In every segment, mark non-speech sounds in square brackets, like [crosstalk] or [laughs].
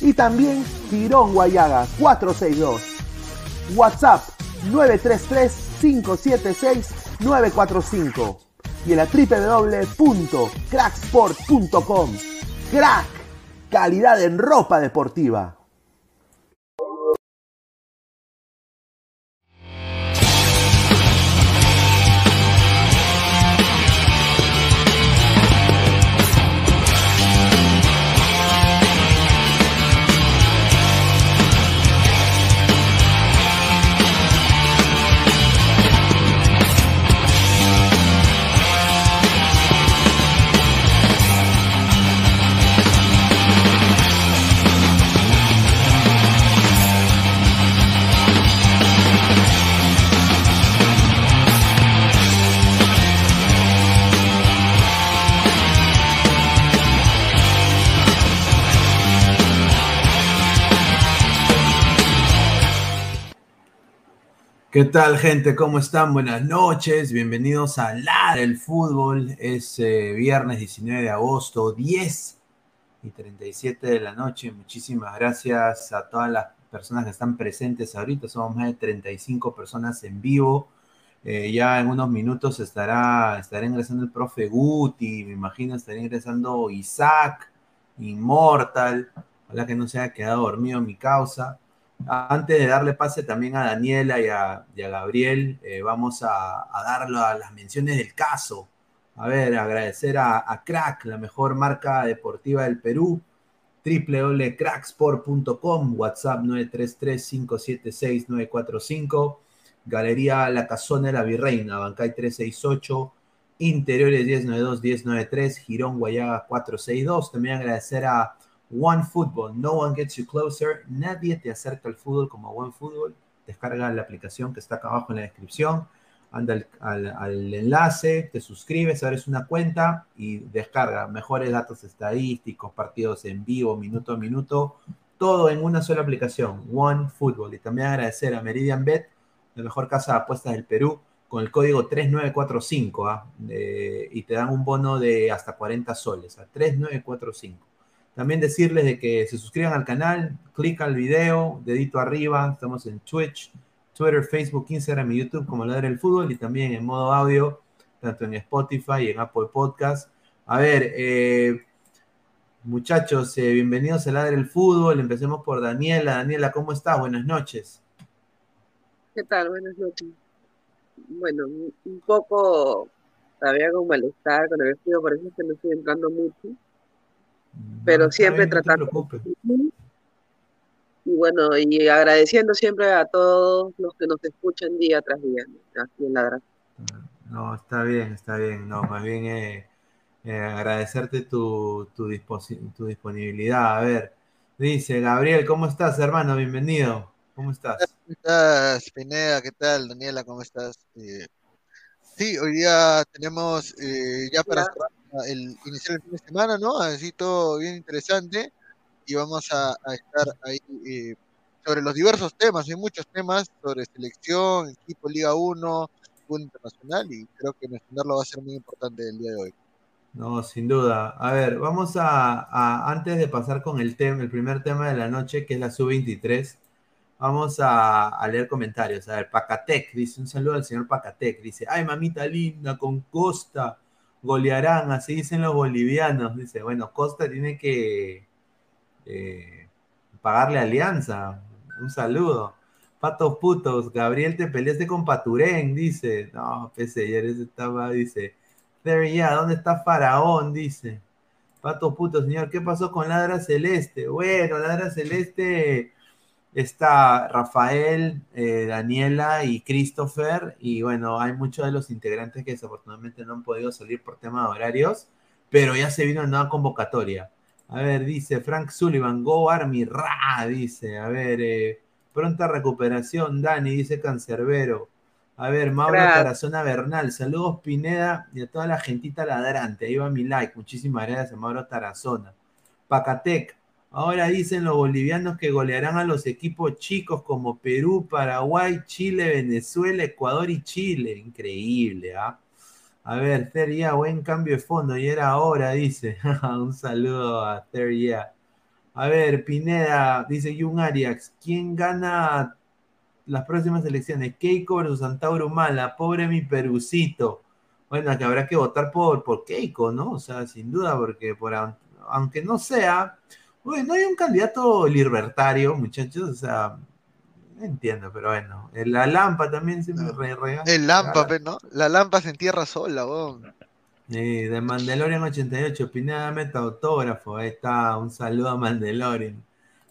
y también Girón Guayaga 462. WhatsApp 933-576-945 y en la www.cracksport.com. Crack, calidad en ropa deportiva. ¿Qué tal, gente? ¿Cómo están? Buenas noches. Bienvenidos a La del Fútbol. Es viernes 19 de agosto, 10 y 37 de la noche. Muchísimas gracias a todas las personas que están presentes ahorita. Somos más de 35 personas en vivo. Eh, ya en unos minutos estará, estará ingresando el profe Guti, me imagino estará ingresando Isaac, Inmortal. Ojalá que no se haya quedado dormido mi causa. Antes de darle pase también a Daniela y a, Gabriel, eh, vamos a, a dar las menciones del caso. A ver, agradecer a, Crack, la mejor marca deportiva del Perú, www.cracksport.com, WhatsApp 933-576-945, Galería La Casona de la Virreina, Bancay 368, Interiores 1092-1093, Girón Guayaga 462. También agradecer a One Football, no one gets you closer. Nadie te acerca al fútbol como One Football. Descarga la aplicación que está acá abajo en la descripción. Anda al, enlace, te suscribes, abres una cuenta y descarga mejores datos estadísticos, partidos en vivo, minuto a minuto, todo en una sola aplicación, One Football. Y también agradecer a Meridian Bet, la mejor casa de apuestas del Perú, con el código 3945, ¿ah? y te dan un bono de hasta 40 soles, a 3945. También decirles de que se suscriban al canal, clic al video, dedito arriba, estamos en Twitch, Twitter, Facebook, Instagram y YouTube como Ladre el Fútbol y también en modo audio, tanto en Spotify y en Apple Podcast. A ver, eh, muchachos, eh, bienvenidos a Ladre el Fútbol. Empecemos por Daniela. Daniela, ¿cómo estás? Buenas noches. ¿Qué tal? Buenas noches. Bueno, un poco todavía con malestar con el vestido, por eso es que no estoy entrando mucho pero siempre tratando. y bueno, y agradeciendo siempre a todos los que nos escuchan día tras día, aquí en Ladra. No, está bien, está bien. No, más bien eh, eh, agradecerte tu, tu, tu, disponibilidad. A ver, dice Gabriel, ¿cómo estás, hermano? Bienvenido. ¿Cómo estás? ¿Cómo estás, Pineda? ¿Qué tal, Daniela? ¿Cómo estás? Eh, sí, hoy día tenemos ya para el iniciar el fin de semana, ¿no? Así todo bien interesante y vamos a, estar ahí eh, sobre los diversos temas, hay muchos temas sobre selección, equipo Liga 1, fútbol internacional y creo que mencionarlo va a ser muy importante el día de hoy. No, sin duda. A ver, vamos a, antes de pasar con el tema, el primer tema de la noche, que es la sub-23, vamos a, a, leer comentarios. A ver, Pacatec, dice un saludo al señor Pacatec, dice, ay mamita linda, con Costa, golearán, así dicen los bolivianos. Dice, bueno, Costa tiene que eh, pagarle alianza. Un saludo. Patos putos, Gabriel te peleaste con Paturén, dice. No, pese, ayer estaba, dice. There, ya, ¿dónde está Faraón? Dice. Patos putos, señor, ¿qué pasó con Ladra Celeste? Bueno, Ladra Celeste está Rafael, eh, Daniela y Christopher. Y bueno, hay muchos de los integrantes que desafortunadamente no han podido salir por tema de horarios, pero ya se vino una nueva convocatoria. A ver, dice Frank Sullivan, Go Army, ra, dice. A ver, eh, pronta recuperación, Dani, dice Cancerbero. A ver, Mauro Tarazona Bernal, saludos Pineda y a toda la gentita ladrante. Ahí va mi like, muchísimas gracias a Mauro Tarazona. Pacatec, Ahora dicen los bolivianos que golearán a los equipos chicos como Perú, Paraguay, Chile, Venezuela, Ecuador y Chile. Increíble, ¿ah? A ver, Teria, buen cambio de fondo y era ahora, dice. [laughs] Un saludo a Teria. A ver, Pineda, dice Jun Arias, ¿quién gana las próximas elecciones? Keiko versus Antauro Mala, pobre mi Perucito. Bueno, que habrá que votar por, por Keiko, ¿no? O sea, sin duda, porque por, aunque no sea, bueno, no hay un candidato libertario, muchachos, o sea, no entiendo, pero bueno. La Lampa también se me. El Lampa, ¿no? La Lampa se entierra sola, weón. Sí, de Mandalorian 88, Pineda Meta Autógrafo, ahí está, un saludo a Mandalorian.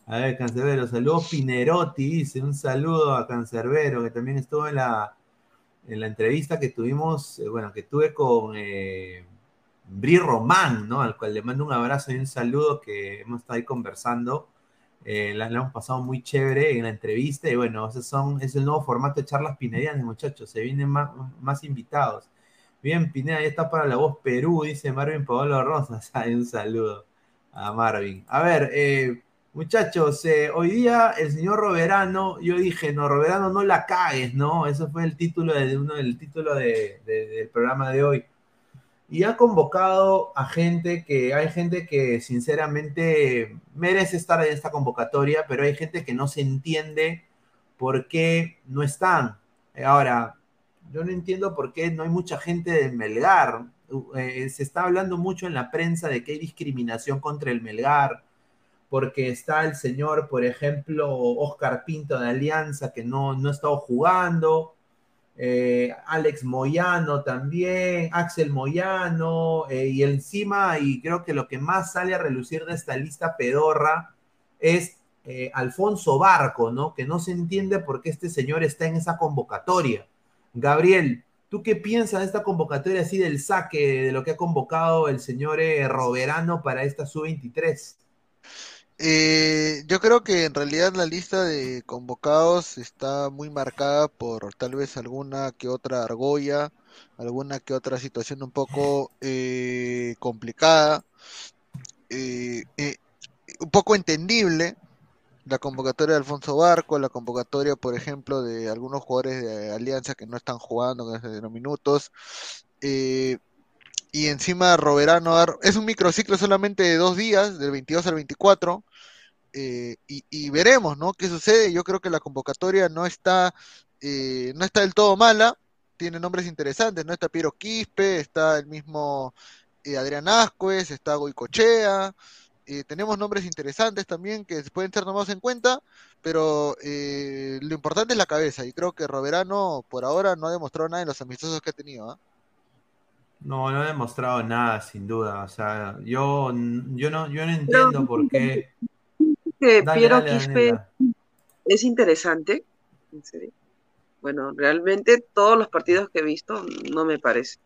A ver, Cancerbero, saludos Pinerotti, dice, un saludo a Cancerbero, que también estuvo en la, en la entrevista que tuvimos, eh, bueno, que tuve con eh, Bri Román, ¿no? Al cual le mando un abrazo y un saludo que hemos estado ahí conversando. Eh, la, hemos pasado muy chévere en la entrevista y bueno, ese son, es el nuevo formato de charlas pinedianas, muchachos. Se vienen más, más invitados. Bien, Pineda, ya está para la voz Perú, dice Marvin Pablo Rosas. [laughs] un saludo a Marvin. A ver, eh, muchachos, eh, hoy día el señor Roberano, yo dije, no, Roberano, no la cagues, ¿no? Ese fue el título de uno del título del programa de hoy y ha convocado a gente que hay gente que sinceramente merece estar en esta convocatoria, pero hay gente que no se entiende por qué no están. Ahora, yo no entiendo por qué no hay mucha gente de Melgar. Eh, se está hablando mucho en la prensa de que hay discriminación contra el Melgar, porque está el señor, por ejemplo, Oscar Pinto de Alianza, que no, no ha estado jugando eh, Alex Moyano también, Axel Moyano, eh, y encima, y creo que lo que más sale a relucir de esta lista pedorra es eh, Alfonso Barco, ¿no? Que no se entiende por qué este señor está en esa convocatoria. Gabriel, ¿tú qué piensas de esta convocatoria así del saque, de lo que ha convocado el señor Roberano para esta sub-23? Eh, yo creo que en realidad la lista de convocados está muy marcada por tal vez alguna que otra argolla, alguna que otra situación un poco eh, complicada, eh, un poco entendible. La convocatoria de Alfonso Barco, la convocatoria, por ejemplo, de algunos jugadores de Alianza que no están jugando desde los minutos. y encima Roberano es un microciclo solamente de dos días, del 22 al 24 eh, y, veremos, ¿no? ¿Qué sucede? Yo creo que la convocatoria no está, eh, no está del todo mala, tiene nombres interesantes, ¿no? Está Piero Quispe, está el mismo eh, Adrián Ascuez, está Goicochea, tenemos nombres interesantes también que pueden ser tomados en cuenta, pero lo importante es la cabeza, y creo que Roberano por ahora no ha demostrado nada en los amistosos que ha tenido, ¿ah? No, no ha demostrado nada, sin duda. O sea, yo, yo no, yo no entiendo por qué que Piero Quispe es interesante. Bueno, realmente todos los partidos que he visto no me parece.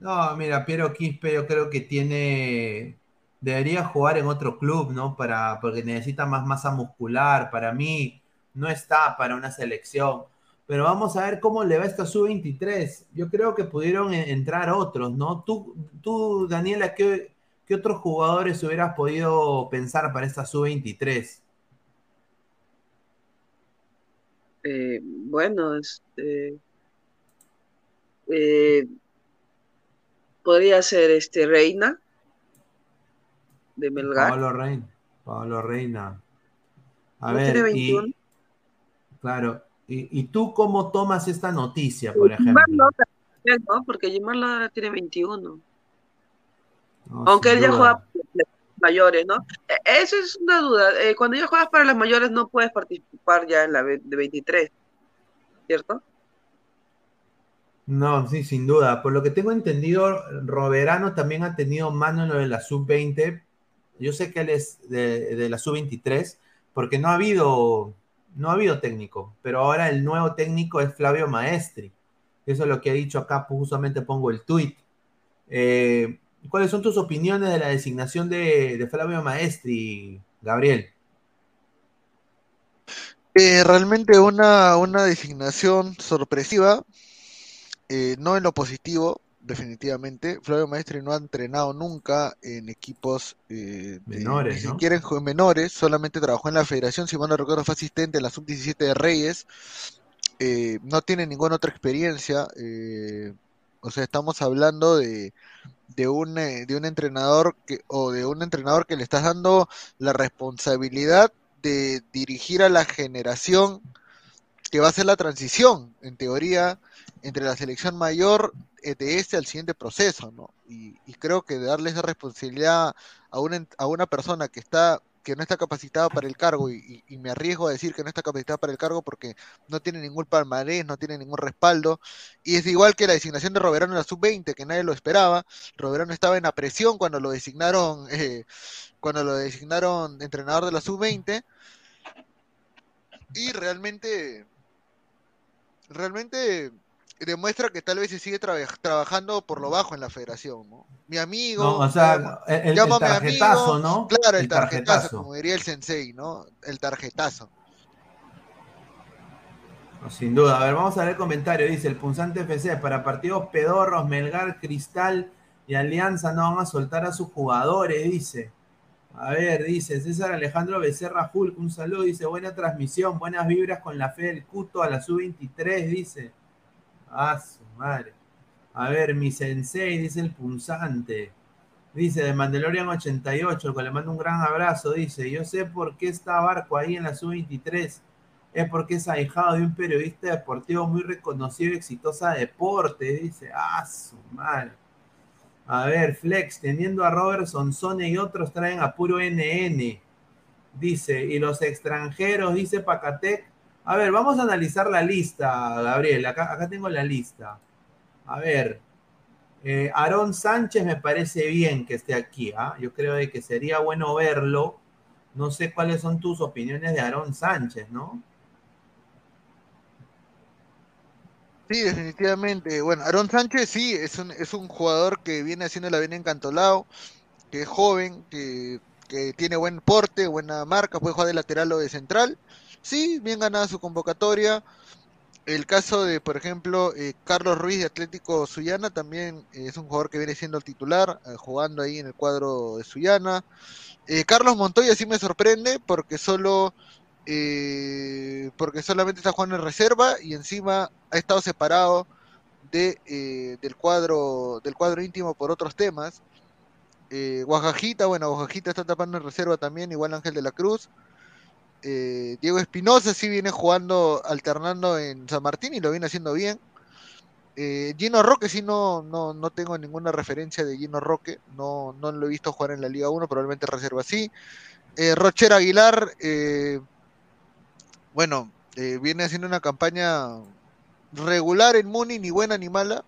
No, mira, Piero Quispe yo creo que tiene. Debería jugar en otro club, ¿no? Para, porque necesita más masa muscular. Para mí, no está para una selección. Pero vamos a ver cómo le va esta sub-23. Yo creo que pudieron entrar otros, ¿no? Tú, tú Daniela, ¿qué, ¿Qué otros jugadores hubieras podido pensar para esta sub-23? Eh, bueno, este, eh, podría ser este Reina de Melgar. Pablo Reina. Pablo Reina. A ver, Y, claro. Y, tú cómo tomas esta noticia, por ejemplo? ¿no? Porque tiene 21. Aunque él ya juega para las mayores, ¿no? E, eso es una duda. Eh, cuando ya juegas para las mayores no puedes participar ya en la de 23, ¿cierto? No, sí, sin duda. Por lo que tengo entendido, Roberano también ha tenido mano en lo de la sub-20. Yo sé que él es de, la sub-23, porque no ha habido, no ha habido técnico, pero ahora el nuevo técnico es Flavio Maestri. Eso es lo que ha dicho acá, pues, justamente pongo el tweet. Eh, ¿Cuáles son tus opiniones de la designación de, Flavio Maestri, Gabriel? Eh, realmente una, una, designación sorpresiva, eh, no en lo positivo, definitivamente. Flavio Maestri no ha entrenado nunca en equipos eh, de- Menores, ni ¿no? siquiera en menores, solamente trabajó en la federación, si mal no recuerdo fue asistente en la sub-17 de Reyes, Eh, no tiene ninguna otra experiencia, eh, o sea, estamos hablando de, de un, eh, de un entrenador que, o de un entrenador que le estás dando la responsabilidad de dirigir a la generación que va a ser la transición, en teoría, entre la selección mayor eh, de este al siguiente proceso, ¿no? Y, creo que darle esa responsabilidad a una, a una persona que está que no está capacitada para el cargo y, me arriesgo a decir que no está capacitada para el cargo porque no tiene ningún palmarés, no tiene ningún respaldo. Y es igual que la designación de Roberano en la sub-20 que nadie lo esperaba, Roberano estaba en la presión cuando lo designaron [laughs] eh, cuando lo designaron entrenador de la sub-20 y realmente realmente demuestra que tal vez se sigue traba- trabajando por lo bajo en la federación, ¿no? Mi amigo, No, o sea, el, tarjetazo, amigo, ¿no? Claro, el, El tarjetazo, tarjetazo. como diría el sensei, ¿no? El tarjetazo. No, Sin duda. A ver, vamos a ver el comentario. Dice el punzante FC. Para partidos pedorros, Melgar, Cristal y Alianza no van a soltar a sus jugadores, dice. A ver, dice César Alejandro Becerra Hulk, un saludo, dice, buena transmisión, buenas vibras con la fe del Cuto a la sub-23, dice. Ah, su madre. A ver, mi sensei, dice el punzante. Dice de Mandalorian 88, que le mando un gran abrazo, dice, yo sé por qué está Barco ahí en la sub-23 es porque es ahijado de un periodista deportivo muy reconocido y exitosa de deporte, dice. Ah, su madre. A ver, Flex, teniendo a Robertson, Sonia y otros traen a puro NN. Dice, y los extranjeros, dice Pacatec. A ver, vamos a analizar la lista, Gabriel. Acá, acá tengo la lista. A ver, eh, Aarón Sánchez me parece bien que esté aquí. ¿ah? Yo creo de que sería bueno verlo. No sé cuáles son tus opiniones de Aarón Sánchez, ¿no? Sí, definitivamente. Bueno, Aaron Sánchez sí, es un, es un jugador que viene haciéndola bien encantolado, que es joven, que, que tiene buen porte, buena marca, puede jugar de lateral o de central. Sí, bien ganada su convocatoria. El caso de, por ejemplo, eh, Carlos Ruiz de Atlético Suyana también eh, es un jugador que viene siendo el titular, eh, jugando ahí en el cuadro de Suyana. Eh, Carlos Montoya sí me sorprende porque solo porque solamente está jugando en reserva y encima ha estado separado de, del cuadro del cuadro íntimo por otros temas. Guajajita, bueno, Guajajita está tapando en reserva también, igual Ángel de la Cruz. Eh, Diego Espinosa sí viene jugando, alternando en San Martín y lo viene haciendo bien. Eh, Gino Roque sí no, no, no tengo ninguna referencia de Gino Roque, no, no lo he visto jugar en la Liga 1, probablemente reserva sí. Eh, Rocher Aguilar, eh, bueno, eh, viene haciendo una campaña regular en Muni, ni buena ni mala.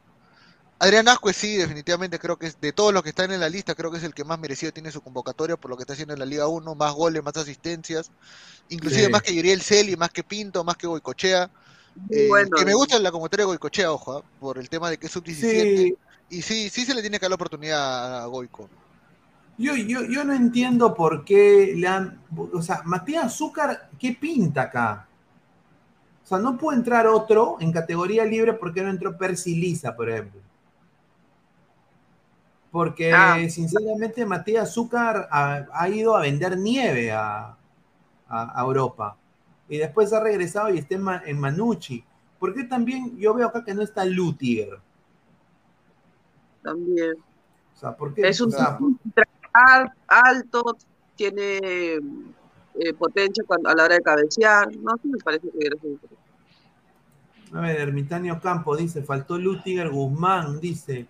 Adrián Ascue sí, definitivamente creo que es de todos los que están en la lista, creo que es el que más merecido tiene su convocatoria por lo que está haciendo en la Liga 1, más goles, más asistencias, inclusive Sí. más que Yuriel Celi, más que Pinto, más que Goicochea. Eh, bueno. que me gusta la convocatoria de Goicochea, ojo, ah, por el tema de que es sub-17. Sí, Y sí, sí se le tiene que dar la oportunidad a Goico. Yo, yo, yo no entiendo por qué le han. O sea, Matías Azúcar, ¿qué pinta acá? O sea, no puede entrar otro en categoría libre porque no entró Percy Lisa, por ejemplo. Porque, Ah. sinceramente, Matías Azúcar ha, ha ido a vender nieve a, a- a Europa. Y después ha regresado y está en, Ma- en Manucci. ¿Por qué también yo veo acá que no está Lutiger? También. O sea, ¿por qué? Es un O sea, al- alto, tiene eh, potencia cuando, a la hora de cabecear. No, sí me parece que interesante. A ver, Ermitanio Campo dice, faltó Lutiger Guzmán, dice.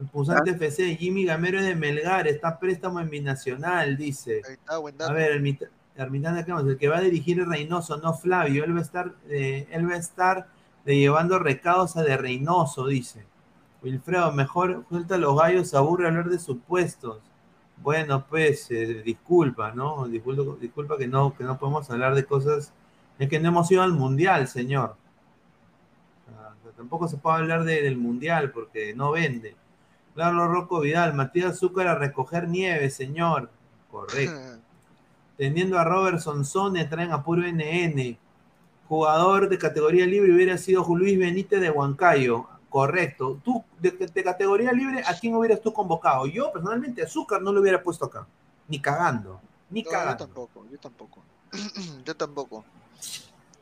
El Pulsante FC, Jimmy Gamero es de Melgar, está préstamo en Binacional, dice. Ahí está, buen A ver, Ermitanio Campo, el que va a dirigir es Reynoso, no Flavio. Él va a estar, eh, él va a estar de llevando recados a de Reynoso, dice. Wilfredo, mejor suelta los gallos, aburre hablar de supuestos. Bueno, pues, eh, disculpa, ¿no? Disculpa, disculpa que no, que no podemos hablar de cosas. Es que no hemos ido al mundial, señor. Ah, Tampoco se puede hablar de- del mundial porque no vende. Claro, Rocco Vidal, Matías Azúcar a recoger nieve, señor. Correcto. Teniendo a Robertson Sone, traen a puro NN. Jugador de categoría libre hubiera sido Luis Benítez de Huancayo. Correcto. Tú, de, de categoría libre, ¿a quién hubieras tú convocado? Yo, personalmente, Azúcar no lo hubiera puesto acá. Ni cagando. Ni No, cagando. yo tampoco, yo tampoco. [clears throat] yo tampoco.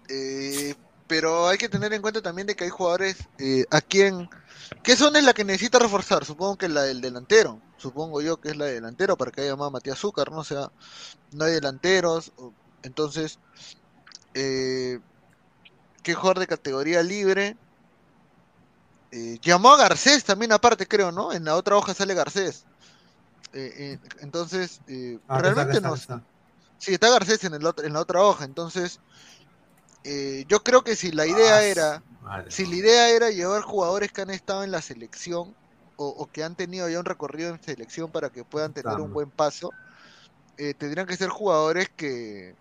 Eh, pero hay que tener en cuenta también de que hay jugadores eh, a quien... ¿Qué zona es la que necesita reforzar? Supongo que la del delantero. Supongo yo que es la del delantero para que haya más Matías Azúcar, ¿no? O sea, no hay delanteros. Entonces, eh, ¿qué jugador de categoría libre? Eh, llamó a Garcés también aparte, creo, ¿no? En la otra hoja sale Garcés. Eh, eh, entonces, eh, Ah, realmente no. Sí, está Garcés en, el otro- en la otra hoja, entonces eh, yo creo que si la idea Ah, era, madre. si la idea era llevar jugadores que han estado en la selección o, o que han tenido ya un recorrido en selección para que puedan tener un buen paso, eh, tendrían que ser jugadores que,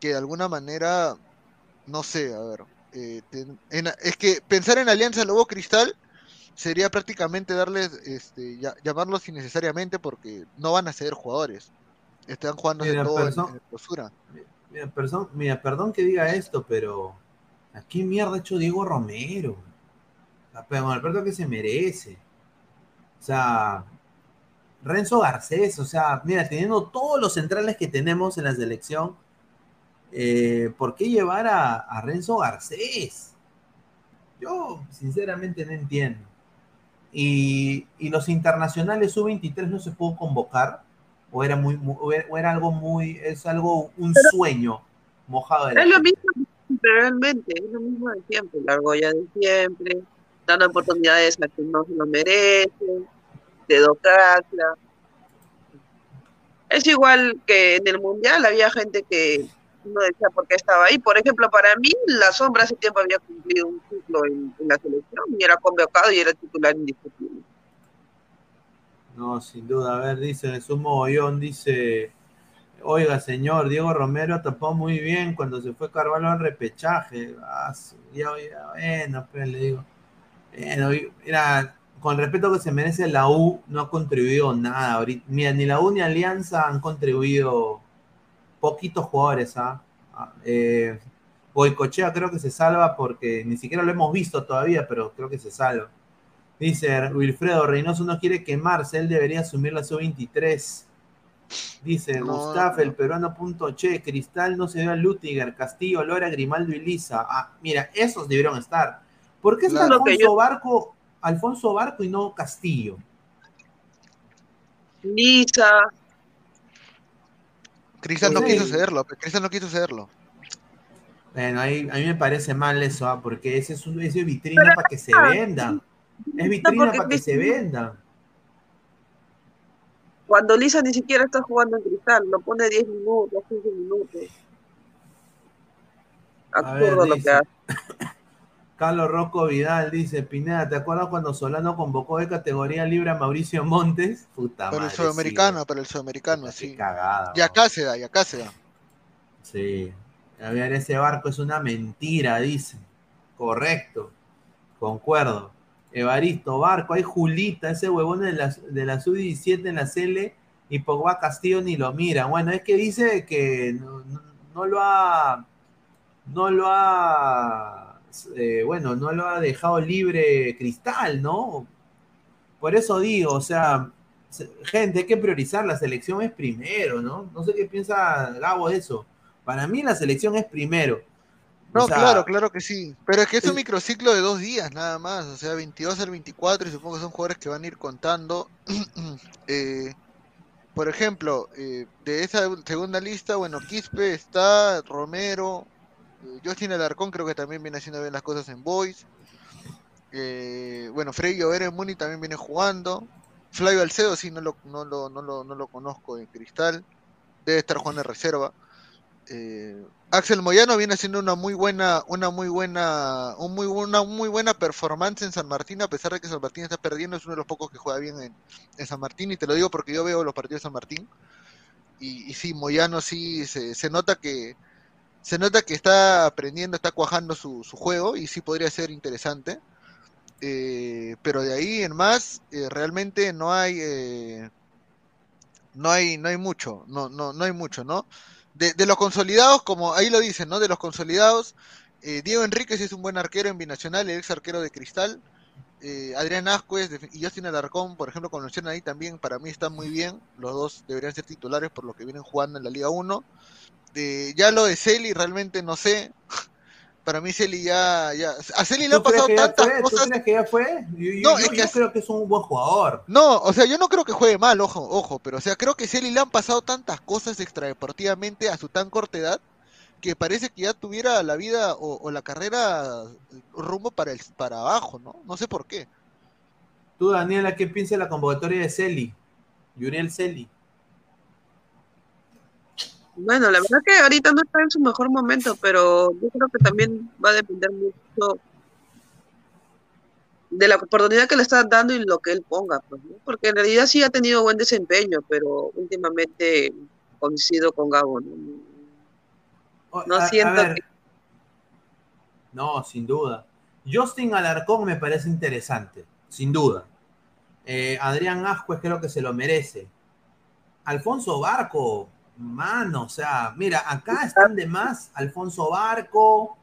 que de alguna manera, no sé, a ver, eh, ten- en- es que pensar en Alianza Lobo Cristal sería prácticamente darles, este, ya- llamarlos innecesariamente porque no van a ser jugadores. Están jugando Mira, todo en, en. Mira, perdón que diga esto, pero ¿a qué mierda ha hecho Diego Romero? Pero con el que se merece. O sea, Renzo Garcés, o sea, mira, teniendo todos los centrales que tenemos en la selección, eh, ¿por qué llevar a, a Renzo Garcés? Yo, sinceramente, no entiendo. Y, y los internacionales sub-23 no se pudo convocar, o era muy, mu- o era, algo muy, es algo, un sueño mojado de la Es lo mismo de siempre, realmente, es lo mismo de siempre, la argolla de siempre, dando oportunidades a quien no se lo merece, dedocracia. Es igual que en el Mundial había gente que no decía por qué estaba ahí. Por ejemplo, para mí, la sombra hace tiempo había cumplido un ciclo en, la selección y era convocado y era titular indiscutible. No, sin duda. A ver, dice Jesús Mogollón, dice, oiga, señor, Diego Romero tapó muy bien cuando se fue Carvalho al repechaje. Ah, ya, bueno, pues le digo. Y- mira, con el respeto que se merece la U, no ha contribuido nada. ahorita. Mira, ni la U ni Alianza han contribuido poquitos jugadores, ¿ah? Ah, eh, creo que se salva porque ni siquiera lo hemos visto todavía, pero creo que se salva. Dice Wilfredo Reynoso no quiere quemarse, él debería asumir la sub-23. Dice No, Gustavo, no. el peruano punto che, Cristal no se dio a Lutiger, Castillo, Lora, Grimaldo y Lisa. Ah, mira, esos debieron estar. ¿Por qué está Claro Alfonso yo- Barco, Alfonso Barco y no Castillo? Lisa, Cristian no Sí. quiso cederlo, Cristian no quiso cederlo. Bueno, ahí, a mí me parece mal eso, ah, porque ese es, un, ese es vitrina para que se vendan. Es vitrina para que se vendan. cuando Lisa ni siquiera está jugando en cristal, lo pone 10 minutos, 15 minutos. A ver, Absurdo lo que hace. [laughs] Carlos Rocco Vidal dice, Pineda, ¿te acuerdas cuando Solano convocó de categoría libre a Mauricio Montes? [laughs] Puta Pero el madre, sudamericano, sí, pero el sudamericano, puta, qué sí. cagada. Y acá se da, y acá se da. Sí. A ver, ese barco es una mentira, dice. Correcto. Concuerdo. Evaristo, barco, hay Julita, ese huevón de la, de la sub-17 en la CL y Pogba Castillo ni lo mira. Bueno, es que dice que no, no- no lo ha. No lo ha. Eh, bueno, no lo ha dejado libre Cristal, ¿no? Por eso digo, o sea, se- gente, hay que priorizar, la selección es primero, ¿no? No sé qué piensa Gabo de eso. Para mí la selección es primero. O No, sea, claro, claro que sí. Pero es que es un microciclo de dos días nada más, o sea, 22 al 24 y supongo que son jugadores que van a ir contando. [clears throat] Eh, por ejemplo, eh, de esa segunda lista, bueno, Quispe está, Romero, Justin Alarcón creo que también viene haciendo bien las cosas en Boys. Eh, bueno, Freddy Llover en Muni también viene jugando. Flavio Alcedo sí, no lo, no lo, no lo, no lo conozco en Cristal. Debe estar jugando en reserva. Eh, Axel Moyano viene haciendo una muy buena, una muy buena, un muy, una muy buena performance en San Martín, a pesar de que San Martín está perdiendo, es uno de los pocos que juega bien en, en San Martín, y te lo digo porque yo veo los partidos de San Martín, y, y sí, Moyano sí se, se nota que se nota que está aprendiendo, está cuajando su, su juego, y sí podría ser interesante. Eh, pero de ahí en más, eh, realmente no hay eh, no hay, no hay mucho, no, no, no hay mucho, ¿no? De, los consolidados, como ahí lo dicen, ¿no? De los consolidados, eh, Diego Enríquez es un buen arquero en Binacional, el ex arquero de Cristal. eh, Adrián Ascuez y Justin Alarcón, por ejemplo, con Luciano ahí también, para mí están muy bien. Los dos deberían ser titulares por lo que vienen jugando en la Liga 1. Ya lo de Celi, realmente no sé. [laughs] Para mí Celi ya, ya... A Celi le han pasado tantas cosas. ¿Tú crees que ya fue? Yo, es que creo que es un buen jugador. No, o sea, yo no creo que juegue mal, ojo, ojo, pero o sea, creo que Celi le han pasado tantas cosas extradeportivamente a su tan corta edad que parece que ya tuviera la vida o, la carrera rumbo para el para abajo, ¿no? No sé por qué. Tú, Daniela, ¿qué piensas de la convocatoria de Celi? Yuriel Celi. Bueno, la verdad que ahorita no está en su mejor momento, pero yo creo que también va a depender mucho de la oportunidad que le están dando y lo que él ponga, pues, porque en realidad sí ha tenido buen desempeño, pero últimamente coincido con Gabo, ¿no? No siento No, sin duda. Justin Alarcón me parece interesante, sin duda. Eh, Adrián Ascuez creo que se lo merece. Alfonso Barco, mano, o sea, mira, acá están de más Alfonso Barco,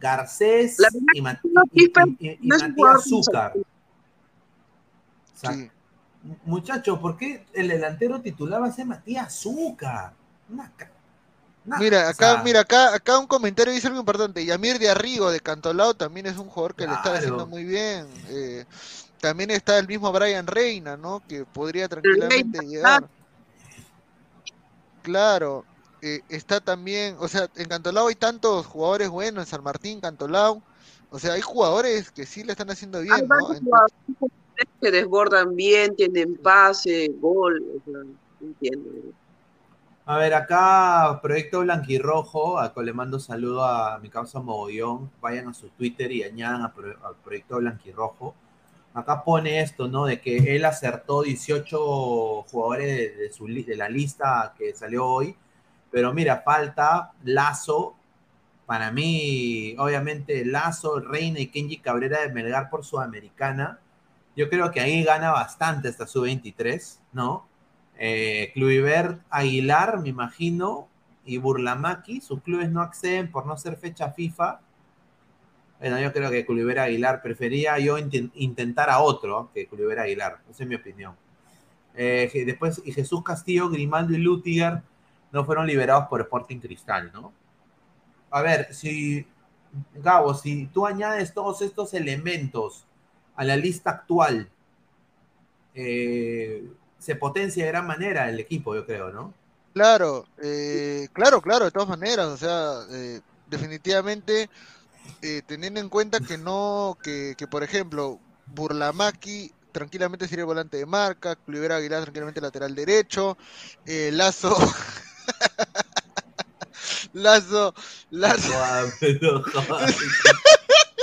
Garcés y, Matías Zúcar. Muchachos, ¿por qué el delantero titular va a ser Matías Zúcar? mira, acá, mira, acá, acá un comentario dice algo importante. Yamir de Arrigo de Cantolao también es un jugador que le está haciendo muy bien. Eh, también está el mismo Brian Reina, ¿no? Que podría tranquilamente llegar. Claro, eh, está también, o sea, en Cantolao hay tantos jugadores buenos, en San Martín, Cantolao, o sea, hay jugadores que sí le están haciendo bien, ¿no? que desbordan bien, tienen pase, gol, o sea, entiendo. A ver, acá Proyecto Blanquirrojo, acá le mando saludo a mi causa Mogollón, vayan a su Twitter y añadan al Proyecto Blanquirrojo acá pone esto, ¿no? De que él acertó 18 jugadores de, su, la lista que salió hoy, pero mira, falta Lazo, para mí, obviamente, Lazo, Reina y Kenji Cabrera de Melgar por Sudamericana. Yo creo que ahí gana bastante esta sub-23, ¿no? Eh, Aguilar, me imagino, y Burlamaki, sus clubes no acceden por no ser fecha FIFA. Bueno, yo creo que Culivera Aguilar prefería yo intentar a otro que Culivera Aguilar. Esa es mi opinión. Eh, después, y Jesús Castillo, Grimaldo y Lutiger no fueron liberados por Sporting Cristal, ¿no? A ver, si, Gabo, si tú añades todos estos elementos a la lista actual, eh, se potencia de gran manera el equipo, yo creo, ¿no? Claro, eh, claro, claro, de todas maneras, o sea, definitivamente eh, teniendo en cuenta que no, que, que por ejemplo, Burlamaki tranquilamente sería volante de marca, Clivera Aguilar tranquilamente lateral derecho, eh, Lazo, [laughs] Lazo, Lazo. [laughs]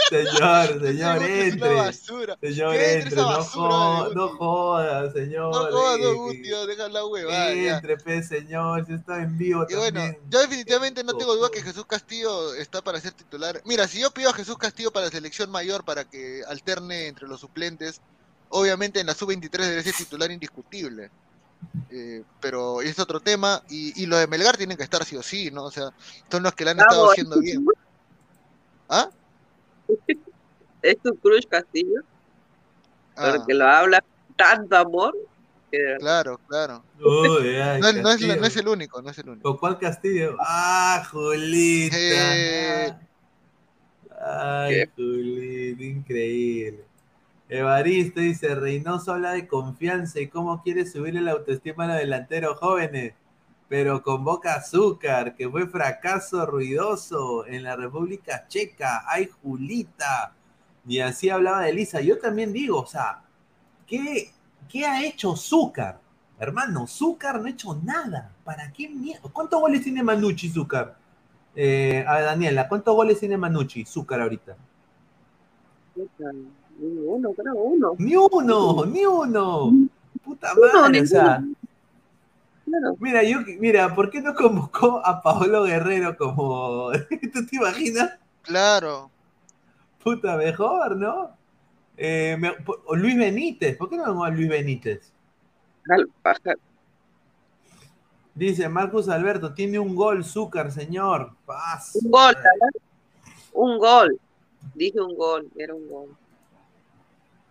Señor, [laughs] señor, entre. Señor, entre. No joda, no joda, señor. No joda, no, tío, deja la hueva. Entre, pe, señor, si está en vivo y bueno, yo definitivamente no tengo duda que Jesús Castillo está para ser titular. Mira, si yo pido a Jesús Castillo para la selección mayor para que alterne entre los suplentes, obviamente en la sub-23 debe ser titular indiscutible. Eh, pero es otro tema y, y lo de Melgar tienen que estar sí o sí, ¿no? O sea, son los que le han estado haciendo bien. ¿Ah? Es tu Cruz Castillo. Ah. Porque lo habla tanto amor. Claro, claro. [laughs] no, es, el único, no es el único. ¿Con cuál Castillo? Ah, Julita. Ay, Julita, increíble. Evaristo dice, Reynoso habla de confianza y cómo quiere subirle la autoestima a los delanteros jóvenes pero con Boca Azúcar, que fue fracaso ruidoso en la República Checa. ¡Ay, Julita! Y así hablaba de Elisa. Yo también digo, o sea, ¿qué, qué ha hecho Zúcar? Hermano, Zúcar no ha hecho nada. ¿Para qué miedo? ¿Cuántos goles tiene Manucci, Zúcar? Eh, a ver, Daniela, ¿cuántos goles tiene Manucci, Zúcar ahorita? Ni uno, creo, uno. Ni uno, ni uno. Puta madre, o sea, Mira, yo, mira, ¿por qué no convocó a Paolo Guerrero como. [laughs] ¿Tú te imaginas? Claro. Puta, mejor, ¿no? Eh, Luis Benítez, ¿por qué no a Luis Benítez? Dice Marcus Alberto, tiene un gol, Zúcar, señor. Paz. Un gol, Un gol. Dije un gol, era un gol.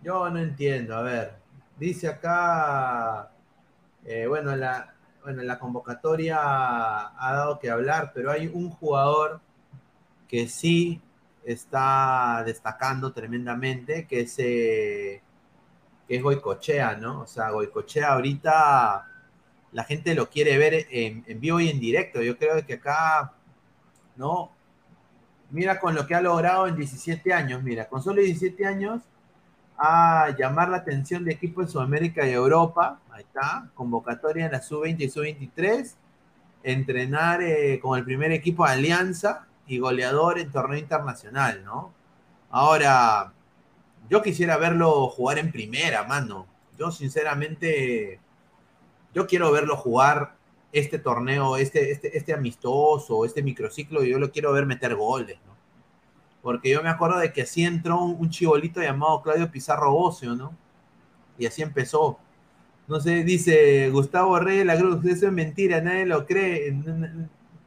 Yo no entiendo, a ver, dice acá, eh, bueno, la, bueno, la convocatoria ha dado que hablar, pero hay un jugador que sí está destacando tremendamente, que es, eh, que es Goicochea, ¿no? O sea, Goicochea ahorita la gente lo quiere ver en, en, vivo y en directo. Yo creo que acá, ¿no? Mira con lo que ha logrado en 17 años, mira, con solo 17 años a llamar la atención de equipos de Sudamérica y Europa, ahí está, convocatoria en la sub-20 y sub-23, entrenar eh, con el primer equipo de Alianza y goleador en torneo internacional, ¿no? Ahora, yo quisiera verlo jugar en primera, mano. Yo sinceramente, yo quiero verlo jugar este torneo, este, este, este amistoso, este microciclo, yo lo quiero ver meter goles, ¿no? Porque yo me acuerdo de que así entró un, un chibolito llamado Claudio Pizarro Bocio, ¿no? Y así empezó. No sé, dice Gustavo Rey de la Cruz, eso es mentira, nadie lo cree,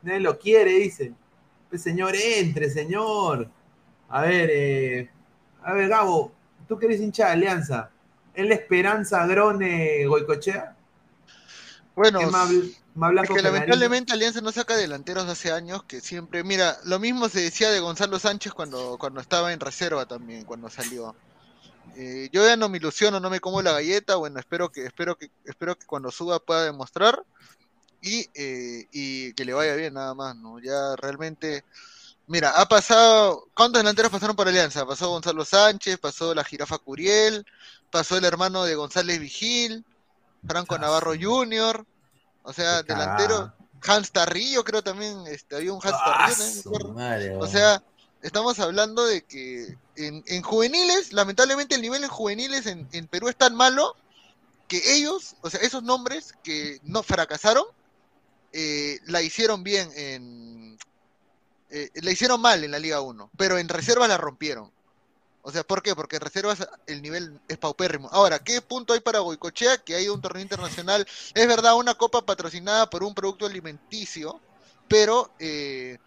nadie lo quiere, dice. Pues señor, entre, señor. A ver, eh, a ver, Gabo, tú que eres hincha de Alianza, ¿es la esperanza Grone Goicochea? Bueno, más, más es que lamentablemente Alianza no saca delanteros hace años que siempre, mira, lo mismo se decía de Gonzalo Sánchez cuando, cuando estaba en reserva también, cuando salió. Eh, yo ya no me ilusiono, no me como la galleta, bueno, espero que, espero que, espero que cuando suba pueda demostrar y, eh, y que le vaya bien nada más, ¿no? Ya realmente, mira, ha pasado, ¿cuántos delanteros pasaron por Alianza? Pasó Gonzalo Sánchez, pasó la jirafa Curiel, pasó el hermano de González Vigil, Franco ah, Navarro Jr., o sea, delantero, Hans Tarrillo creo también, este, había un Hans ah, Tarrillo, o sea, estamos hablando de que en, en, juveniles, lamentablemente el nivel en juveniles en, Perú es tan malo que ellos, o sea, esos nombres que no fracasaron, eh, la hicieron bien en. Eh, la hicieron mal en la Liga 1, pero en reservas la rompieron. O sea, ¿por qué? Porque en reservas el nivel es paupérrimo. Ahora, ¿qué punto hay para Goicochea? Que hay un torneo internacional. Es verdad, una copa patrocinada por un producto alimenticio, pero, eh,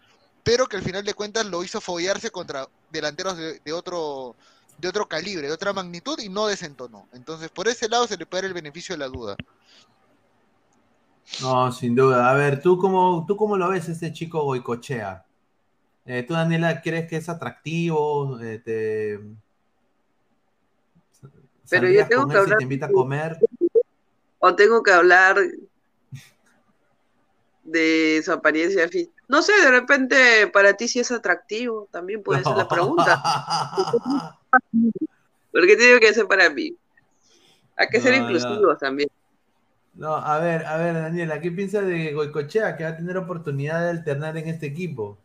pero que al final de cuentas lo hizo follarse contra delanteros de, otro de otro calibre, de otra magnitud y no desentonó. Entonces, por ese lado se le puede dar el beneficio de la duda. No, sin duda. A ver, ¿tú cómo, tú cómo lo ves este chico Goicochea? Eh, ¿Tú, Daniela, crees que es atractivo? Eh, te... Pero yo tengo que hablar... te invita a comer? ¿O tengo que hablar de su apariencia física? No sé, de repente para ti sí es atractivo, también puede ser la pregunta. [laughs] Porque te digo que es para mí. Hay que ser inclusivos también. No, a ver, a ver, Daniela, ¿qué piensas de Goicochea que va a tener oportunidad de alternar en este equipo?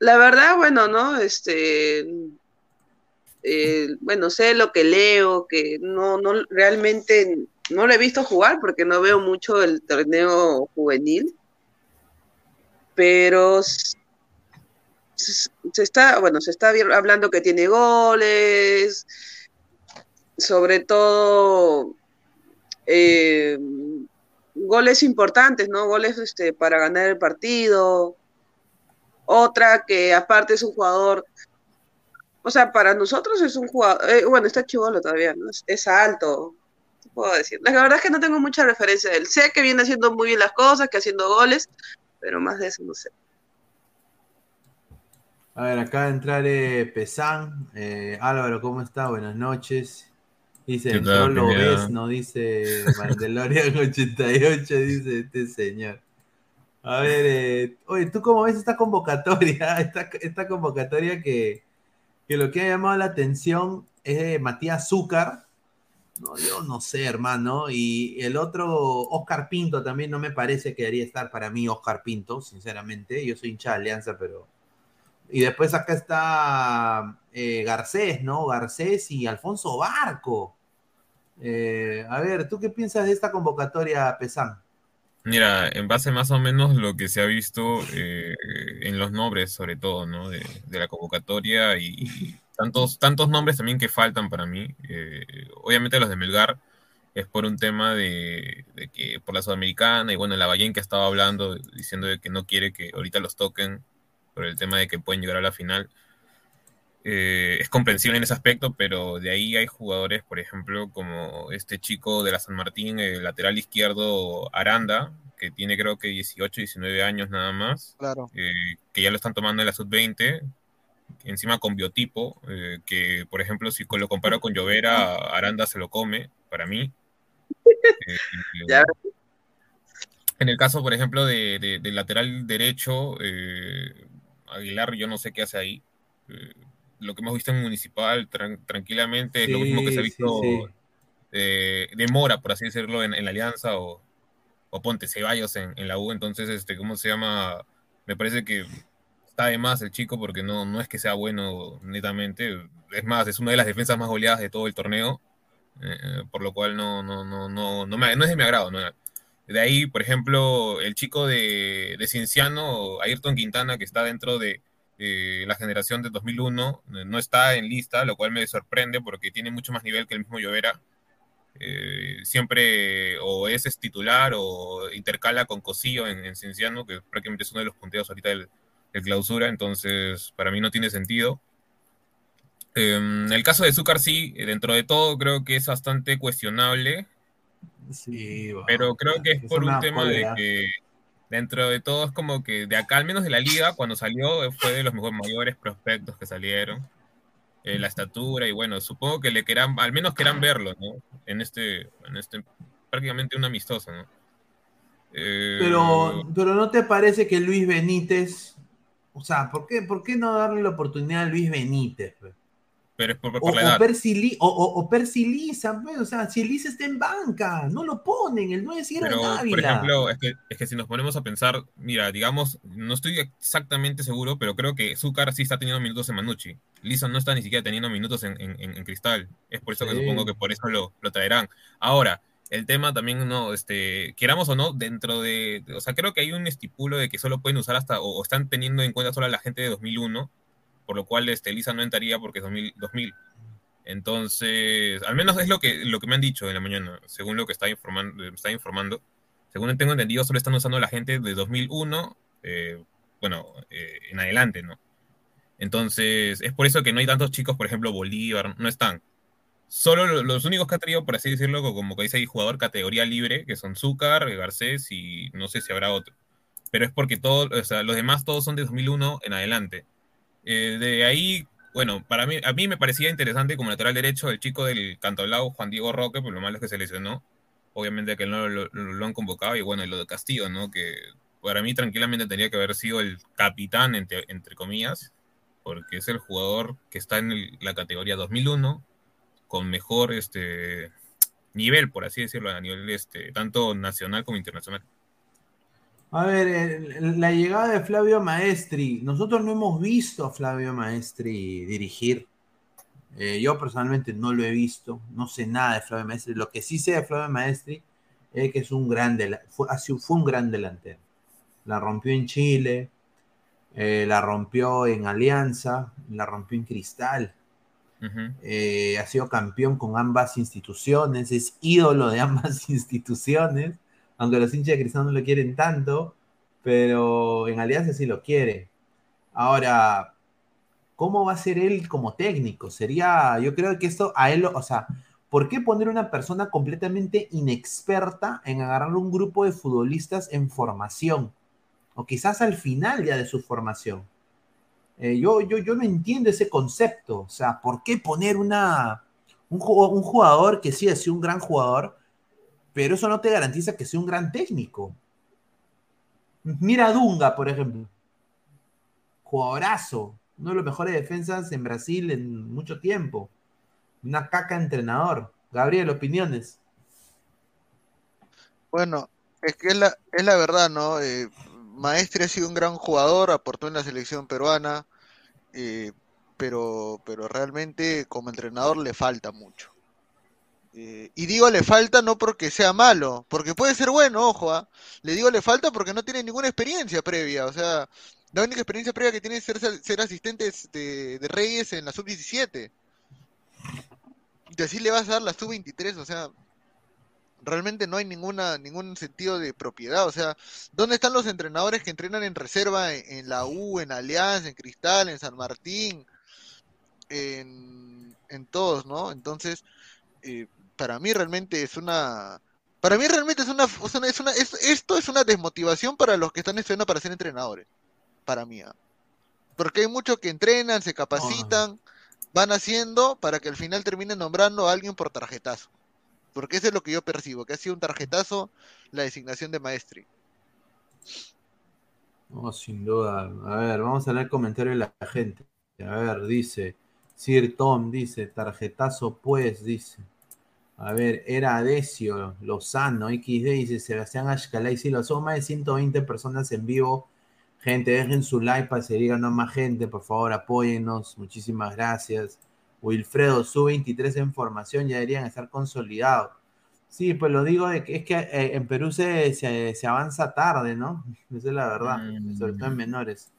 La verdad, bueno, ¿no? Este, eh, bueno, sé lo que leo, que no, no, realmente no lo he visto jugar porque no veo mucho el torneo juvenil, pero se está, bueno, se está hablando que tiene goles, sobre todo eh, goles importantes, ¿no? Goles este, para ganar el partido. Otra que aparte es un jugador, o sea, para nosotros es un jugador, eh, bueno, está chivolo todavía, ¿no? Es, alto, puedo decir. La verdad es que no tengo mucha referencia de él. Sé que viene haciendo muy bien las cosas, que haciendo goles, pero más de eso no sé. A ver, acá entrar eh, Pesán. Álvaro, ¿cómo está? Buenas noches. Dice, no lo ves, no dice [laughs] Mandalorian 88, dice este señor. A ver, eh, oye, ¿tú cómo ves esta convocatoria? [laughs] Esta, convocatoria que, lo que ha llamado la atención es Matías Zúcar. No, yo no sé, hermano. Y el otro, Oscar Pinto, también no me parece que debería estar para mí Oscar Pinto, sinceramente. Yo soy hincha de Alianza, pero y después acá está eh, Garcés, ¿no? Garcés y Alfonso Barco. Eh, a ver, ¿tú qué piensas de esta convocatoria, Pesán? Mira, en base más o menos lo que se ha visto eh, en los nombres, sobre todo, ¿no? De, la convocatoria y, tantos, tantos nombres también que faltan para mí. Eh, obviamente los de Melgar es por un tema de, que por la Sudamericana y bueno, la Ballén que estaba hablando, diciendo de que no quiere que ahorita los toquen por el tema de que pueden llegar a la final. eh, es comprensible en ese aspecto, pero de ahí hay jugadores, por ejemplo, como este chico de la San Martín, el lateral izquierdo Aranda, que tiene creo que 18, 19 años nada más, Claro. eh, que ya lo están tomando en la sub-20, encima con biotipo, eh, que por ejemplo si lo comparo con Llovera, Aranda se lo come, para mí. Eh, [laughs] Ya. en el caso, por ejemplo, de, de- del lateral derecho, eh, Aguilar, yo no sé qué hace ahí. Eh, lo que hemos visto en Municipal, tran- tranquilamente, es lo mismo que se ha sí, visto sí. eh, de Mora, por así decirlo, en, en la Alianza, o, o Ponte Ceballos en, en la U. Entonces, este, ¿cómo se llama? Me parece que está de más el chico porque no, no es que sea bueno netamente. Es más, es una de las defensas más goleadas de todo el torneo. eh, por lo cual no, no, no, no, no, me- no es de mi agrado. ¿no? De ahí, por ejemplo, el chico de, de Cienciano, Ayrton Quintana, que está dentro de eh, la generación de 2001, eh, no está en lista, lo cual me sorprende porque tiene mucho más nivel que el mismo Llovera. Eh, siempre o es, titular o intercala con Cosillo en, en Cienciano, que prácticamente es uno de los punteos ahorita del, del clausura, entonces para mí no tiene sentido. Eh, en el caso de Zúcar sí, dentro de todo creo que es bastante cuestionable, Sí, va. pero creo que es Es por un tema de que dentro de todo es como que de acá, al menos de la liga, cuando salió eh, fue de los mejores mayores prospectos que salieron. Eh, la estatura y bueno, supongo que le quieran, al menos quieran verlo, ¿no? En este, en este prácticamente un amistoso, ¿no? Eh, Pero, pero ¿no te parece que Luis Benítez, o sea, ¿por qué, por qué no darle la oportunidad a Luis Benítez? pues? pero es por, por O, la o edad. Percy o, o- o Percy Liza, pues, o sea, si Liza está en banca, no lo ponen, el 9 cierra Pero, en por ejemplo, es que, es que si nos ponemos a pensar, mira, digamos, no estoy exactamente seguro, pero creo que Zúcar sí está teniendo minutos en Manucci. Lisa no está ni siquiera teniendo minutos en, en- en- Cristal. Es por eso que supongo que por eso lo, lo traerán. Ahora, el tema también, no, este, queramos o no, dentro de, o sea, creo que hay un estipulo de que solo pueden usar hasta, o, están teniendo en cuenta solo a la gente de 2001, por lo cual este, Lisa no entraría porque es 2000. 2000. Entonces, al menos es lo que, lo que me han dicho en la mañana, según lo que está informando, está informando. Según tengo entendido, solo están usando a la gente de 2001, eh, bueno, eh, en adelante, ¿no? Entonces, es por eso que no hay tantos chicos, por ejemplo, Bolívar, no están. Solo lo- los únicos que ha traído, por así decirlo, co- como que dice ahí, jugador categoría libre, que son Zúcar, Garcés y no sé si habrá otro. Pero es porque todos, o sea, los demás todos son de 2001 en adelante. Eh, de ahí, bueno, para mí, a mí me parecía interesante como lateral derecho el chico del Cantolao, Juan Diego Roque, pero lo malo es que se lesionó. Obviamente que no lo, han convocado. Y bueno, lo de Castillo, ¿no? Que para mí tranquilamente tendría que haber sido el capitán, entre, comillas, porque es el jugador que está en la categoría 2001, con mejor este nivel, por así decirlo, a nivel este, tanto nacional como internacional. A ver, la llegada de Flavio Maestri. Nosotros no hemos visto a Flavio Maestri dirigir. Eh, yo personalmente no lo he visto. No sé nada de Flavio Maestri. Lo que sí sé de Flavio Maestri es que es un gran, fue, fue un gran delantero. La rompió en Chile, eh, la rompió en Alianza, la rompió en Cristal. Eh, ha sido campeón con ambas instituciones, es ídolo de [laughs] ambas instituciones, aunque los hinchas de Cristal no lo quieren tanto, pero en Alianza sí lo quiere. Ahora, ¿cómo va a ser él como técnico? Sería, yo creo que esto a él, o sea, ¿por qué poner una persona completamente inexperta en agarrar un grupo de futbolistas en formación? O quizás al final ya de su formación. Eh, yo, yo, yo no entiendo ese concepto. O sea, ¿por qué poner una, un, un jugador que sí ha sido un gran jugador, pero eso no te garantiza que sea un gran técnico? Mira Dunga, por ejemplo. Jugadorazo. Uno de los mejores defensas en Brasil en mucho tiempo. Una caca entrenador. Gabriel, opiniones. Bueno, es que es la, es la verdad, ¿no? Eh, Maestre ha sido un gran jugador, aportó en la selección peruana, eh, pero, pero realmente como entrenador le falta mucho. Eh, y digo le falta no porque sea malo, porque puede ser bueno, ojo, ¿ah? Le digo le falta porque no tiene ninguna experiencia previa, o sea, la única experiencia previa que tiene es ser, ser asistente de, de Reyes en la sub-17. Y así le vas a dar la sub-23, o sea, realmente no hay ninguna, ningún sentido de propiedad. O sea, ¿dónde están los entrenadores que entrenan en reserva en, en la U, en Alianza, en Cristal, en San Martín? en, en todos, ¿no? Entonces, eh, para mí realmente es una... Para mí realmente es una... Es una es, esto es una desmotivación para los que están estudiando para ser entrenadores. Para mí. ¿ah? Porque hay muchos que entrenan, se capacitan, van haciendo para que al final terminen nombrando a alguien por tarjetazo. Porque eso es lo que yo percibo, que ha sido un tarjetazo la designación de Maestri. No, sin duda. A ver, vamos a leer el comentario de la gente. A ver, dice, Sir Tom dice, tarjetazo pues, dice. A ver, era Decio, Lozano, XD, dice Sebastián Ashkalay, sí, lo son más de 120 personas en vivo. Gente, dejen su like para seguir ganando más gente, por favor, apóyennos. Muchísimas gracias. Wilfredo, su 23 en formación, ya deberían estar consolidados. Sí, pues lo digo de que es que eh, en Perú se, se, avanza tarde, ¿no? [laughs] Esa es la verdad, sobre todo en mm. menores.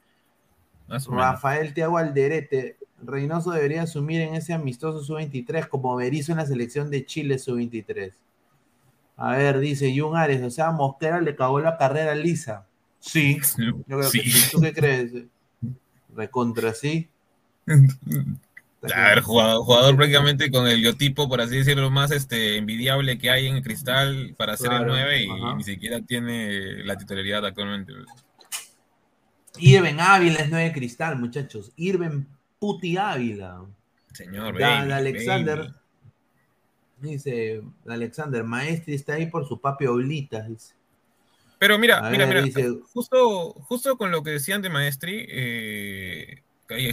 Rafael Tiago Alderete, Reynoso debería asumir en ese amistoso sub-23 como Berizzo en la selección de Chile sub-23. A ver, dice Jun Ares, o sea, Mosquera le cagó la carrera a Lisa. Sí, yo creo que sí. ¿Tú qué crees? Recontra sí. [laughs] A ver, jugador, prácticamente con el biotipo, por así decirlo, más este envidiable que hay en el cristal para ser el 9 y ni siquiera tiene la titularidad actualmente. Irben Ávila es 9 cristal, muchachos. Irben Puti Ávila. Señor, Alexander. Dice Alexander, Maestri está ahí por su papi Oblita, dice. Pero mira, mira, mira, justo, justo con lo que decían de Maestri, eh,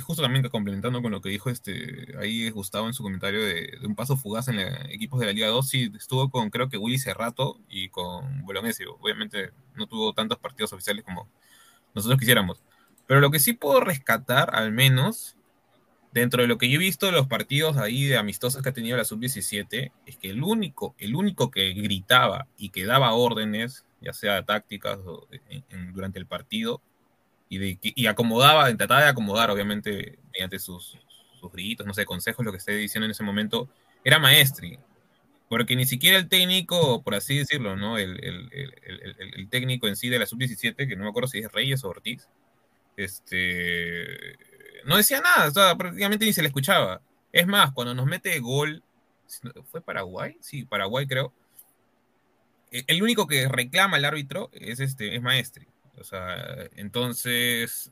justo también complementando con lo que dijo este ahí Gustavo en su comentario de, un paso fugaz en equipos de la Liga 2, sí estuvo con creo que Willy Cerrato y con Bolognesi. Obviamente no tuvo tantos partidos oficiales como nosotros quisiéramos. Pero lo que sí puedo rescatar, al menos, dentro de lo que yo he visto de los partidos ahí de amistosos que ha tenido la sub-17, es que el único, el único que gritaba y que daba órdenes, ya sea tácticas o durante el partido, y, de, acomodaba, trataba de acomodar, obviamente, mediante sus, sus gritos, no sé, consejos, lo que esté diciendo en ese momento, era Maestri. Porque ni siquiera el técnico, por así decirlo, ¿no? El, el, el, técnico en sí de la sub-17, que no me acuerdo si es Reyes o Ortiz, este, no decía nada, o sea, prácticamente ni se le escuchaba. Es más, cuando nos mete gol, ¿fue Paraguay? Sí, Paraguay creo. E, el único que reclama el árbitro es este, es Maestri. O sea, entonces,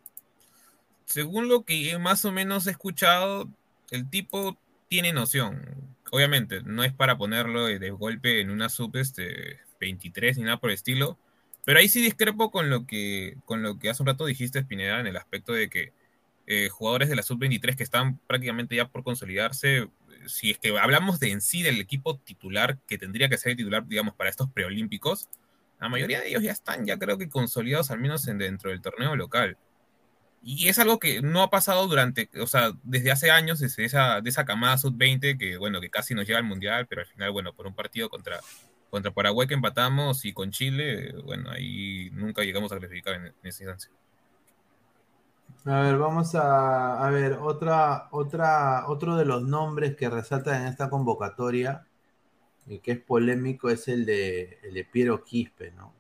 según lo que más o menos he escuchado, el tipo tiene noción. Obviamente, no es para ponerlo de, golpe en una sub este, 23 ni nada por el estilo. Pero ahí sí discrepo con lo que, con lo que hace un rato dijiste, Spineda, en el aspecto de que eh, jugadores de la sub-23 que están prácticamente ya por consolidarse, si es que hablamos de en sí del equipo titular que tendría que ser el titular, digamos, para estos preolímpicos, la mayoría de ellos ya están, ya creo que consolidados al menos en, dentro del torneo local. Y es algo que no ha pasado durante, o sea, desde hace años, desde esa, de esa camada sub-20 que, bueno, que casi nos llega al Mundial, pero al final, bueno, por un partido contra, contra Paraguay que empatamos y con Chile, bueno, ahí nunca llegamos a clasificar en, esa instancia. A ver, vamos a, a, ver, otra, otra, otro de los nombres que resalta en esta convocatoria el que es polémico es el de, el de Piero Quispe, ¿no?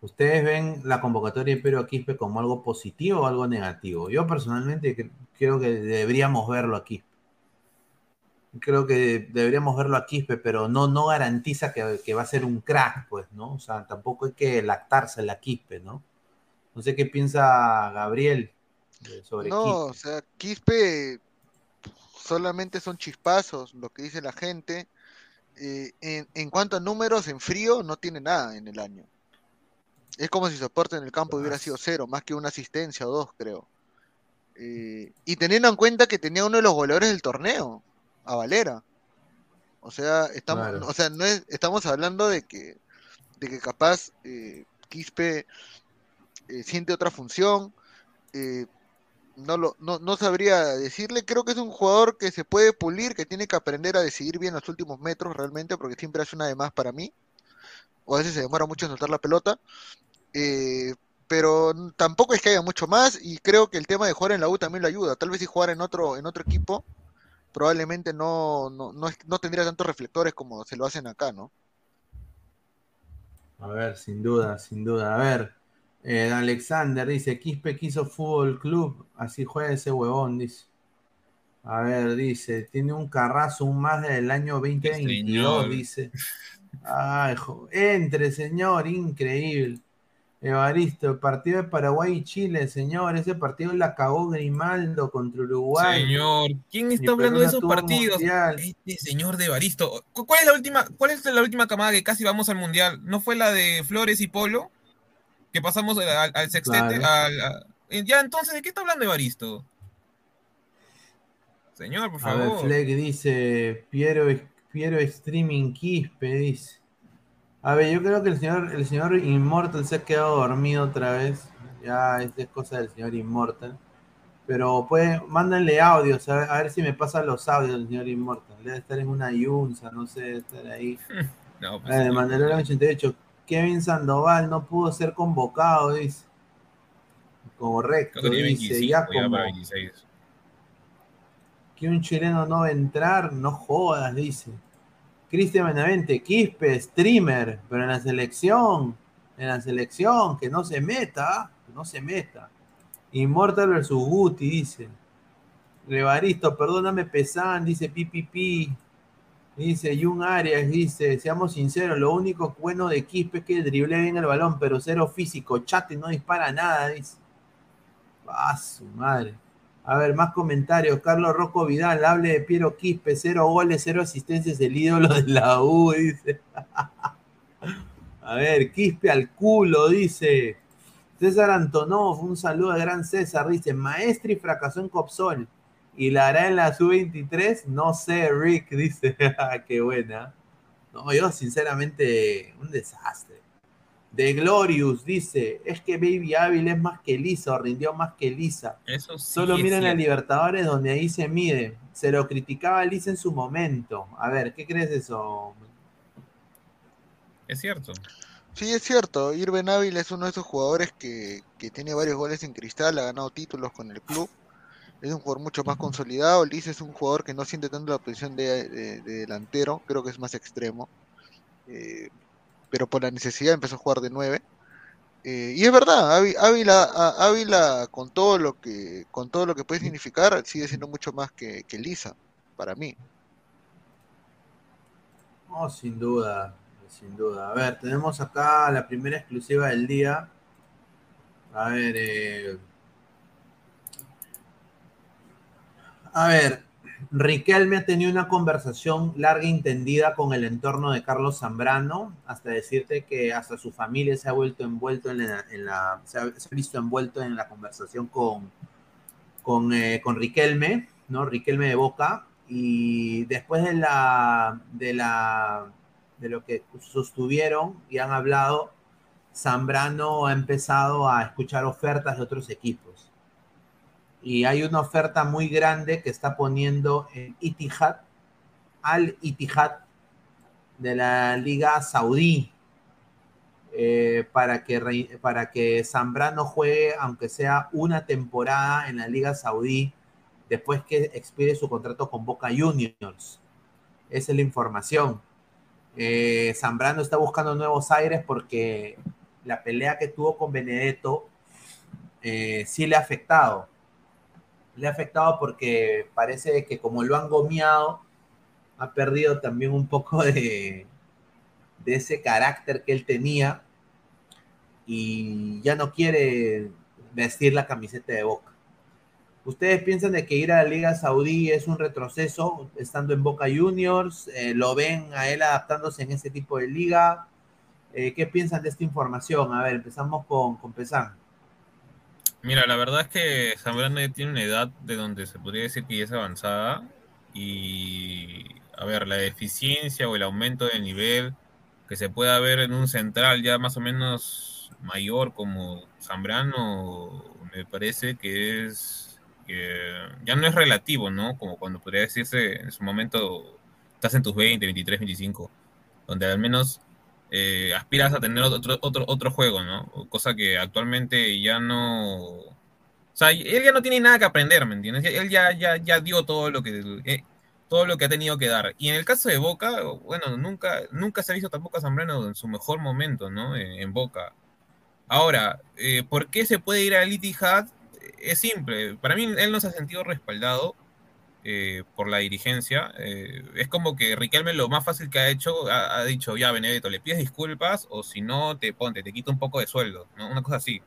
¿Ustedes ven la convocatoria de Piero Quispe como algo positivo o algo negativo? Yo personalmente creo que deberíamos verlo aquí. Creo que deberíamos verlo a Quispe, pero no, no garantiza que, va a ser un crack, pues, ¿no? O sea, tampoco hay que lactarse la Quispe, ¿no? No sé qué piensa Gabriel sobre no, No, o sea, Quispe solamente son chispazos, lo que dice la gente eh, en, cuanto a números en frío, no tiene nada en el año. Es como si su aporte en el campo hubiera sido cero, más que una asistencia o dos, creo. Eh, y teniendo en cuenta que tenía uno de los goleadores del torneo, a Valera. O sea, estamos, o sea, no es, estamos hablando de que, de que capaz eh, Quispe siente otra función, no, lo, no, no, sabría decirle. Creo que es un jugador que se puede pulir, que tiene que aprender a decidir bien los últimos metros realmente, porque siempre hace una de más para mí. O a veces se demora mucho en soltar la pelota. Eh, pero tampoco es que haya mucho más y creo que el tema de jugar en la U también lo ayuda. Tal vez si jugar en otro, en otro equipo, probablemente no, no, no, no tendría tantos reflectores como se lo hacen acá, ¿no? A ver, sin duda, sin duda. A ver, eh, Alexander dice, Quispe quiso fútbol club, así juega ese huevón, dice. A ver, dice, tiene un carrazo, un más del año 2022, Señor. dice. Ay, entre, señor, increíble. Evaristo, el partido de Paraguay y Chile, señor, ese partido la cagó Grimaldo contra Uruguay. Señor, ¿quién está hablando de esos partidos? mundial. Este señor de Baristo. ¿Cu- ¿Cuál es la última, cuál es la última camada que casi vamos al mundial? ¿No fue la de Flores y Polo? Que pasamos al, al sextete. Claro. al- a- eh, ya, entonces, ¿de qué está hablando Evaristo? Señor, por A ver, favor. Fleck dice, Piero, Piero Streaming Quispe, dice. A ver, yo creo que el señor, el señor Immortal se ha quedado dormido otra vez. Ya, esta es cosa del señor Immortal. Pero pues, mándenle audios, a ver, a ver si me pasan los audios del señor Immortal. Debe estar en una yunza, no sé, debe estar ahí. [laughs] No, pues, señor. Mandalorian 88. Kevin Sandoval no pudo ser convocado, dice. Correcto, dice. 25, Ya ya como para 26. que un chileno no va a entrar, no jodas, dice. Cristian Benavente, Quispe, streamer, pero en la selección, en la selección, que no se meta, que no se meta. Immortal versus Guti, dice. Levaristo, perdóname, Pesan, dice Pipipi. Dice Jun Arias, dice, seamos sinceros, lo único bueno de Quispe es que drible bien el balón, pero cero físico, chate, no dispara nada, dice. Ah, su madre. A ver, más comentarios. Carlos Rocco Vidal, hable de Piero Quispe, cero goles, cero asistencias, el ídolo de la U, dice. [laughs] A ver, Quispe al culo, dice. César Antonov, un saludo a gran César, dice, Maestri fracasó en Copsol y la hará en la sub-23, no sé, Rick, [laughs] dice, qué buena. No, yo sinceramente, un desastre. De Glorious dice, es que Baby Ávila es más que Lisa, o rindió más que Lisa. Eso sí Solo es miren a. Libertadores donde ahí se mide. Se lo criticaba a Lisa en su momento. A ver, ¿qué crees de eso? Es cierto. Sí, es cierto. Irben Ávila es uno de esos jugadores que, que tiene varios goles en cristal, ha ganado títulos con el club. Es un jugador mucho más consolidado. Liz es un jugador que no siente tanto la posición de, de- de delantero, creo que es más extremo. Eh, pero por la necesidad empezó a jugar de 9. y es verdad, Ávi- Ávila, Ávila con todo lo que con todo lo que puede significar sigue siendo mucho más que, que Lisa, para mí. No, sin duda, sin duda. A ver, tenemos acá la primera exclusiva del día. A ver, eh, a ver, Riquelme ha tenido una conversación larga e entendida con el entorno de Carlos Zambrano, hasta decirte que hasta su familia se ha vuelto envuelto en la, en la- se, ha, se ha visto envuelto en la conversación con, con, eh, con Riquelme, ¿no? Riquelme de Boca, y después de la, de la, de lo que sostuvieron y han hablado, Zambrano ha empezado a escuchar ofertas de otros equipos. Y hay una oferta muy grande que está poniendo el Itihad, al Itihad de la Liga Saudí, eh, para, que, para que Zambrano juegue, aunque sea una temporada en la Liga Saudí, después que expire su contrato con Boca Juniors. Esa es la información. Eh, Zambrano está buscando nuevos aires porque la pelea que tuvo con Benedetto eh, sí le ha afectado. Le ha afectado porque parece que como lo han gomeado, ha perdido también un poco de, de ese carácter que él tenía y ya no quiere vestir la camiseta de Boca. ¿Ustedes piensan de que ir a la Liga Saudí es un retroceso estando en Boca Juniors? Eh, ¿Lo ven a él adaptándose en ese tipo de liga? Eh, ¿Qué piensan de esta información? A ver, empezamos con, con Pesan. Mira, la verdad es que Zambrano tiene una edad de donde se podría decir que ya es avanzada y, a ver, la deficiencia o el aumento del nivel que se pueda ver en un central ya más o menos mayor como Zambrano, me parece que es que ya no es relativo, ¿no? Como cuando podría decirse en su momento estás en tus 20, 23, 25, donde al menos eh, aspiras a tener otro, otro, otro juego, ¿no? Cosa que actualmente ya no... O sea, él ya no tiene nada que aprender, ¿me entiendes? Él ya, ya, ya dio todo lo que eh, todo lo que ha tenido que dar. Y en el caso de Boca, bueno, nunca, nunca se ha visto tampoco a Zambrano en su mejor momento, ¿no? En, Boca. Ahora, eh, ¿por qué se puede ir al Etihad? Es simple. Para mí, él no se ha sentido respaldado eh, por la dirigencia. Eh, es como que Riquelme lo más fácil que ha hecho, ha, dicho, ya Benedetto, le pides disculpas o si no, te ponte, te quita un poco de sueldo, ¿no? Una cosa así.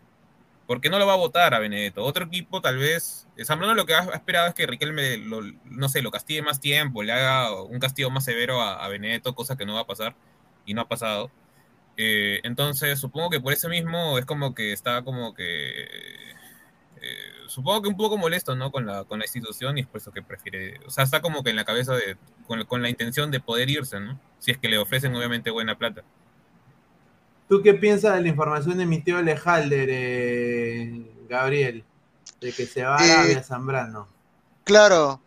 Porque no lo va a votar a Benedetto. Otro equipo, tal vez, Zambrano lo que ha esperado es que Riquelme, lo, no sé, lo castigue más tiempo, le haga un castigo más severo a, a Benedetto, cosa que no va a pasar y no ha pasado. Eh, entonces, supongo que por eso mismo es como que está como que eh, supongo que un poco molesto, ¿no? Con la, con la institución y es por eso que prefiere, o sea, está como que en la cabeza de, con, la intención de poder irse, ¿no? Si es que le ofrecen obviamente buena plata. ¿Tú qué piensas de la información de mi tío Lejalder, eh, Gabriel? De que se va a Arabia eh, Zambrano. Claro,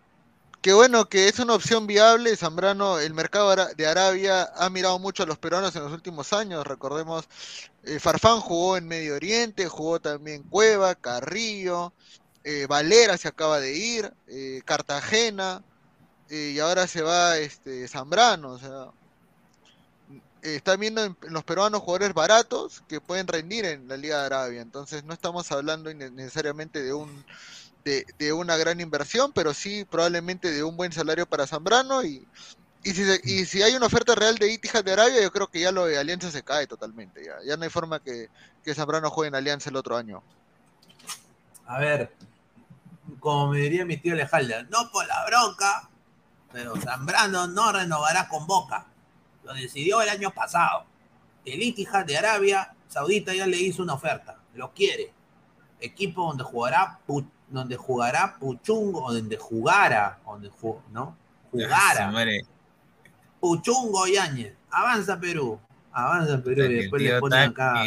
Qué bueno que es una opción viable. Zambrano, el mercado de Arabia ha mirado mucho a los peruanos en los últimos años. Recordemos, eh, Farfán jugó en Medio Oriente, jugó también Cueva, Carrillo, eh, Valera se acaba de ir, eh, Cartagena, y ahora se va este, Zambrano. O sea, están viendo en, los peruanos jugadores baratos que pueden rendir en la Liga de Arabia. Entonces no estamos hablando necesariamente de un de, una gran inversión, pero sí probablemente de un buen salario para Zambrano y, y, si, y si hay una oferta real de Itihad de Arabia, yo creo que ya lo de Alianza se cae totalmente. Ya, no hay forma que, que Zambrano juegue en Alianza el otro año. A ver, como me diría mi tío Lejalda, no por la bronca, pero Zambrano no renovará con Boca. Lo decidió el año pasado. El Itihad de Arabia Saudita ya le hizo una oferta. Lo quiere. Equipo donde jugará donde jugará Puchungo, o donde jugara, donde ¿no? Jugara. Puchungo Yáñez. Avanza Perú. Avanza Perú y después le ponen acá.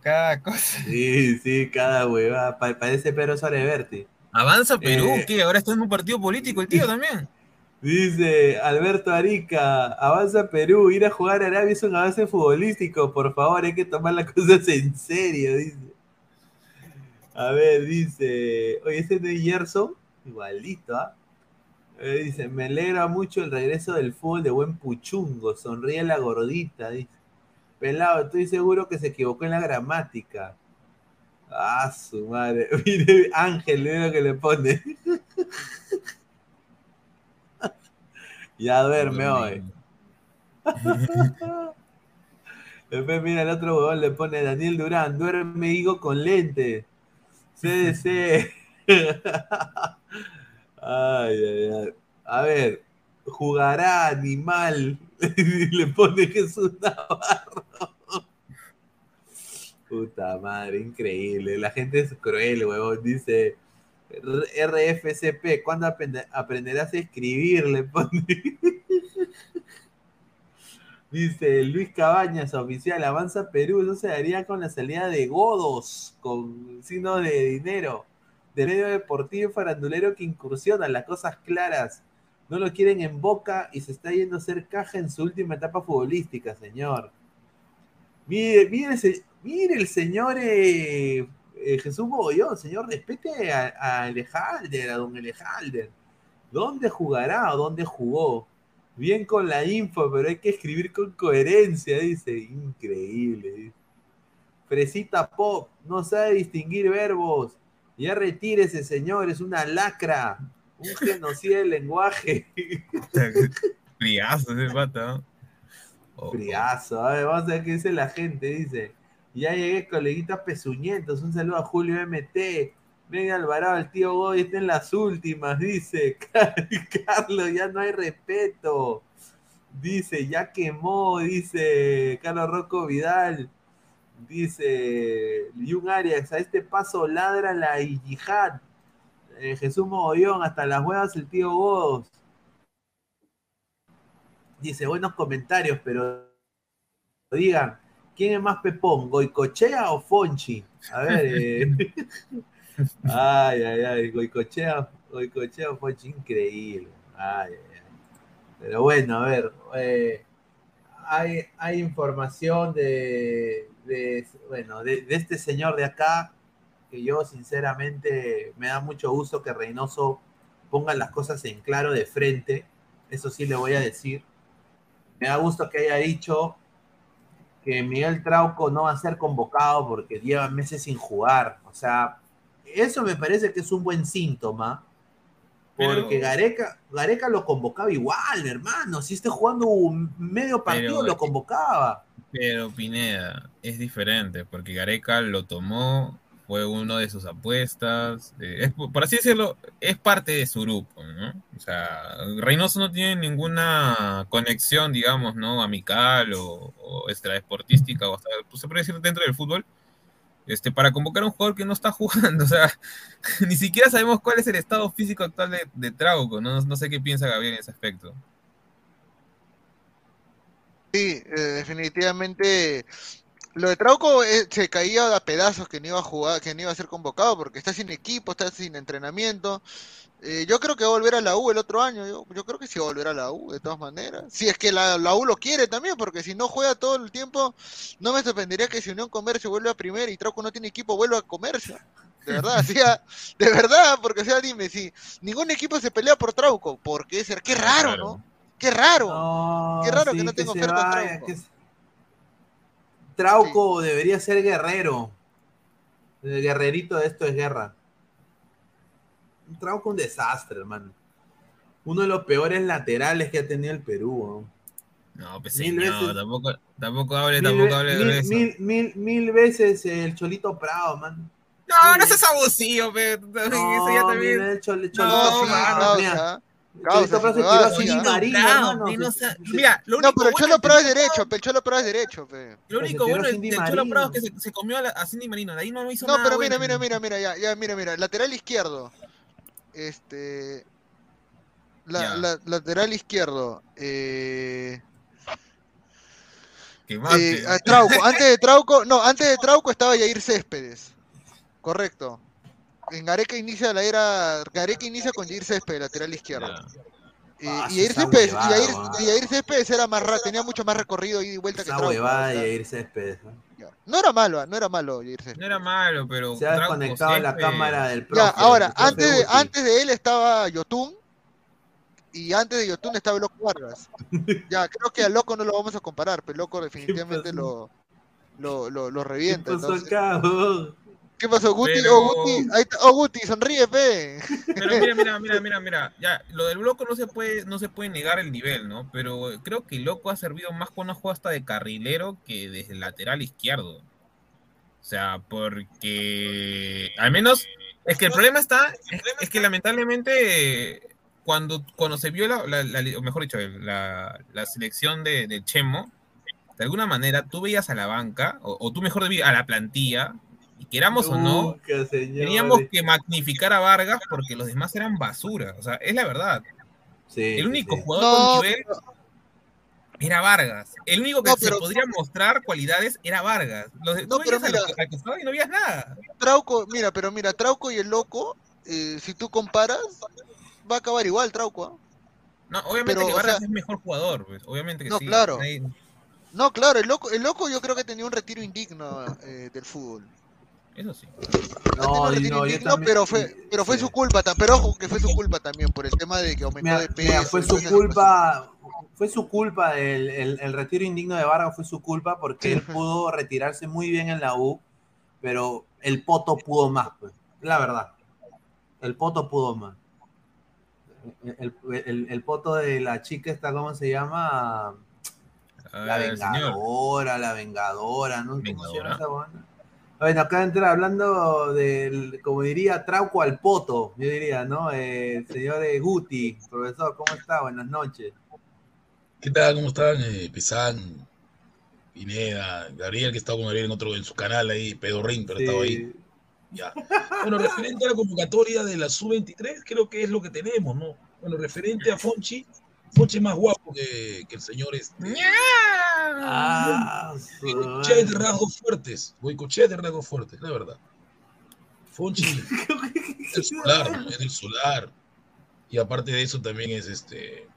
cada cosa. Sí, sí, cada hueva. Parece Pedro Soreverti. Avanza Perú, eh, ¿qué? Ahora está en un partido político el tío también. [laughs] Dice Alberto Arica, avanza Perú, ir a jugar a Arabia es un avance futbolístico, por favor, hay que tomar las cosas en serio, dice. A ver, dice. Oye, ese de Gerson, igualito, ¿ah? dice, me alegra mucho el regreso del fútbol de buen Puchungo. Sonríe la gordita, dice. Pelado, estoy seguro que se equivocó en la gramática. Ah, su madre. [laughs] Mire, Ángel, mira lo que le pone. [laughs] ya duerme hoy. [laughs] Después mira el otro huevón, le pone Daniel Durán, duerme higo con lente. [laughs] Ay. A ver, jugará animal. [laughs] Le pone Jesús Navarro. Puta madre, increíble. La gente es cruel, huevón. Dice RFCP, ¿cuándo aprenderás a escribir? Le pone. [laughs] Dice Luis Cabañas, oficial, avanza Perú, eso se daría con la salida de Godos, con signo de dinero, de medio deportivo farandulero que incursiona las cosas claras. No lo quieren en boca y se está yendo a hacer caja en su última etapa futbolística, señor. Mire, mire, mire el señor eh, eh, Jesús Bogollón, señor, respete a, a a don Elejalder. ¿Dónde jugará o dónde jugó? Bien con la info, pero hay que escribir con coherencia, dice. Increíble. Fresita Pop, no sabe distinguir verbos. Ya retírese, señor, es una lacra. Un genocidio [laughs] del lenguaje. [laughs] Friazo ese pata. Friazo. A ver, vamos a ver qué dice la gente. Dice: Ya llegué, coleguitas pezuñentos. Un saludo a Julio MT. Venga Alvarado, el tío Goy está en las últimas, dice. [laughs] Carlos, ya no hay respeto. Dice, ya quemó, dice Carlos Rocco Vidal. Dice Jung Arias, a este paso ladra la yihad. Eh, Jesús Mogollón, hasta las huevas el tío Godos. Dice, buenos comentarios, pero digan, ¿quién es más pepón, Goicochea o Fonchi? A ver, eh. [laughs] Ay, ay, ay, Goicochea, Goicochea fue increíble. Ay, ay, ay. Pero bueno, a ver, eh, hay, hay, información de, de bueno, de, este señor de acá que yo sinceramente me da mucho gusto que Reynoso ponga las cosas en claro de frente. Eso sí le voy a decir. Me da gusto que haya dicho que Miguel Trauco no va a ser convocado porque lleva meses sin jugar. O sea, eso me parece que es un buen síntoma Porque Pero- Gareca, Gareca lo convocaba igual, hermano. Si esté jugando un medio partido, Pero- lo convocaba. Pero Pineda es diferente, porque Gareca lo tomó, fue uno de sus apuestas, eh, es, por así decirlo, es parte de su grupo, ¿no? O sea, Reynoso no tiene ninguna conexión, digamos, ¿no? Amical o, o extradeportística, o hasta, pues, se puede decir dentro del fútbol, este, para convocar a un jugador que no está [laughs] jugando, o sea, [laughs] ni siquiera sabemos cuál es el estado físico actual de, Trauco, ¿no? No sé qué piensa Gabriel en ese aspecto. Sí, eh, definitivamente. Lo de Trauco eh, se caía a pedazos que no iba a jugar, que no iba a ser convocado porque está sin equipo, está sin entrenamiento. Eh, yo creo que va a volver a la U el otro año. Yo, yo creo que sí va a volver a la U de todas maneras. Si es que la, la U lo quiere también, porque si no juega todo el tiempo, no me sorprendería que si Unión Comercio vuelve a primera y Trauco no tiene equipo, vuelva a Comercio. De verdad, [laughs] sea, de verdad, porque o sea, dime, si ningún equipo se pelea por Trauco, ¿por qué ser? Qué raro. ¿no? Qué raro. No, Qué raro que no tenga oferta vaya, Trauco. que Trauco debería ser guerrero. El guerrerito de esto es guerra. Trauco un desastre, hermano. Uno de los peores laterales que ha tenido el Perú. ¿no? No, pues Mil señor, veces- tampoco, tampoco hable, Mil, tampoco hable mil- de eso. mil- mil- mil veces el Cholito Prado, man. No, no seas abusivo, pe. También, eso ya No, también. el Chol- Cholito No, Prado, mira. causa, se tiró a. Marino, hermano. no Mira, lo No, pero el Cholo Prado es derecho, el Cholo Prado es derecho, pe. Lo Pero único bueno del Cholo. Prado es que se, se comió a, la- a Cindy Marino. De ahí no hizo No, nada pero mira, bueno. mira, mira, mira, ya, ya, mira, mira, lateral izquierdo. Este. La, lateral izquierdo. Eh, eh, Trauco, [laughs] antes de Trauco, no, antes de Trauco estaba Yair Céspedes. Correcto. En Gareca inicia la era. Gareca inicia con Yair Céspedes, lateral izquierdo. Eh, Ah, y Yair Céspedes, y huevada, Yair, weón. y Yair Céspedes era más ra- tenía mucho más recorrido ida y vuelta que Esa Trauco. huevada Yair Céspedes. ¿no? No era malo, ah, no era malo Céspedes. No era malo, pero. Se ha desconectado la cámara del profe. Ya, ahora, profe antes de, antes de él estaba Yotun y antes de Yotun estaba Loco Vargas. [laughs] Ya, creo que al Loco no lo vamos a comparar, pero Loco definitivamente lo, lo, lo, lo ¿Qué revienta. pasó entonces- acá? ¿Qué pasó, Guti? Pero- Oh, Guti, ahí está. Oh, Guti, sonríe, pe. Pero mira, mira, mira, mira, mira. Ya, lo del loco no se puede, no se puede negar el nivel, ¿no? Pero creo que el loco ha servido más con una jugada hasta de carrilero que desde el lateral izquierdo. O sea, porque al menos es que el problema está, es, es que lamentablemente cuando, cuando se vio la, la- la- o mejor dicho, la, la selección de, de Chemo, de alguna manera tú veías a la banca, o, o tú mejor a la plantilla, y queramos o no, señores. Teníamos que magnificar a Vargas porque los demás eran basura. O sea, es la verdad. Sí, El único sí. jugador No, con nivel era Vargas. El único que No, se pero- podría mostrar cualidades era Vargas. Los No, tú pero a los mira. costado y no veías nada. Trauco, mira, pero mira, Trauco y el Loco, eh, si tú comparas, va a acabar igual Trauco. ¿ah? No, obviamente Pero, que o Vargas sea- es mejor jugador. pues, Obviamente que No, sí. claro. No, claro, el loco, el loco yo creo que tenía un retiro indigno eh, del fútbol. Eso sí. No, no, yo también- pero fue, pero fue sí. su culpa, pero ojo que fue su culpa también por el tema de que aumentó Mira, de peso. mira, fue su culpa, fue su culpa, el, el- el retiro indigno de Vargas fue su culpa porque él [laughs] pudo retirarse muy bien en la U, pero el Poto pudo más, pues, la verdad. El Poto pudo más. El, el- el- el Poto de la chica esta, ¿cómo se llama? La Ah, señor. Vengadora, la Vengadora, ¿no? ¿Cómo se llama esa buena? Bueno, acá entra hablando del, como diría, Trauco al Poto, yo diría, ¿no? Eh, señor Guti, profesor, ¿cómo está? Buenas noches. ¿Qué tal? ¿Cómo están? Eh, Pizán, Pineda, Gabriel, que estaba con Gabriel en otro en su canal ahí, Pedorrín, pero estaba ahí. Ya. Bueno, referente a la convocatoria de la sub-23, creo que es lo que tenemos, ¿no? Bueno, referente a Fonchi, Fonchi es más guapo que, que el señor este. Ah, Boicochea de rasgos fuertes, Boicochea de rasgos fuertes, la verdad. Fonchi es del solar, es del solar. Y aparte de eso también es este.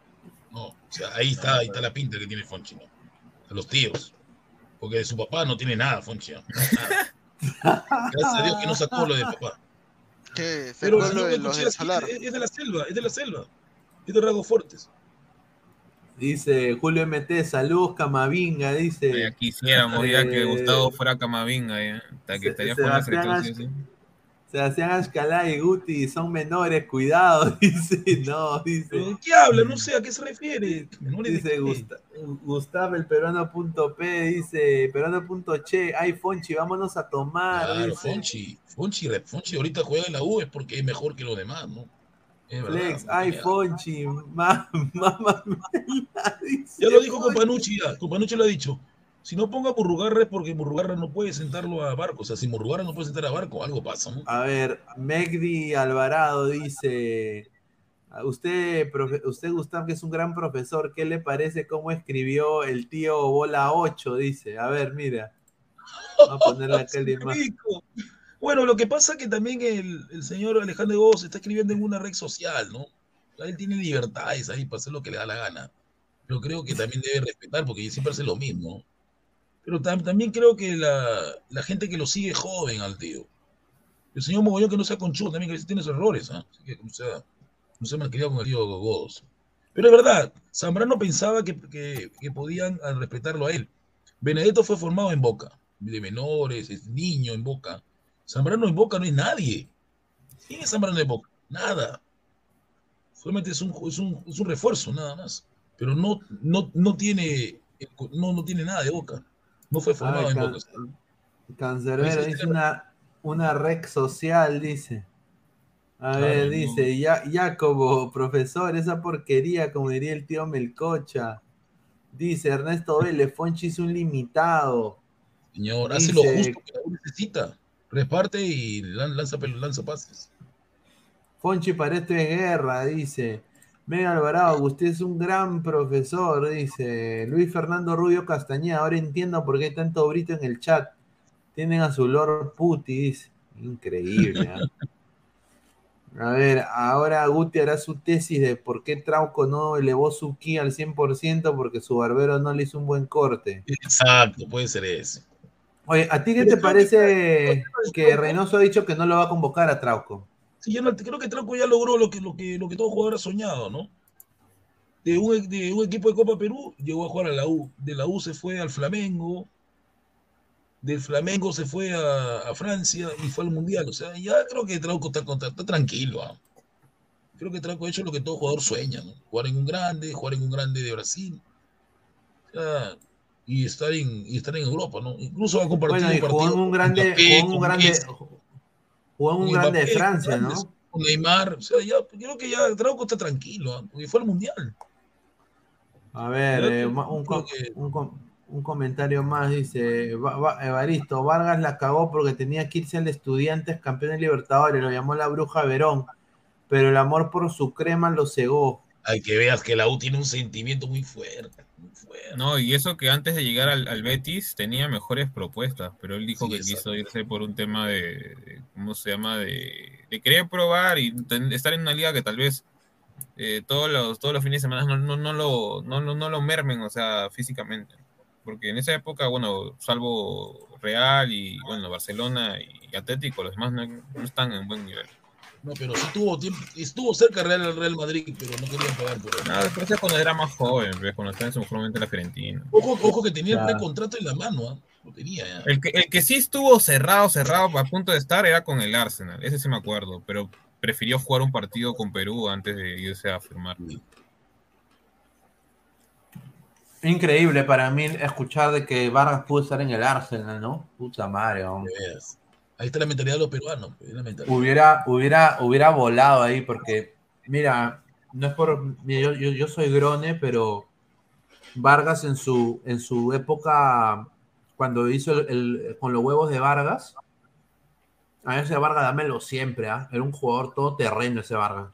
No, o sea, ahí está, ahí está la pinta que tiene Fonchi, ¿no? De los tíos. Porque de su papá no tiene nada, Fonchi. ¿no? Nada. Gracias a Dios que no sacó lo de papá. Se Pero el señor de los es, es de la selva, es de la selva. Es de rasgos fuertes. Dice Julio MT, saludos Camavinga, Ya dice. quisiéramos ya que Eh, Gustavo fuera Camavinga, ya. Hasta que Se- estaría Sebastián selección, sí. Sebastián Ashcalá y Guti son menores, cuidado, [laughs] dice, no, dice. ¿De qué habla? No sé a qué se refiere. Menores Dice? Gusta- Gustavo el peruano.p, dice peruano.che, ay Fonchi, vámonos a tomar. Claro, dice. Fonchi. Fonchi, Fonchi ahorita juega en la U es porque es mejor que los demás, ¿no? Flex, ay Fonchi, ma- [laughs] mamá. [laughs] Ya lo dijo Companucci, ya. Companucci lo ha dicho. Si no ponga Murrugarra es porque Murrugarra no puede sentarlo a Barco. O sea, si Murrugarra no puede sentar a Barco, algo pasa, ¿no? A ver, Megdi Alvarado dice, usted, profe- usted Gustavo, que es un gran profesor, ¿qué le parece cómo escribió el tío Bola 8? Dice, a ver, mira. Vamos a ponerle acá. [laughs] Rico. Bueno, lo que pasa es que también el, el señor Alejandro Gómez está escribiendo en una red social, ¿no? Él tiene libertades ahí para hacer lo que le da la gana. Pero creo que también debe respetar porque siempre hace lo mismo. Pero tam- también creo que la, la gente que lo sigue es joven al tío. El señor Mogollón que no sea conchudo también que a veces tiene sus errores, ¿ah? Así que no sea, no sea malcriado con el tío Godos. Pero es verdad, Zambrano pensaba que, que- que podían ah, respetarlo a él. Benedetto fue formado en Boca, de menores, es niño en Boca. Zambrano en Boca no es nadie. ¿Quién es Zambrano en Boca? Nada. Solamente es un, es un, es un refuerzo, nada más. Pero no, no, no, tiene, no, no tiene nada de Boca. No fue formado ver, en Boca. Cancerbero dice una, una red social, dice. A Claro, ver, no. dice, ya, Jacobo, profesor, esa porquería, como diría el tío Melcocha. Dice Ernesto Vélez, Fonchi es un limitado. Señor, hace lo justo que la necesita. Reparte y lan- lanza, lanza pases. Fonchi para esto es guerra, dice. Mega Alvarado, usted es un gran profesor, dice. Luis Fernando Rubio Castañeda, ahora entiendo por qué hay tanto brito en el chat. Tienen a su Lord Puti, dice. Increíble. ¿ah? [laughs] A ver, ahora Guti hará su tesis de por qué Trauco no elevó su ki al 100% porque su barbero no le hizo un buen corte. Exacto, puede ser ese. Oye, ¿a ti qué te parece que Reynoso ha dicho que no lo va a convocar a Trauco? Sí, yo no- creo que Trauco ya logró lo que, lo que, lo que todo jugador ha soñado, ¿no? De un, de un equipo de Copa Perú llegó a jugar a la U. De la U se fue al Flamengo. Del Flamengo se fue a, a Francia y fue al Mundial. O sea, ya creo que Trauco está, está tranquilo. ¿ah? Creo que Trauco ha hecho lo que todo jugador sueña, ¿no? Jugar en un grande, jugar en un grande de Brasil. O sea, y estar en, y estar en Europa, ¿no? Incluso ha compartido Bueno, y jugó en partidos un con grande, Mbappé, jugó en un con grande, Messi, jugó en un grande de Mbappé, Francia, con ¿no? Con Neymar, o sea, ya, creo que ya Trauco está tranquilo, ¿ah? porque fue al Mundial. A ver, Yo eh, un, co- que- un com- un comentario más, dice Va- Va- Evaristo, Vargas la cagó porque tenía que irse al Estudiantes campeón de Libertadores, lo llamó la bruja Verón, pero el amor por su crema lo cegó. Hay que veas que la U tiene un sentimiento muy fuerte. No, y eso que antes de llegar al, al Betis tenía mejores propuestas, pero él dijo Sí, que quiso irse por un tema de, de- ¿cómo se llama? De, de querer probar y ten- estar en una liga que tal vez eh, todos los todos los fines de semana no, no, no lo, no, no, no lo mermen, o sea, físicamente. Porque en esa época, bueno, salvo Real y, bueno, Barcelona y Atlético, los demás no, no están en buen nivel. No, pero sí tuvo tiempo, estuvo cerca Real al Real Madrid, pero no querían pagar por él. Nada, pero es cuando era más joven, pues, cuando estaba en su mejor momento en la Fiorentina. Ojo, ojo que tenía Claro. el precontrato en la mano, ¿ah? Lo tenía ya. El que, el que sí estuvo cerrado, cerrado, a punto de estar, era con el Arsenal. Ese sí me acuerdo, pero prefirió jugar un partido con Perú antes de irse a firmar. Increíble para mí escuchar de que Vargas pudo estar en el Arsenal, ¿no? Puta madre, hombre. Ahí está la mentalidad de los peruanos. pues. Hubiera, hubiera, hubiera volado ahí porque, mira, no es por, yo, yo, yo soy Grone, pero Vargas en su, en su época, cuando hizo el- con los huevos de Vargas, a ese Vargas dámelo siempre, ¿ah? Era un jugador todoterreno ese Vargas.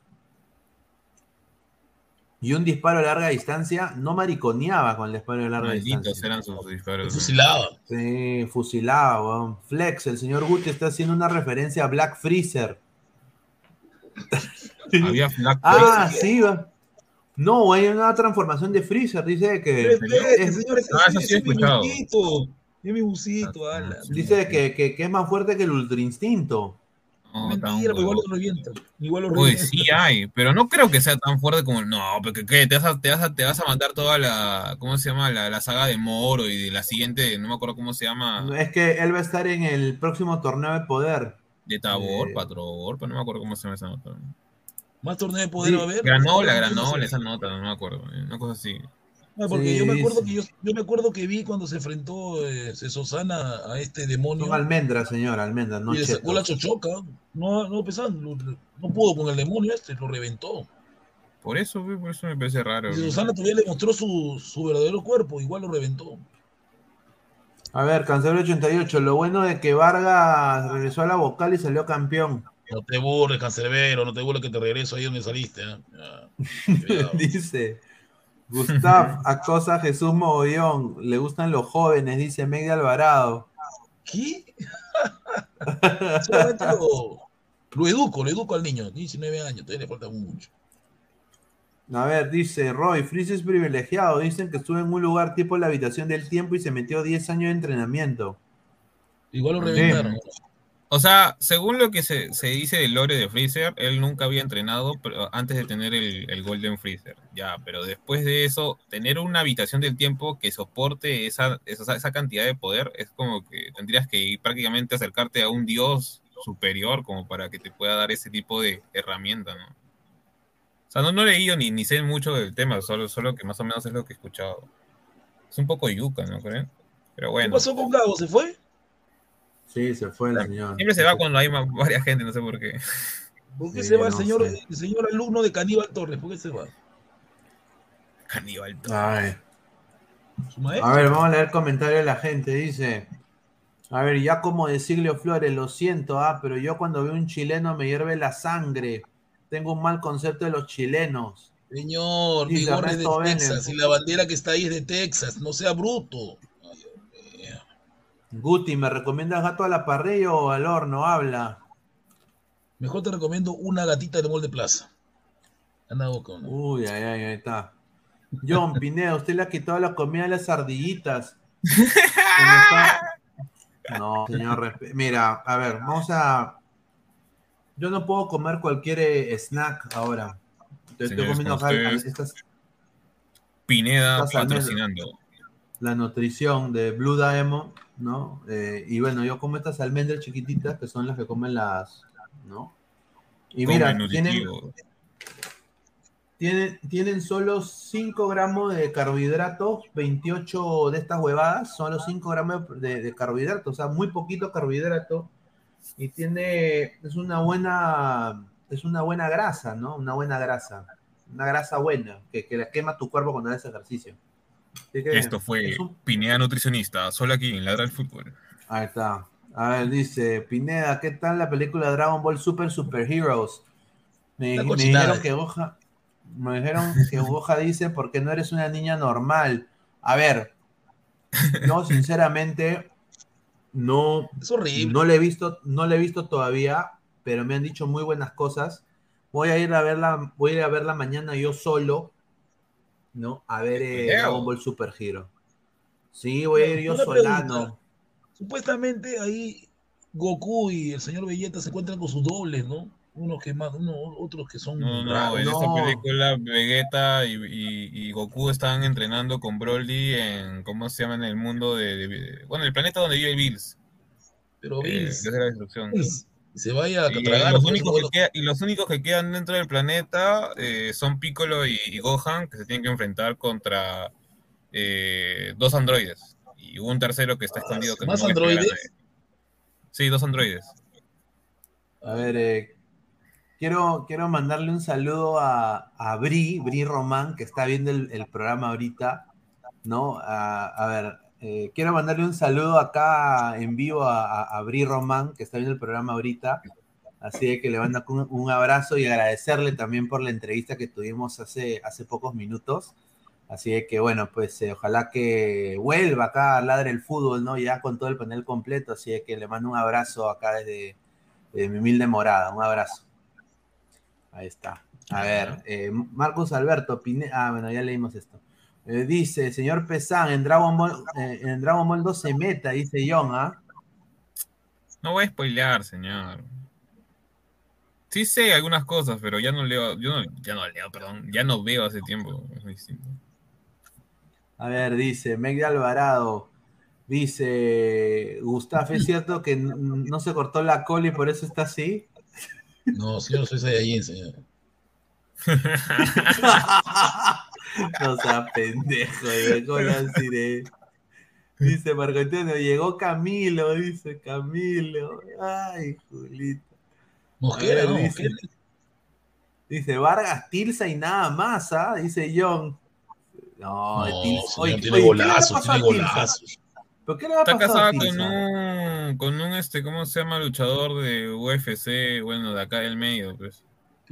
Y un disparo a larga distancia, no mariconeaba con el disparo de larga Malditos distancia. eran sus disparos. fusilaba. Sí, fusilado, weón. Flex, el señor Guti está haciendo una referencia a Black Freezer. [laughs] Había Black Ah, sí, va. No, hay una transformación de Freezer, dice que Respete, es, señores, Ah, eso sí he es mi escuchado. Es mi ala. dice que, que- que es más fuerte que el Ultra Instinto. No, Mentira, pero igual huevo. lo revienta. Igual lo Uy, revienta. sí hay, pero no creo que sea tan fuerte como. No, porque ¿qué? Te vas a, te vas a, te vas a mandar toda la. ¿Cómo se llama? La, la saga de Moro y de la siguiente, no me acuerdo cómo se llama. Es que él va a estar en el próximo torneo de poder. De Tabor, Eh, Patrobor, pero no me acuerdo cómo se llama esa nota. Más torneo de poder Sí, va a haber. Granola, granola, esa nota, no me acuerdo. Una cosa así. Ah, porque Sí, yo me acuerdo que yo, yo me acuerdo que vi cuando se enfrentó eh, Sosana a este demonio Son almendras, señor, almendras, no y le sacó la chochoca. No, no, pesado, no, no pudo con el demonio este, lo reventó. Por eso, por eso me parece raro. Y. Susana todavía le mostró su, su verdadero cuerpo, igual lo reventó. A ver, Cancelo 88. Lo bueno de que Vargas regresó a la vocal y salió campeón. No te burles, cancerbero, no te burles que te regreso ahí donde saliste. ¿eh? Ya, [laughs] dice Gustav [laughs] acosa a Jesús Mogollón. Le gustan los jóvenes, dice Meg de Alvarado. ¿Qué? Solamente lo, lo educo, lo educo al niño. 19 años, todavía le falta mucho. A ver, dice Roy, Freeze es privilegiado. Dicen que estuvo en un lugar tipo la habitación del tiempo y se metió 10 años de entrenamiento. Igual lo Sí. O sea, según lo que se, se dice del lore de Freezer, él nunca había entrenado pero antes de tener el, el Golden Freezer. Ya, pero después de eso, tener una habitación del tiempo que soporte esa, esa, esa cantidad de poder es como que tendrías que ir prácticamente acercarte a un dios superior como para que te pueda dar ese tipo de herramienta, ¿no? O sea, no, no he leído ni, ni sé mucho del tema, solo, solo que más o menos es lo que he escuchado. Es un poco yuca, ¿no creen? Pero ¿Qué bueno. pasó con Gabo? ¿Se fue? Sí, se fue el señor. Siempre se va cuando hay más, varias gente, no sé por qué. ¿Por qué Sí, se va el no señor, sé. el señor alumno de Caníbal Torres? ¿Por qué se va? Caníbal. Ay. ¿Su maestro? A ver, vamos a leer comentarios de la gente. Dice, a ver, ya como de Siglio Flores, lo siento, ah, pero yo cuando veo un chileno me hierve la sangre. Tengo un mal concepto de los chilenos. Señor, gorra es de. Texas y la bandera que está ahí es de Texas. No sea bruto. Guti, ¿me recomiendas gato a la parrilla o al horno? Habla. Mejor te recomiendo una gatita de molde plaza. Anda boca, ¿no? Uy, ay, ay, ahí está. John Pineda, usted le ha quitado la comida a las ardillitas. No, señor. Mira, a ver, vamos a. Yo no puedo comer cualquier eh, snack ahora. Estoy, comiendo estas, Pineda Estas patrocinando. la nutrición de Blue Diamond, ¿no? Eh, y bueno, yo como estas almendras chiquititas que son las que comen las, ¿no? Y Come mira, tienen, tienen, tienen solo 5 gramos de carbohidratos, 28 de estas huevadas, son los 5 gramos de, de carbohidratos, o sea, muy poquito carbohidrato. Y tiene, es una buena, es una buena grasa, ¿no? Una buena grasa, una grasa buena, que, que la quema tu cuerpo cuando haces ejercicio. Esto fue es un- Pineda Nutricionista, solo aquí en Ladra el Fútbol. Ahí está. A ver, dice Pineda, ¿qué tal la película Dragon Ball Super Super Heroes? Me, dijeron que Goja, me dijeron que Goja dice porque no eres una niña normal. A ver, yo sinceramente no, Es horrible. no le he visto, no le he visto todavía, pero me han dicho muy buenas cosas. Voy a ir a verla, voy a ir a verla mañana yo solo, ¿no? A ver eh. Dragon Ball Super Hero. Sí, voy a ir yo solano. pregunta. Supuestamente ahí Goku y el señor Belleta se encuentran con sus dobles, ¿no? Unos que más, uno, otros que son No, no, en esta no. película Vegeta y, y- y Goku estaban entrenando con Broly en, ¿cómo se llama? En el mundo de, de- bueno, el planeta donde vive Bills. Pero eh, Bills, desde la destrucción. Bills, se vaya a Y, tragar. los pues, únicos que queda- y los únicos que quedan dentro del planeta eh, son Piccolo y, y Gohan, que se tienen que enfrentar contra eh, dos androides. Y un tercero que está escondido. Que ¿Más no androides? Sí, dos androides. A ver, eh, quiero, quiero mandarle un saludo a, a Bri, Bri Román, que está viendo el, el programa ahorita, ¿no? A, a ver, eh, quiero mandarle un saludo acá en vivo a, a, a Bri Román, que está viendo el programa ahorita. Así que le mando un, un abrazo y agradecerle también por la entrevista que tuvimos hace, hace pocos minutos. Así que bueno, pues eh, ojalá que vuelva acá a Ladre el Fútbol, ¿no? Ya con todo el panel completo. Así que le mando un abrazo acá desde, de mi humilde morada. Un abrazo. Ahí está. A ver, eh, Marcos Alberto Pine Ah, bueno, ya leímos esto. Eh, dice, señor Pesán, en Dragon Ball, eh, en Dragon Ball 2 se meta, dice John, ¿ah? No voy a spoilear, señor. Sí sé algunas cosas, pero ya no leo, yo no, ya no leo, perdón, ya no veo hace tiempo. Es muy distinto. A ver, dice Meg de Alvarado. Dice Gustaf, ¿es cierto que no se cortó la cola y por eso está así? No, señor, soy Saiyajin, señor. [laughs] [laughs] no sea pendejo, así de- Dice Marco Antonio, llegó Camilo, dice Camilo. Ay, Julito. Mosquera, no, dice, Mosquera. dice Vargas, Tilsa y nada más, ¿ah? Dice John. No, No, Tilsa. señor, Oye, tiene oye, ¿qué le va a golazos, tiene golazos. ¿Por qué le va a Está pasar a casada con un, con un, este, ¿cómo se llama? Luchador de UFC, bueno, de acá del medio, pues.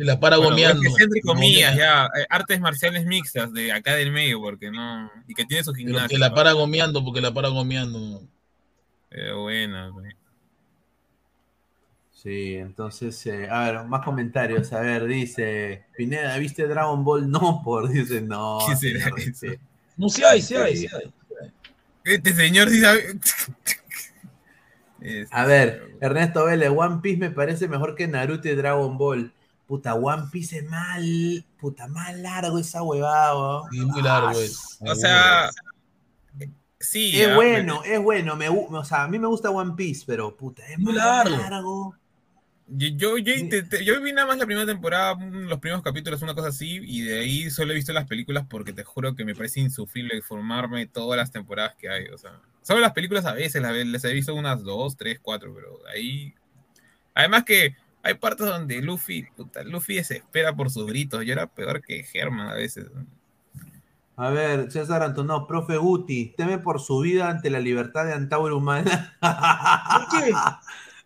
Que la para Bueno, gomeando. Entre comillas, ya, eh, artes marciales mixtas de acá del medio, porque no, y que tiene su gimnasio. que la para gomeando, porque la para gomeando. Pero buena, pues. Sí, entonces, eh, a ver, más comentarios. A ver, dice Pineda, ¿viste Dragon Ball? No, por dice, no. [laughs] ¿Qué será señor, eso? sí. No, sí hay, sí hay, sí hay. [laughs] Este señor sí sabe. Este, [laughs] A ver, Ernesto Vélez, One Piece me parece mejor que Naruto y Dragon Ball. Puta, One Piece es mal, puta, más largo esa huevada. weón. Sí, muy largo es. O sea, sí. Es bueno, es bueno, me, o sea, a mí me gusta One Piece, pero puta, es Muy largo. largo. Yo, yo, yo intenté- yo vi nada más la primera temporada, mm, los primeros capítulos, una cosa así, y de ahí solo he visto las películas porque te juro que me parece insufrible formarme todas las temporadas que hay. O sea, solo las películas a veces las, las he visto unas dos, tres, cuatro, pero ahí. Además que hay partes donde Luffy, puta, Luffy desespera por sus gritos. Yo era peor que Herman a veces. A ver, César Antonó, profe Guti, teme por su vida ante la libertad de Antauro Humana. ¿Por qué? [laughs]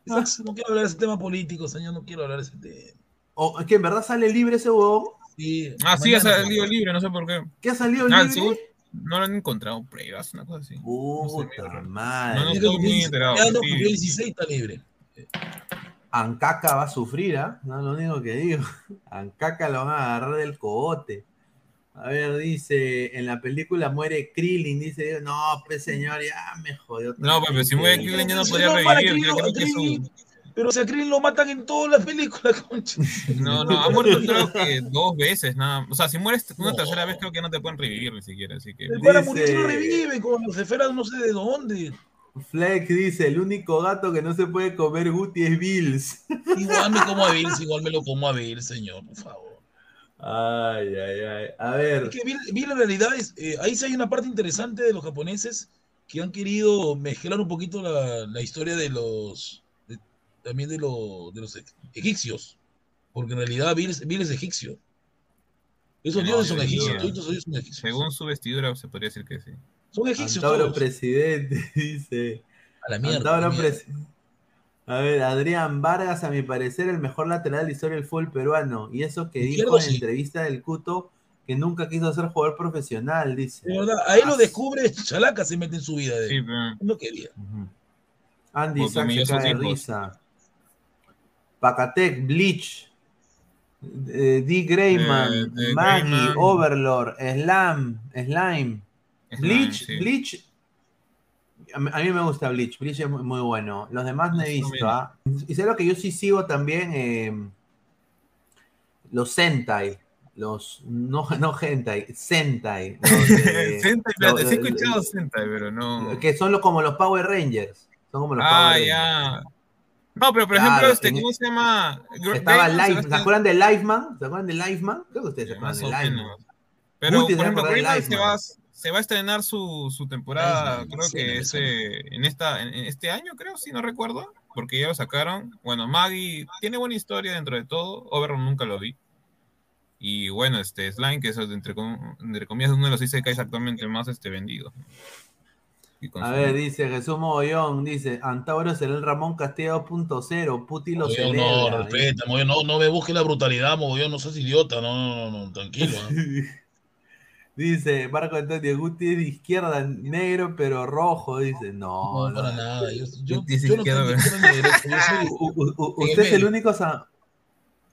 No quiero hablar de ese tema político, señor, no quiero hablar de ese tema. ¿O es que en verdad sale libre ese huevón? Sí, Ah, sí, ha salido libre, no sé por qué. ¿Qué ha salido Ah, libre? no lo han encontrado pruebas, una cosa así. Puta madre. No, no estoy muy enterado. ya no cumplió el 16, está libre. Ancaca va a sufrir, ¿ah? No es lo único que digo. [laughs] Ancaca lo van a agarrar del cogote. A ver, dice, en la película muere Krillin, dice, no, pues señor, ya me jodió. No, pues, pero si muere Krillin ya no podría no, revivir. Yo creo que es Krillin, un- Pero o sea, Krillin lo matan en todas las películas, [laughs] concha. No, no, ha muerto creo que dos veces, nada. O sea, si mueres una No. tercera vez creo que no te pueden revivir ni siquiera, así que... Para Dice- morir lo revive con los esferas no sé de dónde. Flex dice, el único gato que no se puede comer Guti es Bills. [laughs] Igual me como a Bill, igual me lo como a Bill, señor, por favor. Ay, ay, ay. A ver, Es que Bill, Bill en realidad es, eh, ahí sí hay una parte interesante de los japoneses que han querido mezclar un poquito la, la historia de los de- también de, los de los egipcios, porque en realidad Bill, es- Bill es egipcio. Esos No, dioses son yo egipcios, diría- todos ellos son egipcios. Según su vestidura se podría decir que sí. Son egipcios Antauro todos. presidente, [laughs] dice. A la mierda. Antauro a ver, Adrián Vargas, a mi parecer, el mejor lateral de la historia del fútbol peruano. Y eso que Izquierdo, dijo en sí. entrevista del Cuto que nunca quiso ser jugador profesional, dice. De verdad, ahí lo descubre, [laughs] Chalaca se mete en su vida. De, Sí, pero... No quería. Andy Sack se cae de risa. Pacatec, Bleach, eh, D. Greyman, Eh, de Maggie, Greyman. Overlord, Slam, Slime, Bleach, sí. Bleach. A mí, me gusta Bleach, Bleach es muy, muy bueno. Los demás no he visto. ¿ah? Y sé lo que yo sí sigo también, eh, los Sentai. Los, no, [laughs] no hentai, Sentai. los [laughs] Sentai, espérate, los- sí he escuchado Sentai, pero no... que son los, como los Power Rangers. Son como los Ah, Power Rangers. ya. No, pero por Claro, ejemplo, este, en- ¿cómo se llama? Estaba Greyman, Live, ¿se acuerdan de Liveman? ¿Se acuerdan de Liveman? Creo que ustedes se acuerdan de Liveman. menos. Pero, se por ejemplo, Greyman se va, a estrenar su, su temporada, creo sí, que ese, en, esta, en, en este año, creo, si no recuerdo, porque ya lo sacaron. Bueno, Maggie tiene buena historia dentro de todo, Overlord nunca lo vi. Y bueno, este Slime, que es entre, entre comillas uno de los isekais actualmente más este, vendidos. Y A ver, dice Jesús Mogollón, dice, Antauro será el Ramón Castillo punto cero, Puti lo Mogollón, celebra. no, respeta, Mogollón, no, no me busque la brutalidad, Mogollón, no seas idiota, no, no, no, no, tranquilo. ¿ah? [laughs] dice Marco Antonio Guti es de izquierda, negro pero rojo, dice, no, No, para no. nada. Yo, yo, Dice yo izquierda, yo soy, [laughs] U- u- u- en el usted es el único... sa-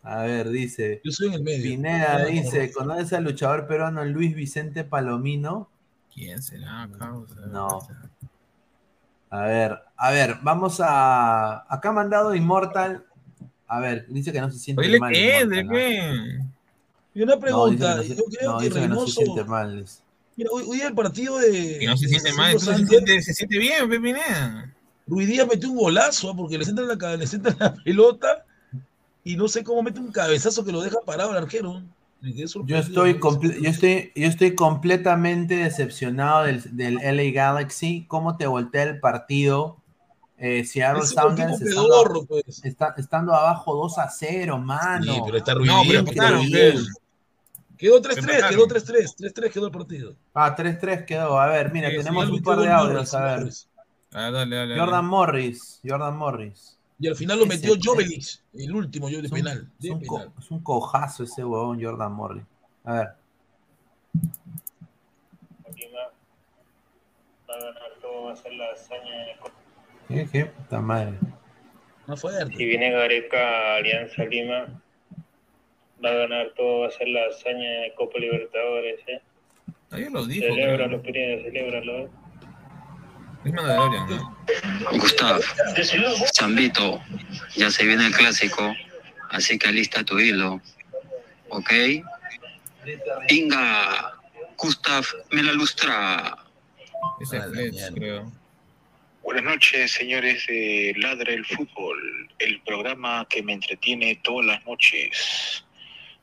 A ver, dice, yo soy en el medio. Pineda No, no, dice, no. ¿conoces al luchador peruano Luis Vicente Palomino? ¿Quién será, causa? No. A ver, a ver, vamos a... Acá ha mandado Immortal. A ver, dice que no se siente Oye, mal. ¿qué? Immortal, ¿De ¿no? qué? Y una No, pregunta, dice que no se- yo creo no, que que no se Reynoso, siente mal. Mira, hoy, hoy día el partido de. Y no se siente mal, se siente, se siente bien. Ruiz Díaz metió un golazo porque le centra la, le centra la [laughs] pelota y no sé cómo mete un cabezazo que lo deja parado al arquero. Yo estoy, yo estoy, yo estoy completamente decepcionado del, del LA Galaxy. ¿Cómo te voltea el partido? Eh, Seattle Sounders estando, pues. está- estando abajo 2 a 0, mano. Sí, pero está Ruiz No, pero. Quedó 3-3, Empataron. quedó 3-3, 3-3 quedó el partido. Ah, 3-3 quedó. A ver, mira, Sí, tenemos un par de audios. A ver, Morris. Ah, dale, dale. Jordan dale. Morris. Jordan Morris. Y al final lo metió Jovelich, el último yo de Es un, penal. es De un co- penal. es un cojazo ese huevón, Jordan Morris. A ver. va a ganar todo, va a hacer la hazaña de ¿Qué? ¿Qué? Puta madre. Más fuerte. Si viene Gareca Alianza Lima, va a ganar todo, va a hacer la hazaña de Copa Libertadores, ¿eh? Ayer lo dijo. Celébralo, Pineda, celébralo. Es Mandalorian, ¿no? Gustav, Chambito, ya se viene el clásico, así que alista tu hilo, ¿ok? Inga, Gustav, me la lustra. Ese es Fletch, creo. Buenas noches, señores de Ladra el Fútbol, el programa que me entretiene todas las noches.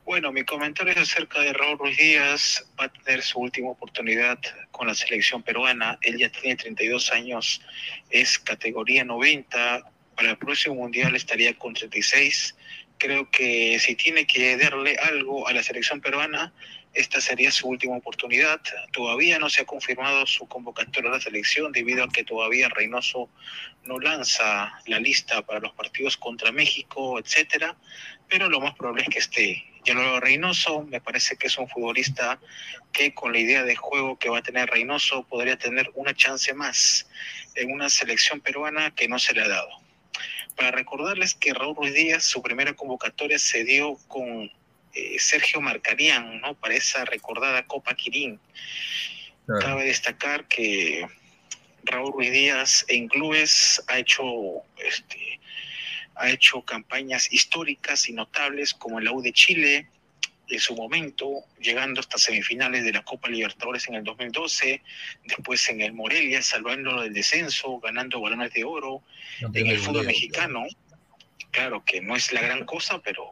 Bueno, mi comentario es acerca de Raúl Ruiz Díaz. Va a tener su última oportunidad con la selección peruana. Él ya tiene 32 años, es categoría 90. Para el próximo mundial estaría con 36. Creo que si tiene que darle algo a la selección peruana, esta sería su última oportunidad. Todavía no se ha confirmado su convocatoria a la selección debido a que todavía Reynoso no lanza la lista para los partidos contra México, etcétera, pero lo más probable es que esté. Ya lo veo Reynoso, me parece que es un futbolista que con la idea de juego que va a tener Reynoso podría tener una chance más en una selección peruana que no se le ha dado. Para recordarles que Raúl Ruiz Díaz, su primera convocatoria se dio con eh, Sergio Marcarián, ¿no? Para esa recordada Copa Quirín. Claro. Cabe destacar que Raúl Ruiz Díaz en clubes ha hecho este ha hecho campañas históricas y notables como en la U de Chile en su momento, llegando hasta semifinales de la Copa Libertadores en el 2012, después en el Morelia, salvando del descenso, ganando balones de oro, en el fútbol mexicano, claro que no es la gran cosa, pero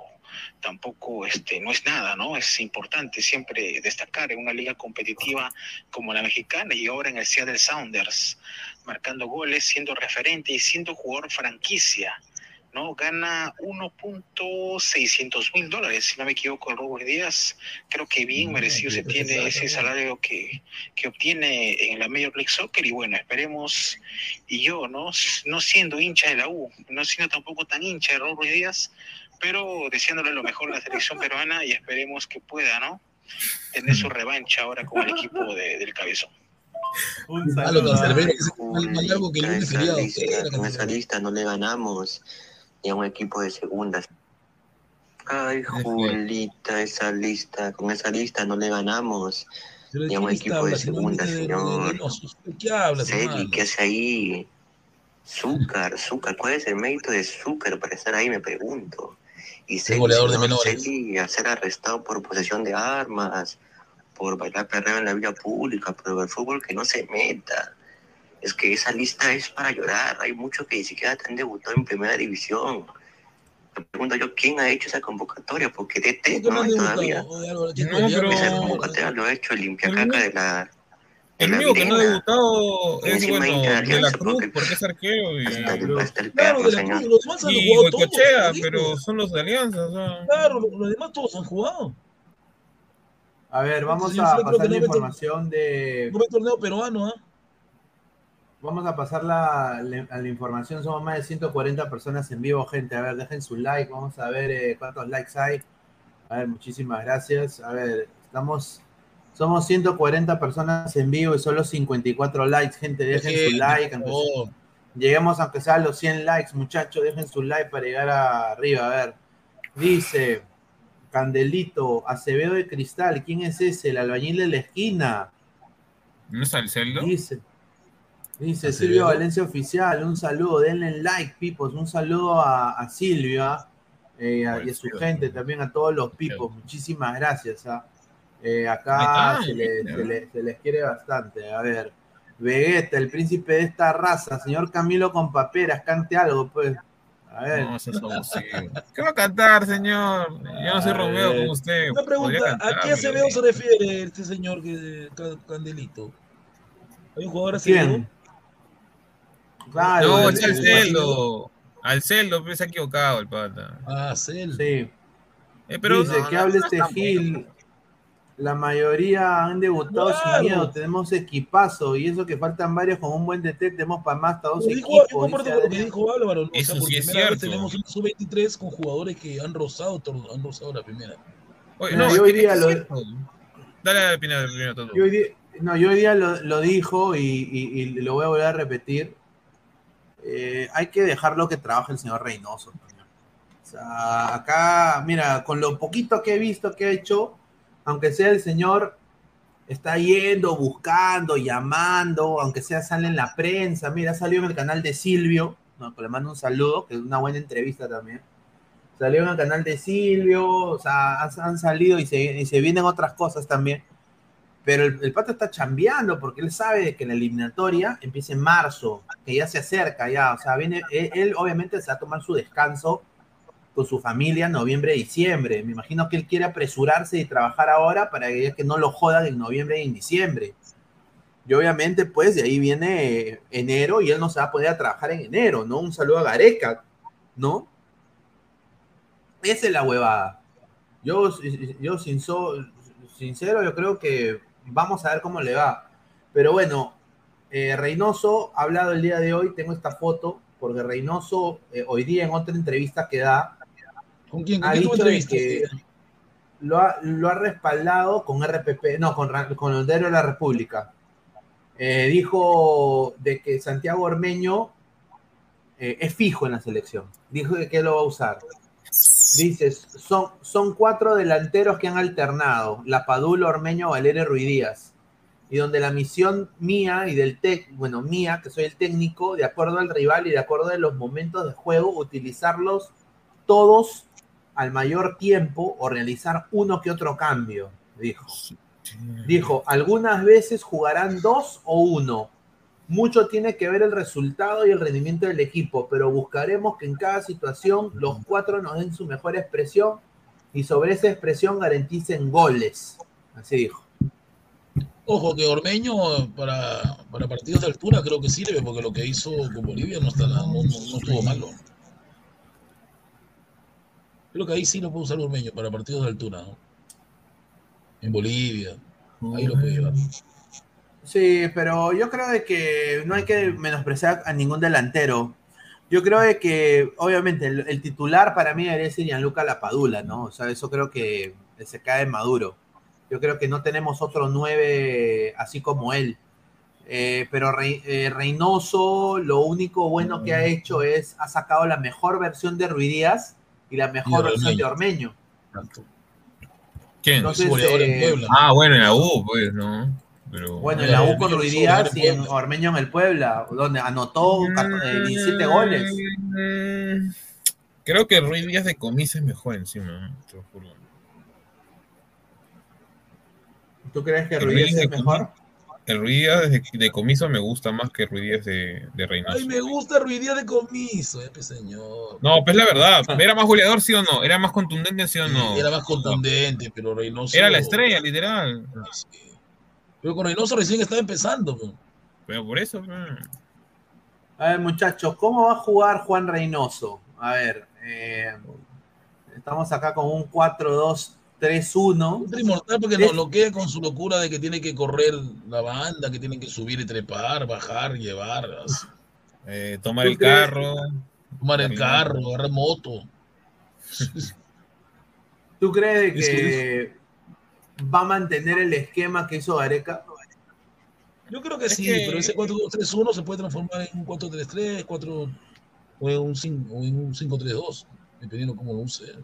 tampoco este no es nada, ¿no? Es importante siempre destacar en una liga competitiva como la mexicana y ahora en el Seattle Sounders, marcando goles, siendo referente y siendo jugador franquicia, ¿no? Gana 1.600 mil dólares, si no me equivoco, Robert Díaz. Creo que bien merecido se tiene ese salario que, que obtiene en la Major League Soccer y bueno, esperemos, y yo, ¿no? No siendo hincha de la U, no siendo tampoco tan hincha de Robert Díaz, pero deseándole lo mejor a la selección peruana y esperemos que pueda, ¿no? Tener su revancha ahora con el equipo de- del Cabezón. Un saludo. Con esa con lista no le ganamos ni a un equipo de segunda. Ay, Julita, esa lista, con esa lista no le ganamos Pero ¿de ni a un equipo de segunda, de- señor. Reynoso. ¿De qué hablas, Celi? ¿qué hace ahí? Zúcar, Zúcar, ¿cuál es el mérito de Zúcar para estar ahí? Me pregunto. Y Celi, goleador de menores. Celi, a ser arrestado por posesión de armas, por bailar perreo en la vía pública, por el fútbol que no se meta. Es que esa lista es para llorar. Hay muchos que ni siquiera te han debutado en primera división. Me pregunto yo, ¿quién ha hecho esa convocatoria? Porque DT ¿Por qué no hay todavía. No, pero- Esa convocatoria lo ha hecho el limpiacaca de la... de El la único que no ha debutado es, bueno, de de la Cruz, porque- es arquero, y, Hasta el, hasta el Claro, perro, de la señor. Cruz, los demás han y jugado todos. Pero son los de Alianza. o sea. Claro, los, demás todos han jugado. A ver, vamos Yo a pasar la no información de. No ve torneo peruano, ¿ah? Vamos a pasar la, la- a la información. Somos más de 140 personas en vivo, gente. A ver, dejen su like. Vamos a ver eh, cuántos likes hay. A ver, muchísimas gracias. A ver, estamos. Somos 140 personas en vivo y solo 54 likes, gente. Dejen su like. aunque favor. sea- lleguemos aunque sea a los 100 likes, muchachos. Dejen su like para llegar arriba. A ver, dice Candelito, Acevedo de Cristal. ¿Quién es ese? El albañil de la esquina. ¿No es el celdo? Dice. Dice. Silvio Valencia Oficial, un saludo, denle like, pipos, un saludo a, a Silvia eh, a- y a su gente, también a todos los pipos, muchísimas gracias. ¿ah? Eh, acá se, le- mira. se le- se les quiere bastante. A ver, Vegeta, el príncipe de esta raza, señor Camilo con paperas, cante algo, pues. A ver. No, eso es abusivo. ¿Qué va a cantar, señor? Yo no soy Romeo como usted. Una pregunta, ¿a qué Acevedo se refiere este señor que Ca- Candelito? ¿Hay un jugador Acevedo? Claro, No, es al el- celdo. Al celdo, pero se ha equivocado el pata. Ah, Celdo. Sí. Eh, pero Dice no, que no, hable no este. Gil. La mayoría han debutado Claro. sin miedo. Tenemos equipazo. Y eso que faltan varios con un buen DT. Tenemos para más hasta dos Yo dijo, equipos. yo comparto con lo que dijo Álvaro. ¿no? O sea, Eso por sí es cierto. tenemos un sub-23 con jugadores que han rozado, han rozado la primera. Oye, no, yo hoy día lo-. Dale a opinar primero todo. Yo hoy día, no, yo hoy día lo, lo dijo y, y- y lo voy a volver a repetir. Eh, hay que dejarlo que trabaje el señor Reynoso. también. Acá, mira, con lo poquito que he visto que ha hecho, aunque sea el señor está yendo, buscando, llamando, aunque sea sale en la prensa. Mira, salió en el canal de Silvio, ¿no? le mando un saludo, que es una buena entrevista también. Salió en el canal de Silvio, o sea, han, han salido y se, y se vienen otras cosas también. Pero el, pato está chambeando porque él sabe que la eliminatoria empieza en marzo, que ya se acerca ya. O sea, viene, él, él obviamente se va a tomar su descanso con su familia en noviembre, diciembre. Me imagino que él quiere apresurarse y trabajar ahora para que, que no lo jodan en noviembre y en diciembre. Y obviamente, pues, de ahí viene enero y él no se va a poder trabajar en enero, ¿no? Un saludo a Gareca, ¿no? Esa es la huevada. Yo, yo sin so- sincero, yo creo que vamos a ver cómo le va. Pero bueno, eh, Reynoso ha hablado el día de hoy, tengo esta foto, porque Reynoso eh, hoy día en otra entrevista que da, ¿Con quién? ¿Con ha dicho que lo ha, lo ha respaldado con RPP, no, con, con el diario de la República. Eh, dijo de que Santiago Ormeño es fijo en la selección. Dijo de que lo va a usar. Dices, son, son cuatro delanteros que han alternado, La Padula, Ormeño, Valeria Ruiz Díaz. Y donde la misión mía y del tec, bueno, mía, que soy el técnico, de acuerdo al rival y de acuerdo a los momentos de juego, utilizarlos todos al mayor tiempo o realizar uno que otro cambio, dijo. Dijo, algunas veces jugarán dos o uno. Mucho tiene que ver el resultado y el rendimiento del equipo, pero buscaremos que en cada situación los cuatro nos den su mejor expresión y sobre esa expresión garanticen goles. Así dijo. Ojo, que Ormeño para, para partidos de altura creo que sirve, porque lo que hizo con Bolivia no, está, no, no- no estuvo malo. Creo que ahí sí lo puede usar Ormeño para partidos de altura. En Bolivia. Ahí lo puede llevar. Sí, pero yo creo de que no hay que menospreciar a ningún delantero. Yo creo de que, obviamente, el, el titular para mí debería ser Gianluca Lapadula, ¿no? O sea, eso creo que se cae maduro. Yo creo que no tenemos otro nueve así como él. Eh, pero Rey- eh, Reynoso, lo único bueno que ha hecho es, ha sacado la mejor versión de Ruidías y la mejor Y versión de Ormeño. ¿Quién? Entonces, Es goleador en eh, Puebla. Ah, bueno, en la U, pues, ¿no? Pero... Bueno, en la U Ruiz Díaz goleador y en. Ormeño en el Puebla, donde anotó cat- eh, 17 goles. Mm, Creo que Ruiz Díaz de Comisa es mejor encima, ¿no? te lo juro. ¿Tú crees que El Ruiz Ruiz Díaz de es mejor? El Ruiz Díaz de, de Comiso me gusta más que Ruiz Díaz de, de Reynoso. Ay, me gusta Ruidía de comiso, eh, pues, señor. No, pues la verdad, ¿era más goleador sí o no? ¿Era más contundente sí o no? Era más contundente, pero Reynoso. Era la estrella, literal. Pero con Reynoso recién estaba empezando. Pero por eso. A ver, muchachos, ¿cómo va a jugar Juan Reynoso? A ver, eh, estamos acá con un 4-2-3-1. Ultra inmortal porque nos lo queda con su locura de que tiene que correr la banda, que tiene que subir y trepar, bajar, llevar. Eh, tomar ¿Tú el crees? carro. tomar el carro, agarrar moto. ¿Tú crees que va a mantener el esquema que hizo Gareca? Yo creo que Es sí, que- pero ese 4-2-3-1 se puede transformar en un 4-3-3, 4 o en un 5 o en un 5-3-2, dependiendo cómo lo use.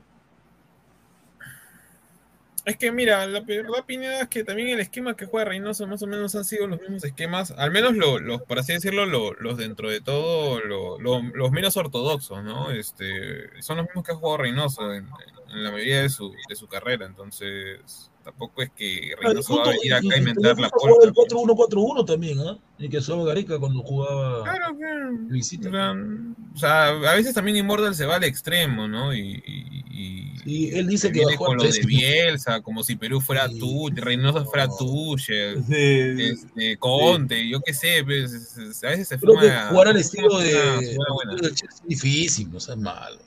Es que mira, la verdad, Pineda, es que también el esquema que juega Reynoso más o menos han sido los mismos esquemas, al menos lo- los, por así decirlo, lo- los dentro de todo, lo- lo- los menos ortodoxos, ¿no? Este, son los mismos que ha jugado Reynoso en, en la mayoría de su, de su carrera, entonces tampoco es que Reynoso va a venir acá a inventar la polka. el 4-1-4-1 también, ¿ah? Y que Suave Gareca cuando jugaba Claro que, visita. o sea, a veces también Immortal se va al extremo, ¿no? Y, y, Y él dice que viene con lo de. Bielsa, como si Perú fuera tú, Reynoso fuera Tuchel, Sí, sí. este, Conte, yo qué sé, pues, es- es- a veces se Creo que jugar al estilo de, buena. Chelsea es difícil, no sea malo.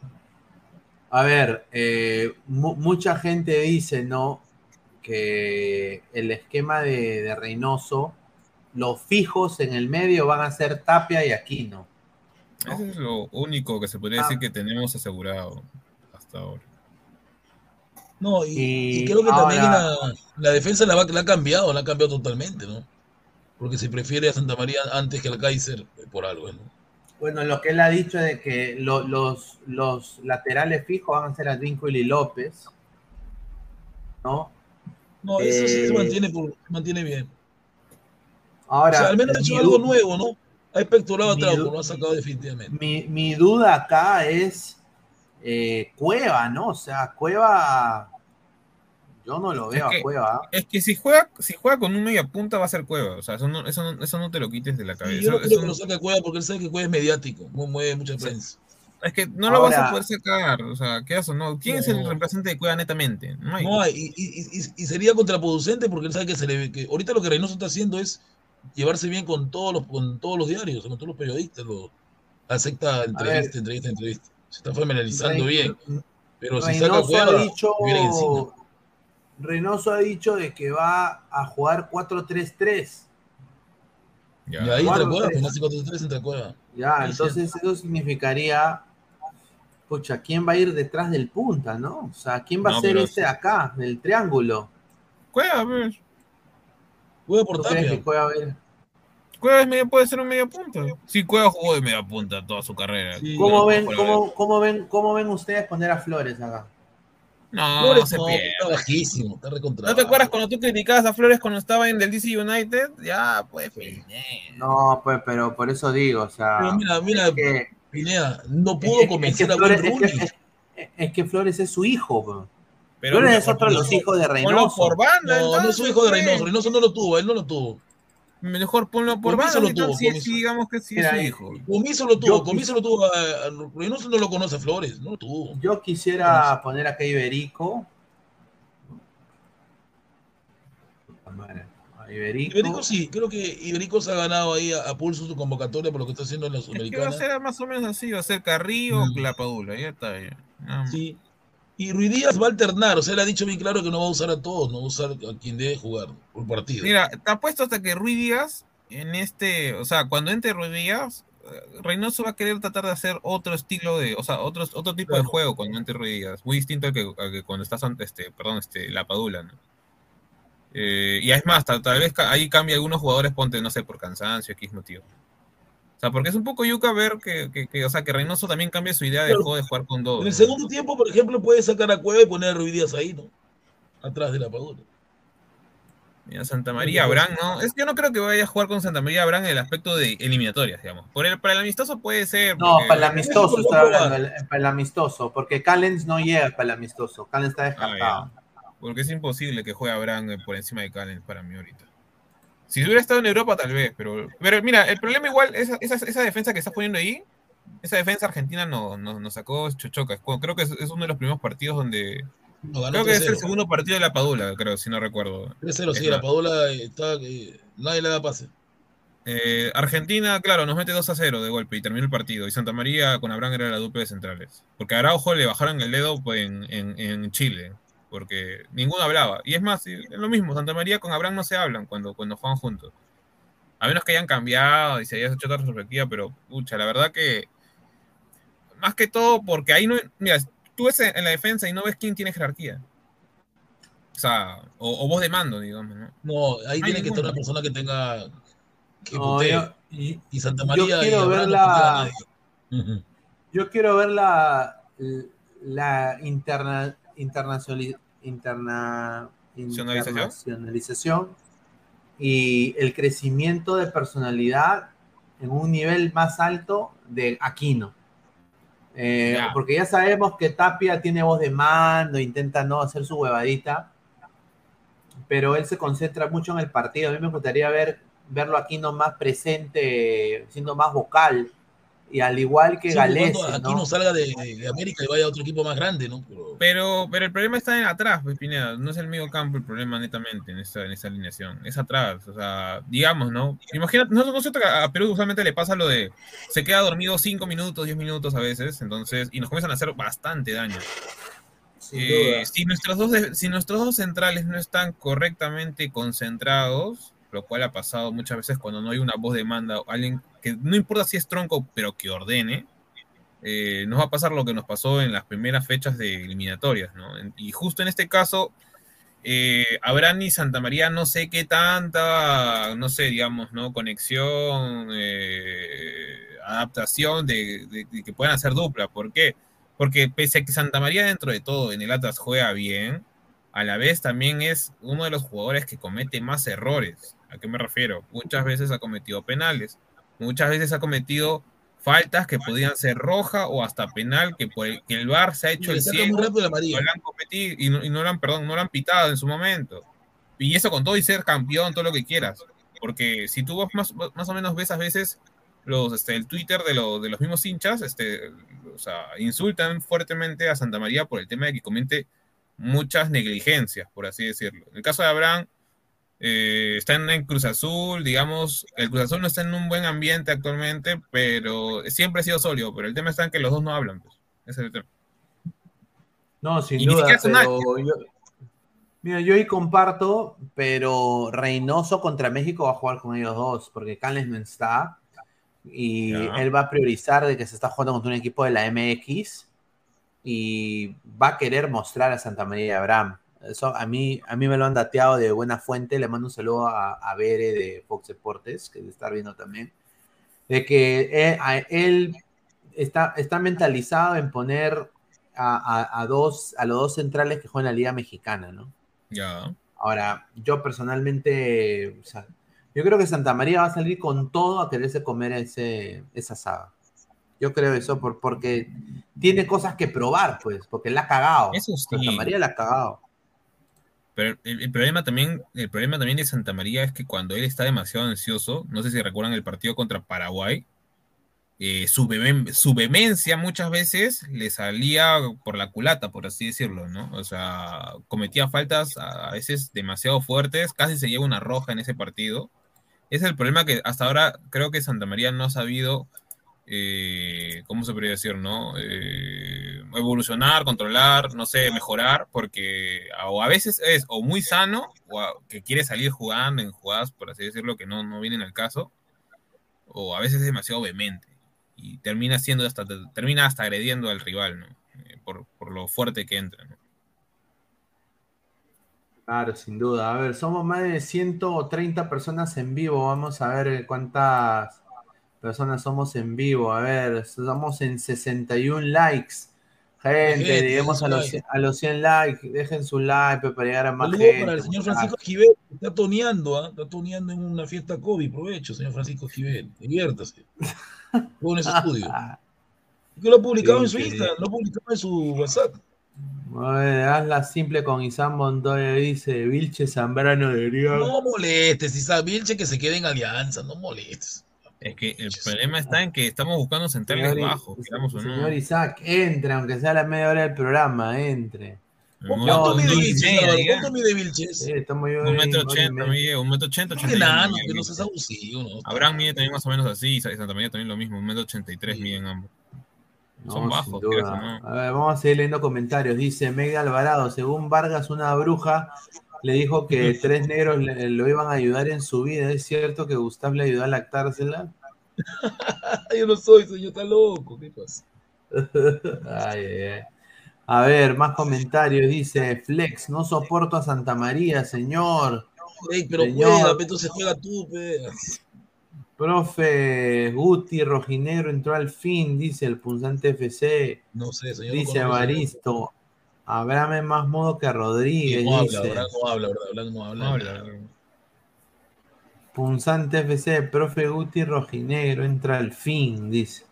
A ver, eh, mu- mucha gente dice, ¿no? Que el esquema de, de Reynoso, los fijos en el medio van a ser Tapia y Aquino. Eso es lo único que se podría Ah. decir que tenemos asegurado hasta ahora. No, y, Y y creo que también la, la defensa la, va- la ha cambiado, la ha cambiado totalmente, ¿no? Porque se prefiere a Santa María antes que al Kaiser por algo, ¿no? Bueno, lo que él ha dicho de que lo- los, los laterales fijos van a ser Advíncula y López, ¿no? No, eso sí Eh, se mantiene, por- se mantiene bien. Ahora, o sea, al menos ha hecho algo nuevo, ¿no? Ha espectorado a Trauco, lo ha sacado definitivamente. Mi, mi duda acá es eh, Cueva, ¿no? O sea, Cueva, yo no lo veo Es que- a Cueva. Es que si juega, si juega con un media punta va a ser cueva. O sea, eso no, eso no, eso no te lo quites de la cabeza. yo no Eso- creo que eso lo saque Cueva porque él sabe que Cueva es mediático, mu- mueve mucha prensa. es que no lo vas a poder sacar. O sea, ¿qué haces? No? ¿Quién es el reemplazante de cueva netamente? No hay. No, y, y- y- y sería contraproducente porque él sabe que se le que ahorita lo que Reynoso está haciendo es llevarse bien con todos los con todos los diarios, con todos los periodistas, lo acepta entrevista, entrevista, entrevista. Se está familiarizando Rey- bien. Pero si saca Reynoso Cueva, ha dicho, viene encima. Reynoso ha dicho de que va a jugar 4-3-3. Y ahí entra Cuatro, Cueva, tres. pues más 4-3 entra Cueva. Ya, Ahí entonces eso significaría, pucha, ¿quién va a ir detrás del punta, no? O sea, ¿quién va No, a ser este de acá, del triángulo? Cueva, pues. Cueva por ¿Tú crees Tapia. Cueva es media- puede ser un media punta. Sí, Cueva jugó de media punta toda su carrera. ¿Cómo No, ven, cómo, cómo ven, cómo ven ustedes poner a Flores acá? No, Flores no se no, pierde. está bajísimo, está recontra. ¿No te acuerdas cuando tú criticabas a Flores cuando estaba en el DC United? Ya, pues. No, pues, pero por eso digo, o sea. Pero mira, mira, es que- Pineda, no pudo convencer es que a Wayne Flores- es que- Rooney. es- es que Flores es su hijo, bro. Pero Flores es otro de los hijos de Reynoso. por banda, No, no es su hijo de Reynoso. pues. Reynoso no lo tuvo, él no lo tuvo. Mejor ponlo por Comiso lo ¿qué tal tuvo, si- digamos que sí es su ahí- hijo. Comiso lo tuvo, Yo- Comiso lo tuvo. a- no lo conoce a Flores, no lo tuvo. Yo quisiera poner acá a Iberico. Puta madre, A Iberico. Iberico sí, creo que Iberico se ha ganado ahí a, a pulso su convocatoria por lo que está haciendo en la Es que va a Sudamericana. ser más o menos así, va a ser Carrillo Mm. o Clapadula, ya está. Ya. Más. Sí. Y Ruiz Díaz va a alternar, o sea, él ha dicho bien claro que no va a usar a todos, no va a usar a quien debe jugar por partido. Mira, te apuesto hasta que Ruiz Díaz, en este, o sea, cuando entre Ruiz Díaz, eh, Reynoso va a querer tratar de hacer otro estilo de, o sea, otro, otro tipo de juego cuando entre Ruiz Díaz, muy distinto al que, al que cuando estás ante, este, perdón, este, la Padula, ¿no? Eh, y es más, tal, tal vez ahí cambia algunos jugadores, ponte, no sé, por cansancio, X motivo. O sea, porque es un poco yuca ver que, que, que, o sea, que Reynoso también cambia su idea de Claro. juego de jugar con dos. En el ¿no? segundo tiempo, por ejemplo, puede sacar a Cueva y poner a Ruiz Díaz ahí, ¿no? Atrás de la Padula. Mira, Santa María Abraham, ¿no? Es que yo no creo que vaya a jugar con Santa María Abraham en el aspecto de eliminatorias, digamos. Por el, para el amistoso puede ser. No, para el amistoso no hablando, el- para el amistoso, porque Callens no llega para el amistoso, Callens está descartado. Porque es imposible que juegue Abraham por encima de Callens para mí ahorita. Si hubiera estado en Europa, tal vez, pero. Pero mira, el problema igual, esa, esa, esa defensa que estás poniendo ahí, esa defensa argentina nos no, nos sacó chochoca. Creo que es, es uno de los primeros partidos donde. No, Creo que es el 3-0. segundo partido de la Padula, creo, si no recuerdo. 3-0, sí, la. Padula está. eh, nadie le da pase. Eh, Argentina, claro, nos mete 2 a 0 de golpe y terminó el partido. Y Santa María con Abraham era la dupla de centrales. Porque a Araujo le bajaron el dedo pues, en, en- en Chile. Porque ninguno hablaba. Y es más, es lo mismo. Santa María con Abraham no se hablan cuando, cuando juegan juntos. A menos que hayan cambiado y se haya hecho otra perspectiva, pero pucha, la verdad que. Más que todo, porque ahí no. Mira, tú ves en la defensa y no ves quién tiene jerarquía. O sea, o, o voz de mando, digamos, ¿no? No, ahí No tiene que estar una persona que tenga. que No, putee. yo- y- y Santa yo María. y quiero Abraham ver no la- nadie. Ujú. Yo quiero ver la, la interna, internacionali- interna, ¿Nacionalización? internacionalización y el crecimiento de personalidad en un nivel más alto de Aquino. Eh. Porque ya sabemos que Tapia tiene voz de mando, intenta no hacer su huevadita, pero él se concentra mucho en el partido. A mí me gustaría ver, verlo aquí nomás presente, siendo más vocal. Y al igual que Sí, Galés, aquí ¿no? no salga de, de América y vaya a otro equipo más grande, ¿no? Pero Pero, el problema está en atrás, pues, Pineda. No es el medio campo el problema netamente en esta, en esta alineación. Es atrás. O sea, digamos, ¿no? Imagínate, nosotros a a Perú usualmente le pasa lo de se queda dormido 5 minutos, 10 minutos a veces, entonces, y nos comienzan a hacer bastante daño. Eh, si, nuestros dos, de- si nuestros dos centrales no están correctamente concentrados, lo cual ha pasado muchas veces cuando no hay una voz de manda, o alguien que no importa si es tronco, pero que ordene, eh, nos va a pasar lo que nos pasó en las primeras fechas de eliminatorias, Y justo en este caso, eh, Abraham y Santa María no sé qué tanta, no sé, digamos, ¿no? Conexión, eh, adaptación de, de- de que puedan hacer dupla. ¿Por qué? Porque pese a que Santa María dentro de todo en el Atlas juega bien, a la vez también es uno de los jugadores que comete más errores. ¿A qué me refiero? Muchas veces ha cometido penales, muchas veces ha cometido faltas que podían ser roja o hasta penal, que, por el, que el VAR se ha hecho el ciego la no la han y no, y no lo han, perdón, no lo han pitado en su momento. Y eso con todo y ser campeón, todo lo que quieras. Porque si tú vas más, más o menos ves a veces los, este, el Twitter de, lo- de los mismos hinchas, este, o sea, insultan fuertemente a Santa María por el tema de que comente muchas negligencias, por así decirlo. En el caso de Abraham, eh, está en, Cruz Azul, digamos, el Cruz Azul no está en un buen ambiente actualmente, pero siempre ha sido sólido, pero el tema está en que los dos no hablan, pues. Ese es el tema. No, sin Y duda, pero yo, mira, yo ahí comparto, pero Reynoso contra México va a jugar con ellos dos, porque Canles no está, y Ya. él va a priorizar de que se está jugando contra un equipo de la MX, y va a querer mostrar a Santa María y Abraham. Eso a mí, a mí me lo han dateado de buena fuente, le mando un saludo a, a Bere de Fox Deportes, que debe estar viendo también, de que él, a- él está, está mentalizado en poner a, a- dos, a los dos centrales que juegan en la Liga Mexicana, ¿no? Ya. Ahora, yo personalmente, o sea, yo creo que Santa María va a salir con todo a quererse comer ese, esa saga. Yo creo eso por, porque tiene cosas que probar, pues, porque la ha cagado. Eso sí. Santa María la ha cagado. Pero el, problema también, el problema también de Santa María es que cuando él está demasiado ansioso, no sé si recuerdan el partido contra Paraguay, eh, su, su vehemencia muchas veces le salía por la culata, por así decirlo, ¿no? O sea, cometía faltas a veces demasiado fuertes, casi se lleva una roja en ese partido. Ese es el problema que hasta ahora creo que Santa María no ha sabido, eh, ¿cómo se podría decir, no? Eh, evolucionar, controlar, no sé, mejorar, porque a- a veces es o muy sano, o que quiere salir jugando en jugadas, por así decirlo, que no, no vienen al caso, o a veces es demasiado vehemente y termina siendo hasta, termina hasta agrediendo al rival, ¿no? Eh, por, por lo fuerte que entra, ¿no? Claro, sin duda. A ver, somos más de 130 personas en vivo. Vamos a ver cuántas personas somos en vivo. A ver, estamos en 61 likes. Gente, Gente, lleguemos a los, su 100 a los 100 likes. Dejen su like pues, para llegar a más Saludos gente. para el señor Francisco Esquivel, está toneando, ¿ah? está toneando en una fiesta COVID. Provecho, señor Francisco Esquivel, diviértase. Con ese estudio. [laughs] Que lo ha publicado en su. Instagram, lo ha publicado en su WhatsApp. A ver, hazla simple con Isam Montoya, dice Vilche Zambrano de Griego. No molestes, Isaac Vilche, que se quede en alianza, no molestes. Es que el problema está en que estamos buscando centrales Señor, bajos. Señor Isaac, entre, aunque sea a la media hora del programa, entre. ¿Cuánto mide Vilches. ¿Cuánto mide Vilches? Un metro ochenta, mide, un metro ochenta, ochenta que no seas abusivo, ¿no? Abraham mide también más o menos así, y Santa María también lo mismo, un metro ochenta y tres miden ambos. Son bajos, sin quieras o duda. no. A ver, vamos a seguir leyendo comentarios. Dice Meg Alvarado, según Vargas, una bruja le dijo que tres negros le- lo iban a ayudar en su vida. ¿Es cierto que Gustav le ayudó a lactársela? [laughs] Yo no soy, señor, está loco, ¿qué pasa? [laughs] Ay, ay. A ver, más comentarios. Dice Flex, no soporto a Santa María, señor. Ey, pero Señor. entonces juega tú, pe. Profe Guti Rojinegro entró al fin, dice el punzante FC. No sé, señor. Dice conozco Abraham más modo que Rodríguez, No habla, no habla, ¿verdad? Habla. Habla. Punzante FC, profe Guti Rojinegro entra al fin, dice.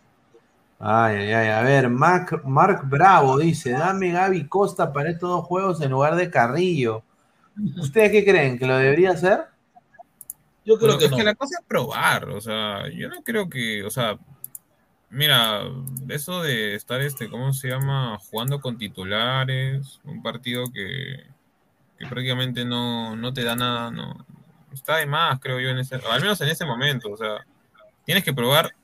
Ay, ay, ay. A ver, Mark, Mark Bravo dice: Dame Gaby Costa para estos dos juegos en lugar de Carrillo. ¿Ustedes qué creen? ¿Que lo debería hacer? Yo creo que es no. que la cosa es probar, o sea, yo no creo que, o sea, mira, eso de estar, este, ¿cómo se llama? Jugando con titulares, un partido que, que prácticamente no, no te da nada, no, está de más, creo yo, en ese, al menos en ese momento, o sea, tienes que probar,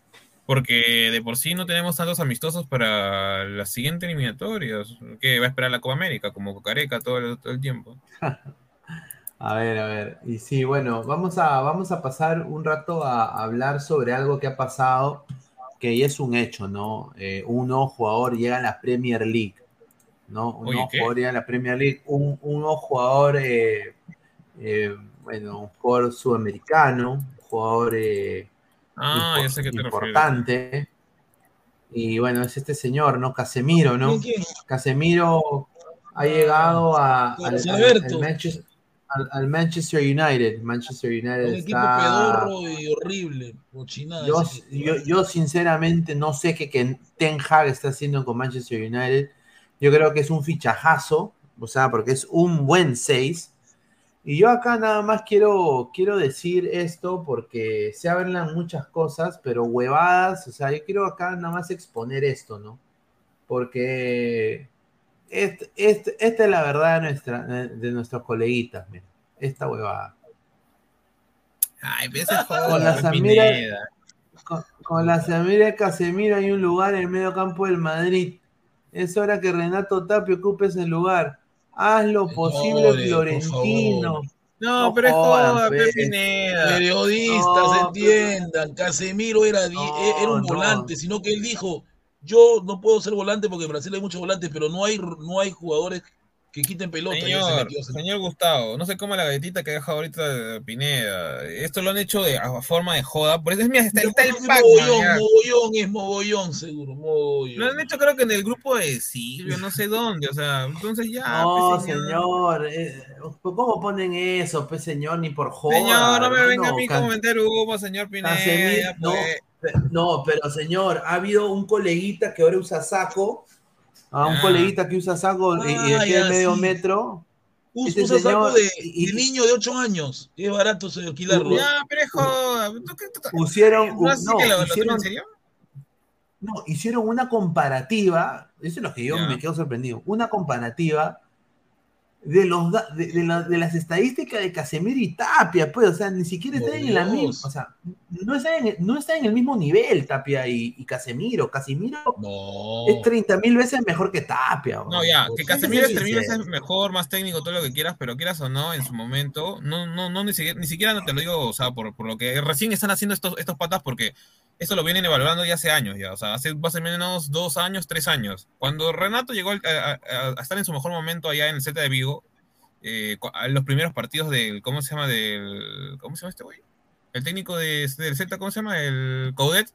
porque de por sí no tenemos tantos amistosos para la siguiente eliminatoria, que va a esperar la Copa América, como Cocareca todo el, todo el tiempo. [laughs] A ver, a ver. Y sí, bueno, vamos a, vamos a pasar un rato a hablar sobre algo que ha pasado, que ya es un hecho, ¿no? Eh, un nuevo jugador llega a la Premier League, ¿no? Un Oye, nuevo ¿qué? jugador llega a la Premier League, un, un nuevo jugador, eh, eh, bueno, un jugador sudamericano, un jugador eh, Ah, impor- sé refieres. importante. Y bueno, es este señor, ¿no? Casemiro, ¿no? ¿Quién, quién? Casemiro ha llegado a, al, al- Alberto. al Manchester, al- al Manchester United. Manchester United Un equipo pedorro y horrible. Cochinada. Yo, yo, yo sinceramente no sé qué que Ten Hag está haciendo con Manchester United. Yo creo que es un fichajazo, o sea, porque es un buen 6. Y yo acá nada más quiero, quiero decir esto porque se hablan muchas cosas, pero huevadas, o sea, yo quiero acá nada más exponer esto, ¿no? Porque este- este- esta es la verdad de, nuestra, de nuestros coleguitas, mira, esta huevada. Ay, Con la Samira, con, con la Samira Casemiro hay un lugar en el medio campo del Madrid. Es hora que Renato Tapio ocupe ese lugar. Haz lo posible, por Florentino. No, pero es joda, pues. pe, Pineda. Periodistas, No, entiendan. Casemiro era, No, era un no. volante, sino que él dijo: Yo no puedo ser volante porque en Brasil hay muchos volantes, pero no hay, no hay jugadores que quiten pelota. Se Señor, se- señor Gustavo, no se coma la galletita que deja ahorita Pineda. Esto lo han hecho de, a forma de joda. Por eso es, mira, está, está el Es Pac-Man, mogollón, mogollón, es mogollón, seguro. Mogollón. Lo han hecho creo que en el grupo de Silvio, no sé dónde, o sea, entonces ya. No, pues, señor. eh, ¿Cómo ponen eso, pues, señor? Ni por joda. Señor, no me venga a mí Can- como meter humo, señor Pineda. Ya, no, pues. pe- no, pero señor, ha habido un coleguita que ahora usa saco. A un Ah. coleguita que usa saco y, y Ah, de ya, medio sí. metro. Us- Este usa saco de, y- de niño de 8 años. Es barato se alquilarlo. Ya, pero es joda. ¿Tú qué- tú- Pusieron, ¿No así no, que lo, lo hicieron, toman en serio? no, hicieron una comparativa. Eso es lo que yo Ya. me quedo sorprendido. Una comparativa de, los, de, de la- de las estadísticas de Casemiro y Tapia, pues, o sea, ni siquiera están en la misma, o sea, no están en, no están en el mismo nivel Tapia y, y Casemiro. Casemiro No. es 30 mil veces mejor que Tapia. No, ya, que Casemiro es mil sincero. veces mejor, más técnico, todo lo que quieras, pero quieras o no, en su momento, no, no, no, ni siquiera, ni siquiera no te lo digo, o sea, por, por lo que recién están haciendo estos, estos patas, porque esto lo vienen evaluando ya hace años, ya, o sea, hace más o menos dos años, tres años. Cuando Renato llegó a, a- a estar en su mejor momento allá en el Z de Vigo, eh, los primeros partidos del, ¿cómo se llama? Del, ¿cómo se llama este güey? El técnico de, del Z, ¿cómo se llama? El Coudet.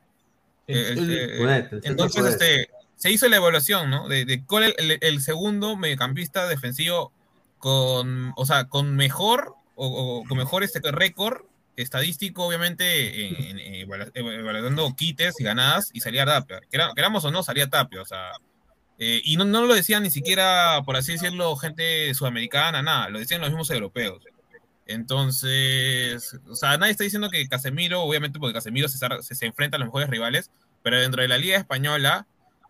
El- El- el- eh, el entonces, este, se hizo la evaluación, ¿no? De, de cuál es el, el segundo mediocampista defensivo con, o sea, con mejor o, o con mejor este récord estadístico, obviamente, en, en- evalu- evaluando quites y ganadas, y salía Tapia. Quera- Queramos o no, salía Tapia, o sea. eh, y no, no lo decían ni siquiera, por así decirlo, gente sudamericana, nada, lo decían los mismos europeos. Entonces, o sea, nadie está diciendo que Casemiro, obviamente porque Casemiro se, se, se enfrenta a los mejores rivales, pero dentro de la Liga Española,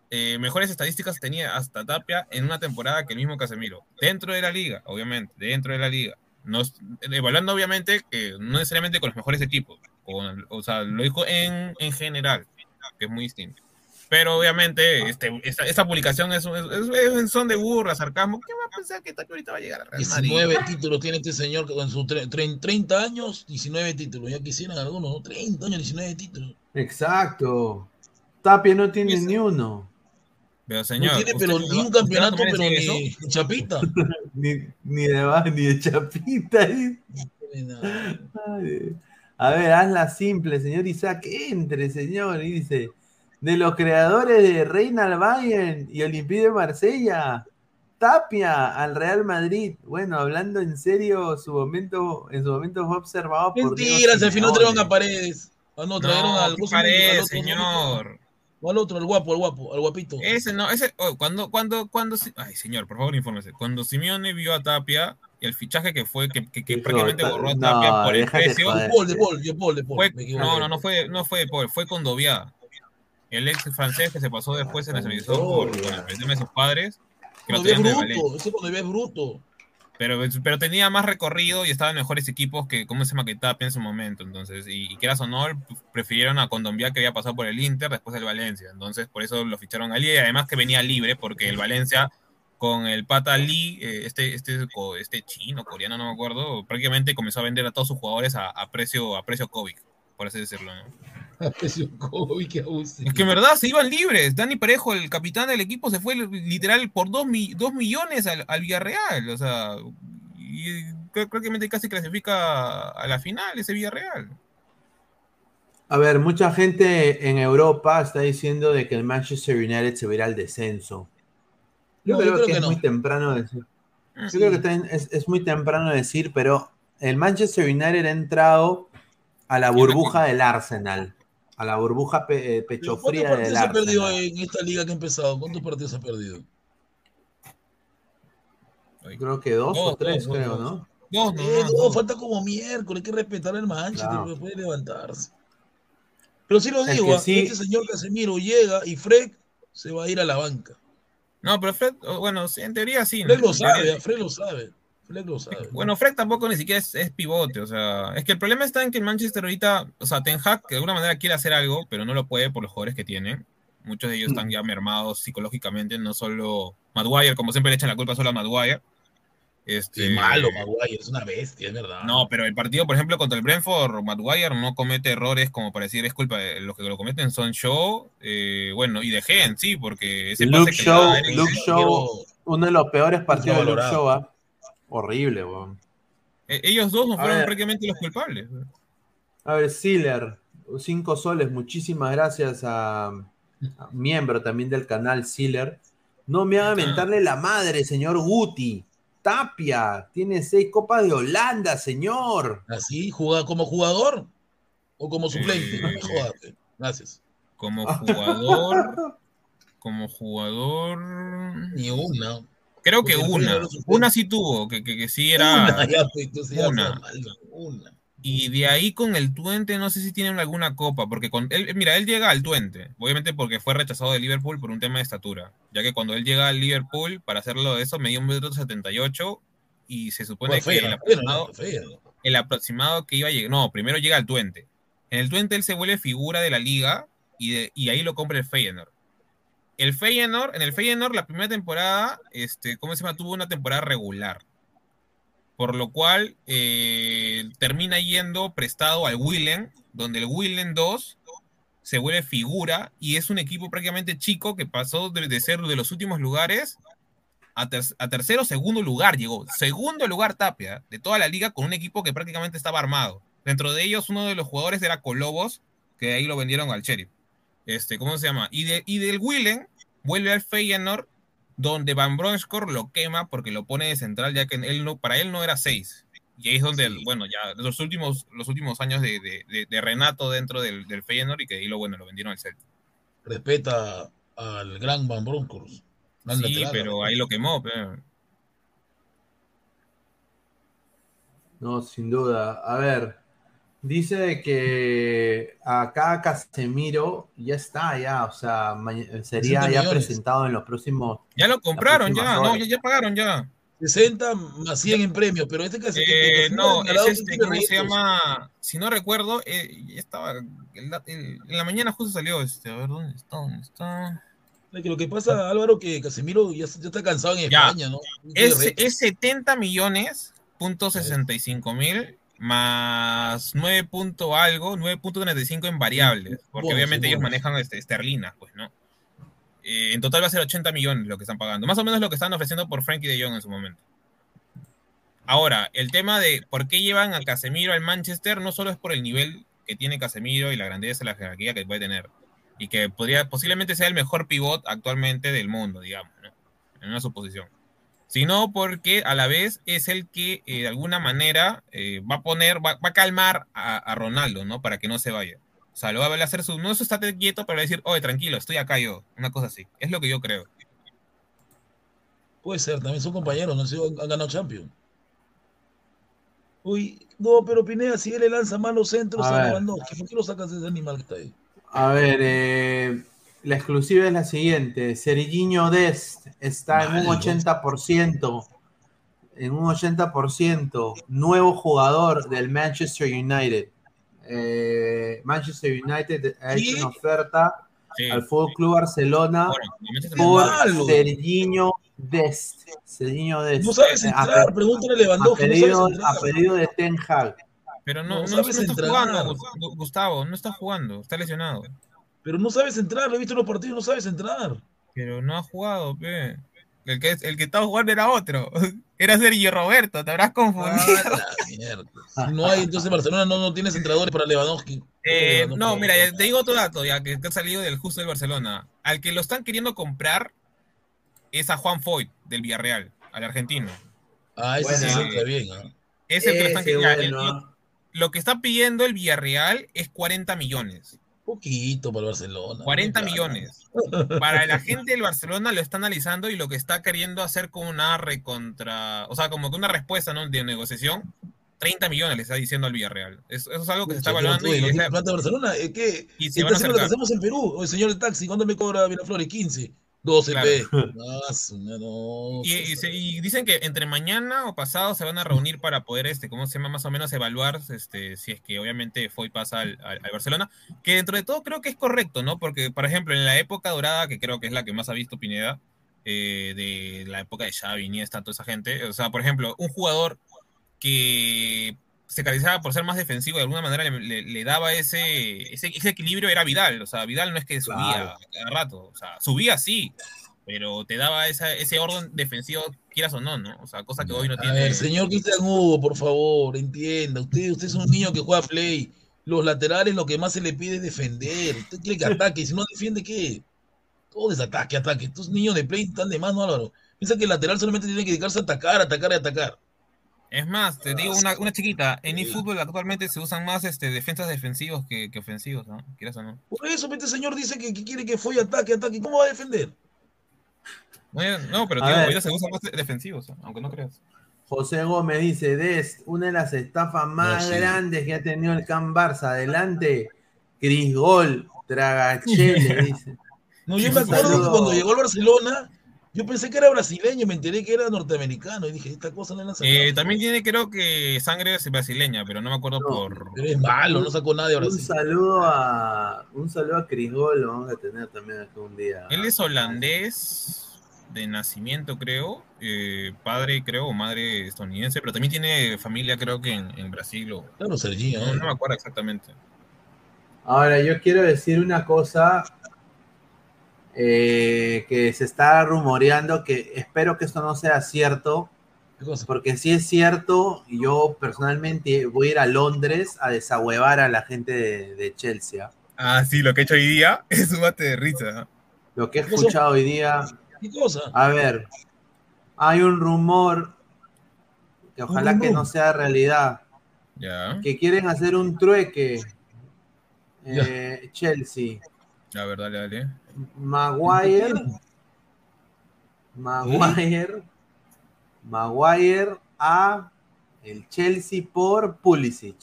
eh, mejores estadísticas tenía hasta Tapia en una temporada que el mismo Casemiro. Dentro de la liga, obviamente, dentro de la liga. No, evaluando obviamente que no necesariamente con los mejores equipos, con- o sea, lo dijo en, en general, que es muy distinto. Pero obviamente este, esta, esta publicación es, un- es, es son de burla, sarcasmo. ¿Qué va a pensar que Tapia ahorita va a llegar a Real Madrid? 19 títulos tiene este señor en sus tre- tre- 30 años, 19 títulos. Ya quisieran algunos, ¿no? 30 años, 19 títulos. Exacto. Tapia no tiene ni uno. Pero No señor, tiene, ¿usted- pero ni un no campeonato, pero ni chapita. [laughs] ni, ni de ba- ni de chapita. ¿eh? Ay, A ver, hazla simple, señor Isaac. Entre, señor. Y dice: De los creadores de Reina al Bayern y Olympique de Marsella, Tapia al Real Madrid. Bueno, hablando en serio, su momento, en su momento fue observado por Diego Mentiras, al final trajeron a Paredes. Ah, no, trajeron No, al ¿qué ¿cómo se llama? Al Paredes, otro, señor. O al otro, al guapo, al guapo, al guapito. Ese no, ese, oh, cuando, cuando, cuando, ay señor, por favor infórmese. Cuando Simeone vio a Tapia, el fichaje que fue, que, que- prácticamente borró a no, Tapia por el precio. joder. De Paul, de Paul, de Paul, de Paul. Fue- me equivoqué. no, no, no fue, no fue de Paul, fue con Dovia. El ex francés que se pasó después se nacionalizó por, por el tema de sus padres. Que es bruto, ese cuando es bruto. Pero, pero tenía más recorrido y estaba en mejores equipos que, ¿cómo se llama? Que en su momento. Entonces, y, y quieras o no, prefirieron a Condombia que había pasado por el Inter después del Valencia. Entonces, por eso lo ficharon a y además que venía libre porque el Valencia con el pata Lee, eh, este, este, este chino, coreano, no me acuerdo, prácticamente comenzó a vender a todos sus jugadores a, a precio, a precio COVID, por así decirlo, ¿no? [laughs] Es que en verdad se iban libres. Dani Parejo, el capitán del equipo, se fue literal por 2 millones al, al Villarreal. O sea, y creo- prácticamente casi clasifica a la final ese Villarreal. A ver, mucha gente en Europa está diciendo de que el Manchester United se verá al descenso. Yo, No, creo, yo creo que, que es no. muy temprano decir. Ah, Yo creo que es muy temprano decir, pero el Manchester United ha entrado a la burbuja del Arsenal. A la burbuja pe- eh, pecho ¿Cuántos partidos ha perdido en esta liga que ha empezado? ¿Cuántos partidos se ha perdido? Creo que dos, o Dos, tres, dos, creo, dos. ¿no? Dos, Eh, no, falta como miércoles, hay que respetar al Manchester, Claro. no puede levantarse. Pero sí lo digo, que ah, sí- este señor Casemiro llega y Fred se va a ir a la banca. No, pero Fred, oh, bueno, en teoría sí. Fred ¿no? lo sabe, ah, Fred lo sabe. Fred lo sabe. Bueno, Fred tampoco ni siquiera es, es pivote, o sea, es que el problema está en que el Manchester ahorita, o sea, Ten Hag que de alguna manera quiere hacer algo, pero no lo puede por los jugadores que tiene. Muchos de ellos están ya mermados psicológicamente, no solo Maguire, como siempre le echan la culpa solo a Maguire. Este, Sí, malo, Maguire, es una bestia, es verdad. No, pero el partido, por ejemplo, contra el Brentford, Maguire no comete errores como para decir es culpa de los que lo cometen son Shaw, eh, bueno, y de Gen, sí, porque ese Luke pase que Eriksen- Luke Shaw, uno de los peores partidos de Luke. Shaw. ¿ah? Horrible, weón. Eh, ellos dos no A fueron ver. prácticamente los culpables. A ver, Sealer, cinco soles, muchísimas gracias a, a miembro también del canal Sealer. No me haga mentarle la madre, señor Guti. Tapia, tiene seis copas de Holanda, señor. ¿Así? ¿Juega como jugador o como suplente? Eh. Gracias. Como [laughs] jugador, como jugador. Ni una. Creo que una. Una sí tuvo, que, que, que sí era. Una, ya, pues, una. Y de ahí con el Twente, no sé si tienen alguna copa, porque con él, mira, él llega al Twente, obviamente porque fue rechazado de Liverpool por un tema de estatura, ya que cuando él llega al Liverpool, para hacerlo de eso, medía un metro setenta y ocho y se supone Bueno, que el aproximado, el que iba a llegar, no, primero llega al Twente. En el Twente él se vuelve figura de la liga y, de- y ahí lo compra el Feyenoord. El Feyenoord, en el Feyenoord la primera temporada, este, ¿cómo se llama? Tuvo una temporada regular. Por lo cual eh, termina yendo prestado al Willen, donde el Willen 2 se vuelve figura y es un equipo prácticamente chico que pasó de, ser de los últimos lugares a, ter- a tercero segundo lugar. Llegó segundo lugar Tapia de toda la liga con un equipo que prácticamente estaba armado. Dentro de ellos uno de los jugadores era Colobos, que ahí lo vendieron al Sheriff. Este, ¿Cómo se llama? Y, de, y del Willen vuelve al Feyenoord donde Van Bronckhorst lo quema porque lo pone de central, ya que él no, para él no era seis. Y ahí es donde, bueno, ya los últimos, los últimos años de, de- de- de Renato dentro del, del Feyenoord y que ahí lo, bueno, lo vendieron al Celtic. Respeta al gran Van Bronckhorst. Sí, lateral, pero ¿no? ahí lo quemó. pero- No, sin duda. A ver, dice que acá Casemiro ya está, ya, o sea, sería 60 ya presentado en los próximos. Ya lo compraron, ya, no, horas. ya, ya pagaron, ya. 60 más 100 en premios, pero este casi Eh, no, es este, ¿cómo se llama? Si no recuerdo, eh, ya estaba, el- el- en la mañana justo salió este, a ver, ¿dónde está? ¿Dónde está? Es que lo que pasa, Álvaro, que Casemiro ya, ya está cansado en Ya. España, ¿no? Tiene Es, es 70 millones, punto 65 mil, más 9 punto algo, 9.35 en variables, porque Bonos, obviamente ellos bonos. manejan este, esterlinas, pues, ¿no? Eh, en total va a ser 80 millones lo que están pagando, más o menos lo que están ofreciendo por Frankie de Jong en su momento. Ahora, el tema de por qué llevan a Casemiro al Manchester no solo es por el nivel que tiene Casemiro y la grandeza, la jerarquía que puede tener, y que podría posiblemente sea el mejor pivot actualmente del mundo, digamos, ¿no? en una suposición sino porque a la vez es el que eh, de alguna manera eh, va a poner, va, va a calmar a, a Ronaldo, ¿no? Para que no se vaya. O sea, lo va a hacer su. No eso estate quieto, pero decir, oye, tranquilo, estoy acá yo. Una cosa así. Es lo que yo creo. Puede ser, también son compañeros, no sé, han ganado Champions. Uy, no, pero Pineda, si él le lanza malos centros A a. Lewandowski, ¿por qué lo sacas de ese animal que está ahí? A ver, eh, la exclusiva es la siguiente. Serginho Dest está en un 80%. En un 80%. Nuevo jugador del Manchester United. Eh, Manchester United ha hecho una oferta Sí. al Fútbol Club Barcelona Manchester por. Serginho Dest. Serginho Dest. No sabes a entrar, pregúntale a a Lewandowski, no pedido, a pedido de Ten Hag. Pero no, No no, sabes no está jugando, Gu- Gustavo. No está jugando. Está lesionado. Pero no sabes entrar, lo he visto en los partidos, no sabes entrar. Pero no ha jugado, pe. El que, el que estaba jugando era otro. [laughs] Era Sergio Roberto, te habrás confundido. Ah, no hay, entonces Barcelona no, no tiene centradores para Lewandowski. Eh, no, mira, te digo otro dato, ya que ha salido del justo del Barcelona. Al que lo están queriendo comprar es a Juan Foyt del Villarreal, al argentino. Ah, ese Bueno. sí entra bien. ¿ah? Es el que lo están Ese bueno. lo, lo que está pidiendo el Villarreal es 40 millones. Poquito para el Barcelona. 40 Claro. millones. Para la gente del Barcelona lo está analizando y lo que está queriendo hacer con una recontra, o sea, como que una respuesta ¿no? de negociación, 30 millones le está diciendo al Villarreal. Eso, eso es algo que se está evaluando ¿qué y, plata Barcelona? ¿Es que y se está haciendo lo que hacemos en Perú. O el señor del taxi, ¿cuánto me cobra Miraflores? 15. 12 Claro. P. [laughs] Ah, no, Y, y se- y dicen que entre mañana o pasado se van a reunir para poder, este, ¿cómo se llama? Más o menos evaluar este, si es que obviamente Foy pasa al, al- al Barcelona, que dentro de todo creo que es correcto, ¿no? Porque, por ejemplo, en la época dorada, que creo que es la que más ha visto Pineda, eh, de la época de Xavi, Iniesta, toda esa gente, o sea, por ejemplo, un jugador que se caracterizaba por ser más defensivo, de alguna manera le, le- le daba ese, ese, ese equilibrio, era Vidal, o sea, Vidal no es que subía Claro. a cada rato, o sea, subía sí, pero te daba esa, ese orden defensivo, quieras o no, ¿no? O sea, cosa que hoy no A tiene. ver, señor Cristian Hugo, por favor, entienda. Usted, usted es un niño que juega play. Los laterales lo que más se le pide es defender. Usted quiere que [laughs] ataque. Si no defiende, ¿qué? Todo es ataque, ataque. Estos niños de play están de más, ¿no, Álvaro? Piensa que el lateral solamente tiene que dedicarse a atacar, atacar y atacar. Es más, te digo una, una chiquita, en eFootball actualmente se usan más este, defensas defensivos que, que ofensivos, ¿no? Quieras o no. Por eso este señor dice que, que quiere que fue ataque, ataque. ¿Cómo va a defender? Bueno, no, pero A te digo, ver. ahorita se usan más defensivos, aunque no creas. José Gómez dice, Dest, una de las estafas más sí. grandes que ha tenido el Can Barça. Adelante, Cris Gol, Tragachele, [laughs] dice. No, yo me acuerdo que cuando llegó al Barcelona, yo pensé que era brasileño, me enteré que era norteamericano y dije, esta cosa no la sacado. Eh, también tiene creo que sangre brasileña, pero no me acuerdo No. por... Pero es malo, no sacó nada de Un Brasil. saludo a un saludo a lo vamos a tener también acá un día. Él es holandés de nacimiento, creo, eh, padre, creo, o madre estadounidense, pero también tiene familia, creo que en, en Brasil o... Claro, Serginho. No, no me acuerdo exactamente. Ahora, yo quiero decir una cosa eh, que se está rumoreando, que espero que esto no sea cierto, porque si es cierto, yo personalmente voy a ir a Londres a desahuevar a la gente de, de Chelsea. Ah, sí, lo que he hecho hoy día [laughs] es un bate de risa. Lo que he escuchado hoy día, ¿Qué cosa? a ver, hay un rumor que ojalá que no sea realidad, Ya, que quieren hacer un trueque eh, Chelsea. la verdad, dale, dale. Maguire, Maguire, Maguire a el Chelsea por Pulisic.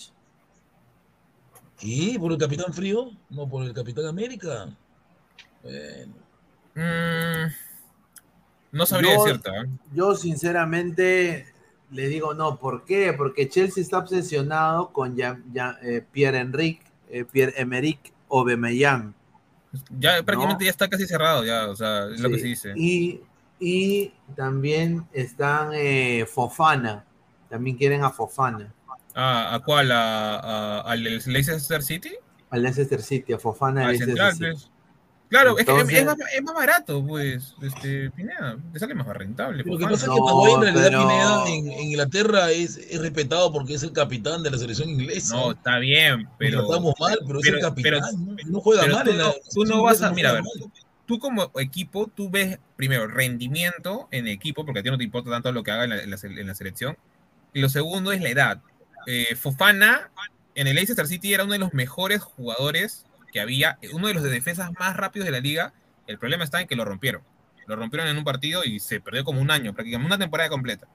¿Qué? ¿Por el Capitán Frío? No, por el Capitán América. Bueno. Mm, no sabría Yo- decirte, ¿eh? Yo sinceramente le digo no, ¿por qué? Porque Chelsea está obsesionado con Ya- Ya- eh, Pierre-Enrique, eh, Pierre-Emerick Aubameyang. Ya prácticamente ya está casi cerrado, ya, o sea, es lo que se dice. Y, y también están eh, Fofana, también quieren a Fofana. Ah, ¿A cuál? ¿A, a- ¿Al Leicester City? Al Leicester City, a Fofana Al Leicester Central, City. pues. Claro, es que es- Entonces- es, más, es más barato, pues, este, Pineda, te sale más rentable. Lo que pasa es que No, Maguire en realidad pero- Pineda en, en Inglaterra es, es respetado porque es el capitán de la selección inglesa. No, está bien, pero... Lo tratamos mal, pero, es pero- el capitán. pero- ¿no? no juega pero mal tú en la no- tú no vas a- inglesa, mira, a ver, mal. tú como equipo, tú ves primero rendimiento en equipo, porque a ti no te importa tanto lo que haga en la, en la en la selección. Y lo segundo es la edad. Eh, Fofana en el Leicester City era uno de los mejores jugadores que había, uno de los de defensas más rápidos de la liga. El problema está en que lo rompieron. Lo rompieron en un partido y se perdió como un año, prácticamente una temporada completa.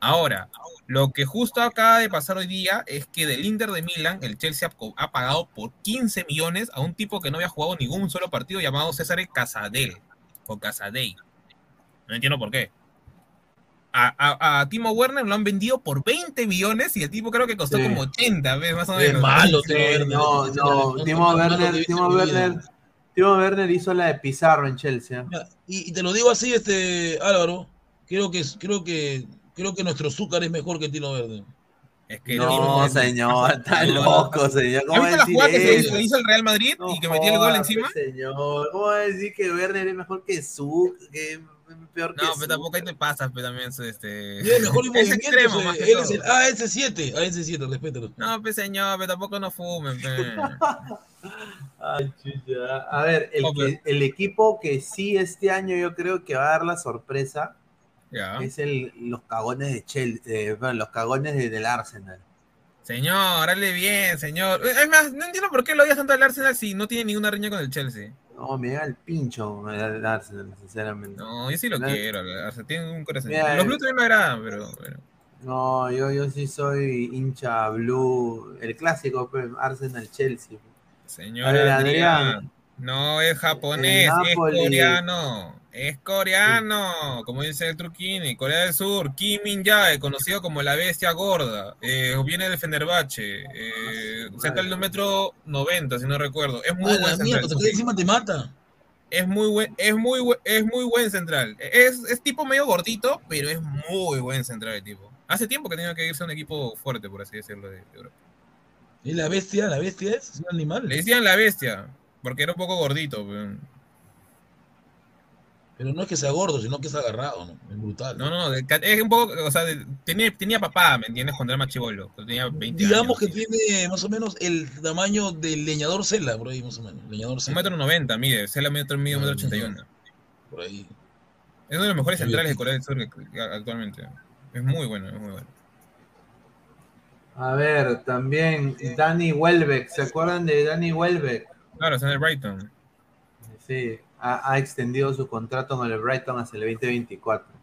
Ahora, lo que justo acaba de pasar hoy día es que del Inter de Milán, el Chelsea ha, pagado por 15 millones a un tipo que no había jugado ningún solo partido llamado César Casadel, o Casadei. No entiendo por qué. A, a- a Timo Werner lo han vendido por 20 millones y el tipo creo que costó Sí. como 80, ¿ves? Más o Es menos. malo, Sí, Timo Werner. no, Es no, Timo malo Werner, Timo. Werner, Timo Werner hizo la de Pizarro en Chelsea. ¿eh? Y, y te lo digo así, este Álvaro, creo que creo que creo que nuestro azúcar es mejor que. Es que No, señor, está loco, señor. ¿Cómo ¿Has va a visto la jugada que hizo, hizo el Real Madrid y que metió el gol encima? Señor, ¿cómo va a decir que Werner es mejor que es peor que No, pero tampoco ahí te pasas, pero también es este. Mejor [laughs] es extremo, más que él es el todo. AS7, AS7, respétalo. No, pues señor, pero tampoco no fumen, pe. [laughs] Ay, chucha. A ver, el, que- el equipo que sí este año yo creo que va a dar la sorpresa es el, los cagones de Chelsea, bueno, los cagones de- del Arsenal. Señor, hazle bien, señor. Es más, no entiendo por qué lo odias tanto al Arsenal si no tiene ninguna riña con el Chelsea. No, me da el pincho el Arsenal, sinceramente. No, yo sí lo quiero. al Arsenal tiene un corazón. Mira, Los Blues también me agradan, pero. pero- No, yo, yo sí soy hincha blue, el clásico pues, Arsenal-Chelsea. Señor ver, Adrián. Adrián. No es japonés, es coreano. Es coreano, como dice el Truquini, Corea del Sur. Kim Min Jae, conocido como la bestia gorda. Eh, viene del Fenerbahce. Eh, cerca del metro 90, si no recuerdo. Es muy Ah, buen central. te cae encima te mata. Es muy buen, es muy buen, es muy buen central. Es, es tipo medio gordito, pero es muy buen central el tipo. Hace tiempo que tenía que irse a un equipo fuerte, por así decirlo, de, de Europa. ¿Es la bestia? ¿La bestia es? ¿Es un animal? Le decían la bestia, porque era un poco gordito. pero- Pero no es que sea gordo, sino que es agarrado, ¿no? Es brutal. No, no, es un poco, o sea, tenía, tenía papá, ¿me entiendes? Cuando era más chivolo, tenía 20 Digamos años. que tiene más o menos el tamaño del leñador Cela, por ahí más o menos. Leñador Un Cela. metro noventa, mide, el metro medio, un metro ochenta y uno. Por ahí. Es uno de los mejores Sí, centrales de Corea del Sur actualmente. Es muy bueno, es muy bueno. A ver, también Danny Welbeck, ¿se acuerdan de Danny Welbeck? Claro, está en el Brighton. Sí, ha, ha extendido su contrato con el Brighton hasta el 2024.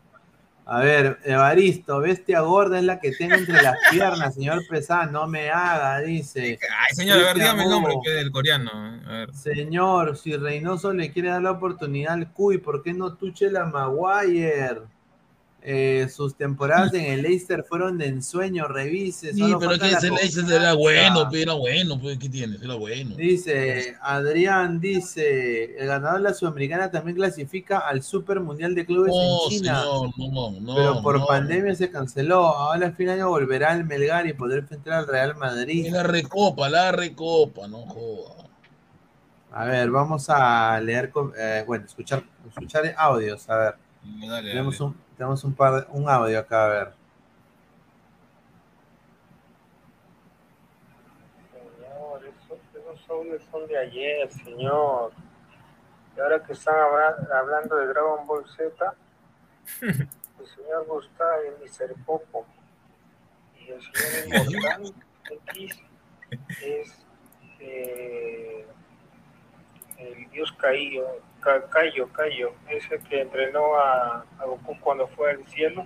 A ver, Evaristo, bestia gorda es la que tengo entre las piernas, señor Pesán, no me haga, dice. Ay, señor, a ver, dígame el nombre que es del coreano. A ver. Señor, si Reynoso le quiere dar la oportunidad al Cuy, ¿por qué no Tuchel a Maguire? Eh, sus temporadas en el Leicester fueron de ensueño, revise. Sí, pero falta que ese Leicester era bueno, pero era bueno, pues, ¿qué tienes? Era bueno. Dice, Adrián dice, el ganador de la Sudamericana también clasifica al Super Mundial de Clubes No, en China. señor, no, no, pero por pandemia se canceló. Ahora al fin de año volverá al Melgar y podrá enfrentar al Real Madrid. Es la recopa, la recopa, no joda. A ver, vamos a leer, eh, bueno, escuchar, escuchar audios. A ver, Dale, tenemos dale. un, tenemos un par, de- un audio acá, a ver. Señor, esos, esos audios son de ayer, señor. Y ahora que están habla- hablando de Dragon Ball Z, [laughs] el señor Gustavo y el Mr. Popo y el señor Inmortal X es eh, el dios Caillo, Ca- Cayo, Cayo, ese que entrenó a, a Goku cuando fue al cielo.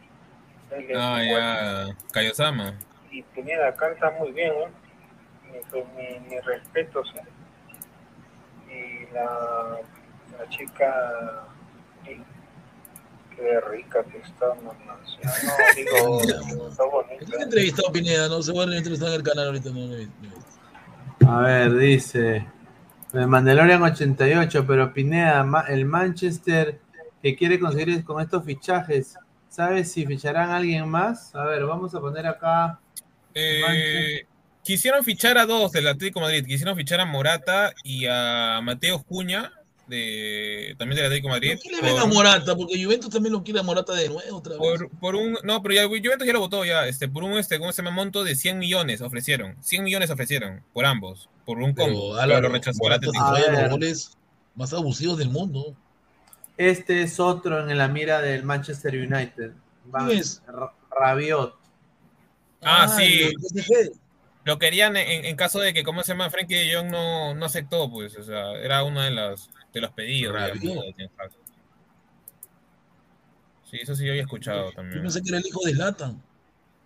Ah, ya. Kayosama. y Pineda canta muy bien, ¿eh? Mi, mi, mi respeto, ¿sí? Y la, la chica, sí, qué rica que está, mamá. No, digo, [laughs] está bonita. ¿Qué entrevistado a Pineda? No se vuelve a entrevistar en el canal ahorita. No, no, no. A ver, dice Mandalorian 88, pero Pineda, el Manchester que quiere conseguir con estos fichajes, ¿sabes si ficharán a alguien más? A ver, vamos a poner acá. Eh, quisieron fichar a dos del Atlético de Madrid. Quisieron fichar a Morata y a Mateo Cuña, de, también del Atlético de Madrid. ¿Qué le ven a por- Morata? Porque Juventus también lo quiere a Morata de nuevo otra vez. Por, por un, no, pero ya Juventus ya lo votó ya, este, por un, este, ¿cómo se llama? Monto de 100 millones ofrecieron, 100 millones ofrecieron, por ambos, por un Pero, combo, pero lo rechazó Morata los goles más abusivos del mundo. Este es otro en la mira del Manchester United. Va- ¿Quién es? Ra- Rabiot. Ah, sí. el PSG. Lo querían en, en caso de que, ¿cómo se llama? Frankie de Jong no, no aceptó, pues, o sea, era uno de los, de los pedidos. digamos, de Ten Hag. Sí, eso sí yo había escuchado Yo también. pensé que era el hijo de Latan.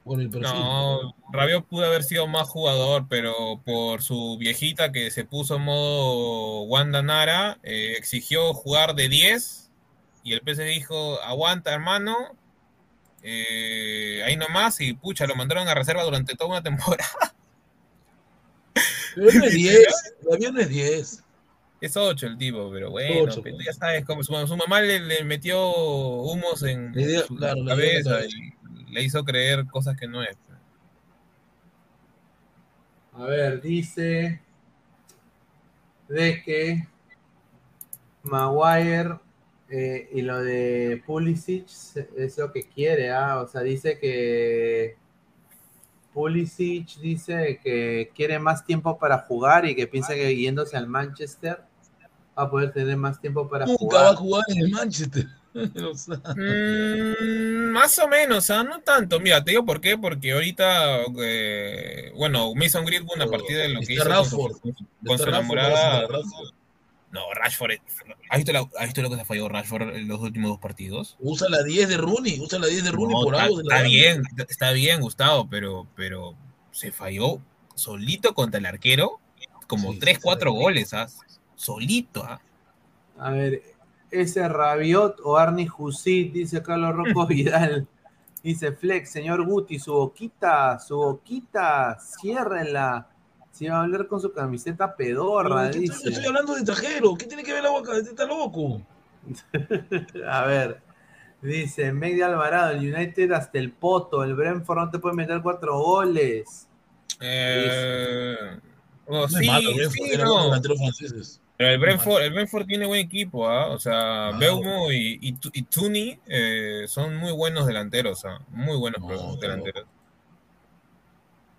Por el perfil. No, Rabiot pudo haber sido más jugador, pero por su viejita que se puso en modo Wanda Nara, eh, exigió jugar de 10 y el PC dijo, aguanta hermano, eh, ahí nomás y pucha, lo mandaron a reserva durante toda una temporada. Pero no es [laughs] 10. Todavía no es 10. Es 8 el tipo, pero bueno, Ocho, pero ya sabes, como su, su mamá le, le metió humos en Le dio- su claro, cabeza. y le hizo creer cosas que no es. A ver, dice de que Maguire eh, y lo de Pulisic es lo que quiere, ¿ah? O sea, dice que Pulisic dice que quiere más tiempo para jugar y que piensa que yéndose al Manchester va a poder tener más tiempo para Nunca jugar. va a jugar en el Manchester. [laughs] O sea, Mm, más o menos, ¿ah? no tanto. Mira, te digo por qué, porque ahorita, eh, bueno, Mason Greenwood a partir de lo que hizo con su, con su- Está con su Rashford, enamorada. No, Rashford. es- ¿Has visto, la- has visto lo que se falló Rashford en los últimos dos partidos? Usa la 10 de Rooney. Usa la 10 de Rooney No, por está, algo. de la está banda. bien, está bien, Gustavo, pero, pero se falló solito contra el arquero, como Sí, tres, sí, cuatro sí. goles, ¿ah? Solito, ¿ah? A ver, ese Rabiot o Arnie Jusit, dice Carlos Rocco [laughs] Vidal. Dice Flex, señor Guti, su boquita, su boquita, ciérrenla. Si va a hablar con su camiseta pedorra, ¿qué estoy, dice. estoy hablando de extranjero. ¿Qué tiene que ver la boca? Está loco. [laughs] A ver, dice Meg de Alvarado, el United hasta el poto, el Brentford no te puede meter cuatro goles. Eh, oh, sí, malo, sí, no. Pero el Brentford, el Brentford tiene buen equipo, ¿ah? O sea, Beumo y, y, Tu- y Tuni eh, son muy buenos delanteros, ¿ah? Muy buenos No, delanteros.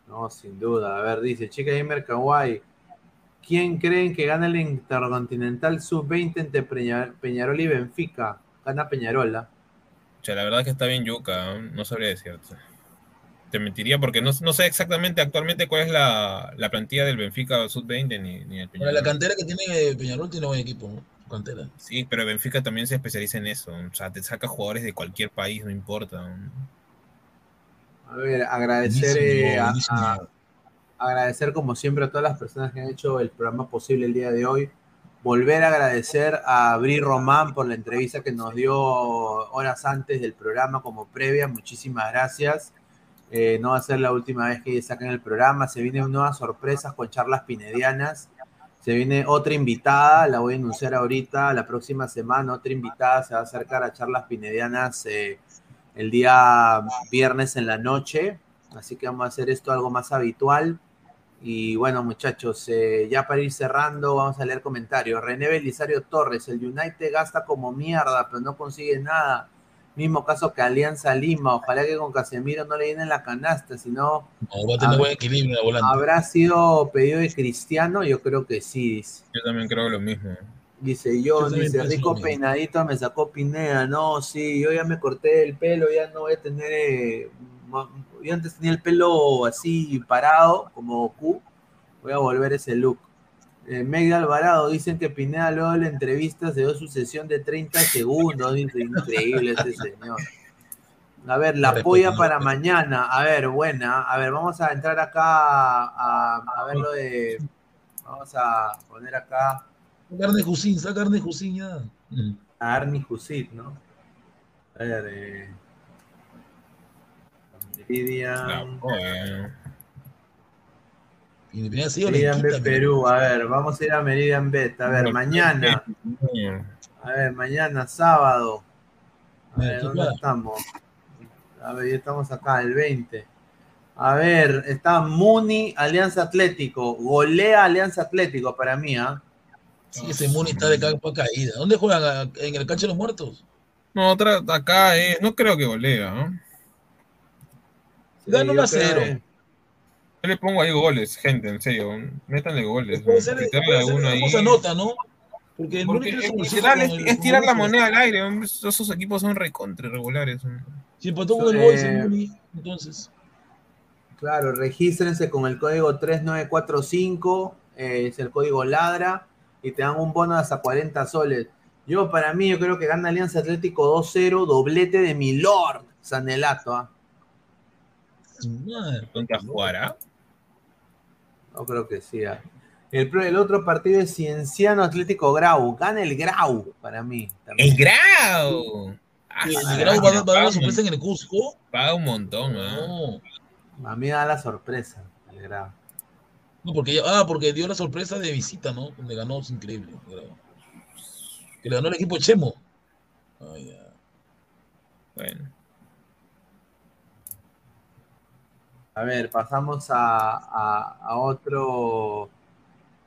No, sin duda. A ver, dice Chica Gamer Kawaii. ¿Quién creen que gana el Intercontinental Sub-20 entre Peña- Peñarol y Benfica? Gana Peñarola. O sea, la verdad que está bien Yuca, ¿ah? no sabría decirte. Te mentiría porque no, no sé exactamente actualmente cuál es la, la plantilla del Benfica Sub-20 ni, ni el Peñarol. la cantera que tiene Peñarol tiene buen equipo. ¿no? Cantera. Sí, pero Benfica también se especializa en eso. O sea, te saca jugadores de cualquier país, no importa. A ver, agradecer, eh, a- buenísimo. a- agradecer como siempre a todas las personas que han hecho el programa posible el día de hoy. Volver a agradecer a Bri Román por la entrevista que nos dio horas antes del programa como previa. Muchísimas gracias. Eh, no va a ser la última vez que saquen el programa. Se vienen nuevas sorpresas con charlas pinedianas. Se viene otra invitada, la voy a anunciar ahorita, la próxima semana. Otra invitada se va a acercar a charlas pinedianas eh, el día viernes en la noche. Así que vamos a hacer esto algo más habitual. Y bueno, muchachos, eh, ya para ir cerrando, vamos a leer comentarios. René Belisario Torres, el United gasta como mierda, pero no consigue nada. Mismo caso que Alianza Lima. Ojalá que con Casemiro no le llenen la canasta, sino No, va a tener buen equilibrio en la volante. habrá sido pedido de Cristiano. Yo creo que sí, dice. Yo también creo lo mismo. Dice Yo dice rico peinadito me sacó Pineda. No, sí, yo ya me corté el pelo, ya no voy a tener. eh, yo antes tenía el pelo así parado, como Goku. Voy a volver ese look. Eh, Meg de Alvarado dicen que Pineda luego de la entrevista se dio su sesión de 30 segundos. [laughs] Dice, increíble este señor. A ver, la polla para mañana. A ver, buena. A ver, vamos a entrar acá a, a ver lo de. Vamos a poner acá Sacar de Jusín, sacar de Jusín ya. A Husit, ¿no? A ver, eh. Meridian. Bet Perú. A ver, vamos a ir a Meridian Bet. A ver, mañana. A ver, mañana, sábado. A ver, ¿dónde claro. estamos? A ver, ya estamos acá, el 20. A ver, está Muni, Alianza Atlético. Golea Alianza Atlético para mí, ¿ah? Sí, ese Muni está de capa caída. ¿Dónde juegan? ¿En el cancha de los muertos? No, otra acá, eh, no creo que golea. ¿no? Gana yo 1 a creo 0. que- Yo le pongo ahí goles, gente, en serio. Métanle goles. Nota, ¿no? Porque el Porque es, es- el- es tirar la moneda al aire. hombre. Esos equipos son recontra irregulares. hombre. Si empató con el Boys Eh, Muni, entonces. Claro, regístrense con el código 3945, eh, es el código LADRA, y te dan un bono de hasta 40 soles. Yo, para mí, yo creo que gana Alianza Atlético 2-0, doblete de Milord, Sanelato. ¿ah? ¿Contra jugará? No creo que sí. ¿ah? El, otro partido es Cienciano Atlético Grau. Gana el Grau, para mí. también. ¡El Grau! Ah, El Grau va a dar- va a dar una sorpresa en el Cusco. Paga un montón, ¿ah? No, A mí me da la sorpresa, el Grau. No porque, ya- ah, porque dio la sorpresa de visita, ¿no? Donde ganó, es increíble. Grau. Que le ganó el equipo Chemo. Bueno. A ver, pasamos a, a- a otro.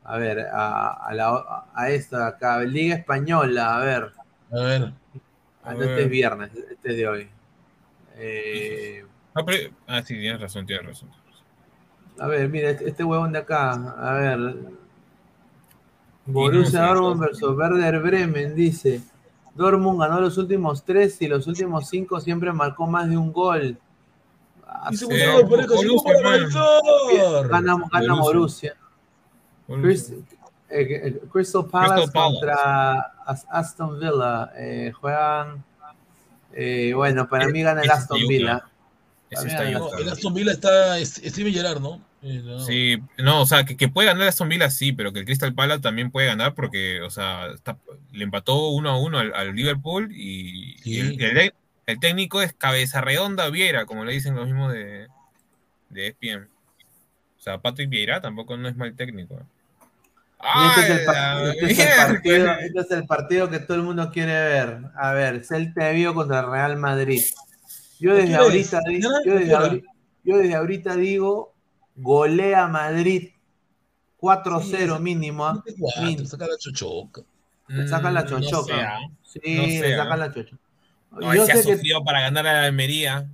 A ver, a, a, la, a esto de acá. Liga Española, a ver. A ver. Ah, no, este es viernes, este es de hoy. Eh, Ah, pero- ah, sí, tienes razón, tienes razón. A ver, mira, este, este huevón de acá. A ver. Borussia Dortmund versus Werder Bremen, dice. Dortmund ganó los últimos tres y los últimos cinco siempre marcó más de un gol. Gana, Borussia. Chris- eh, eh, Crystal Palace Crystal Palace. contra As- Aston Villa. eh, juegan. bueno, para mí gana el Aston Villa. Para mí gana el Aston Villa está es- Steven Gerrard, ¿no? Sí, no, o sea, que, que puede ganar Aston Villa sí, pero que el Crystal Palace también puede ganar porque, o sea, está- le empató uno a uno al, al Liverpool y, y el, el- el técnico es cabeza redonda Viera, como le dicen los mismos de, de ESPN. O sea, Patrick Vieira tampoco no es mal técnico. Este, es el, pa- ¡Ay, este es partido, este es el partido que todo el mundo quiere ver. A ver, Celta de Vigo contra el Real Madrid. Yo desde ¿Qué ahorita, yo yo desde ahorita digo, golea Madrid 4-0 mínimo. Mínimo. saca la chochoca. Le sacan la Mm, no chochoca. Sí, No ¿ah? la chochoca. No, Yo se ha que- sufrido para ganar a la Almería.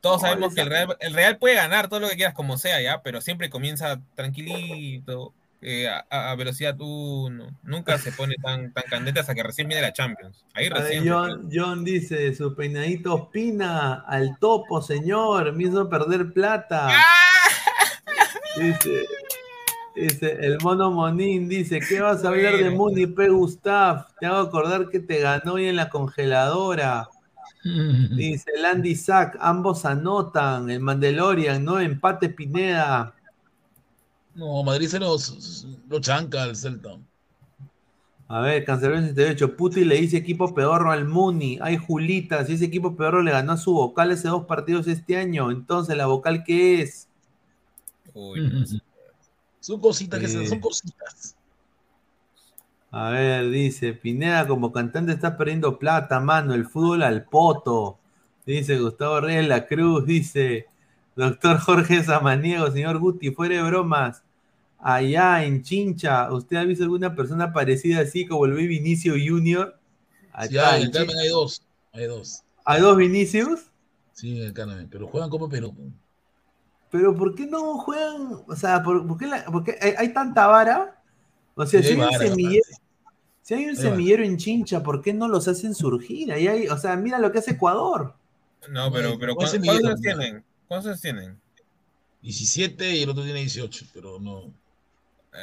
Todos No, sabemos que el Real, el Real puede ganar todo lo que quieras como sea, ya, pero siempre comienza tranquilito, eh, a, velocidad 1. Nunca se pone tan, tan candente hasta que recién viene la Champions. Ahí ver, recién. John, John dice, su peinadito Ospina, al topo, señor, me hizo perder plata. [laughs] Dice, dice, el mono Monín dice, ¿qué vas a hablar de Muni P. Gustav? Te hago acordar que te ganó hoy en la congeladora. [laughs] Dice, Landy Sack, ambos anotan, el Mandalorian, ¿no? Empate Pineda. No, Madrid se lo, lo chanca al Celta. A ver, Cancelero 68. Puti le dice equipo pedorro al Muni. Ay, Julita, si ese equipo pedorro le ganó a su vocal hace dos partidos este año, entonces la vocal ¿qué es? [laughs] Son cositas que se, Sí. son cositas. A ver, dice, Pineda como cantante está perdiendo plata, mano, el fútbol al poto. Dice Gustavo Reyes La Cruz, dice, doctor Jorge Samaniego, señor Guti, fuera de bromas. Allá en Chincha, ¿usted ha visto alguna persona parecida así como el Baby Vinicio Junior? Sí, hay, en en Carmen hay dos. Hay dos. ¿Hay dos Vinicius? Sí, en el Carmen. Pero juegan Copa Perú. Pero ¿por qué no juegan? O sea, ¿por, por qué, la- por qué hay, hay tanta vara? O sea, Sí, si hay un vara, semillero, si hay un Hay vara. semillero en Chincha, ¿por qué no los hacen surgir? Ahí hay, o sea, mira lo que hace Ecuador. No, pero, pero ¿cuál ¿cuántos tienen? ¿Cuántos años tienen? 17 y el otro tiene 18, pero no.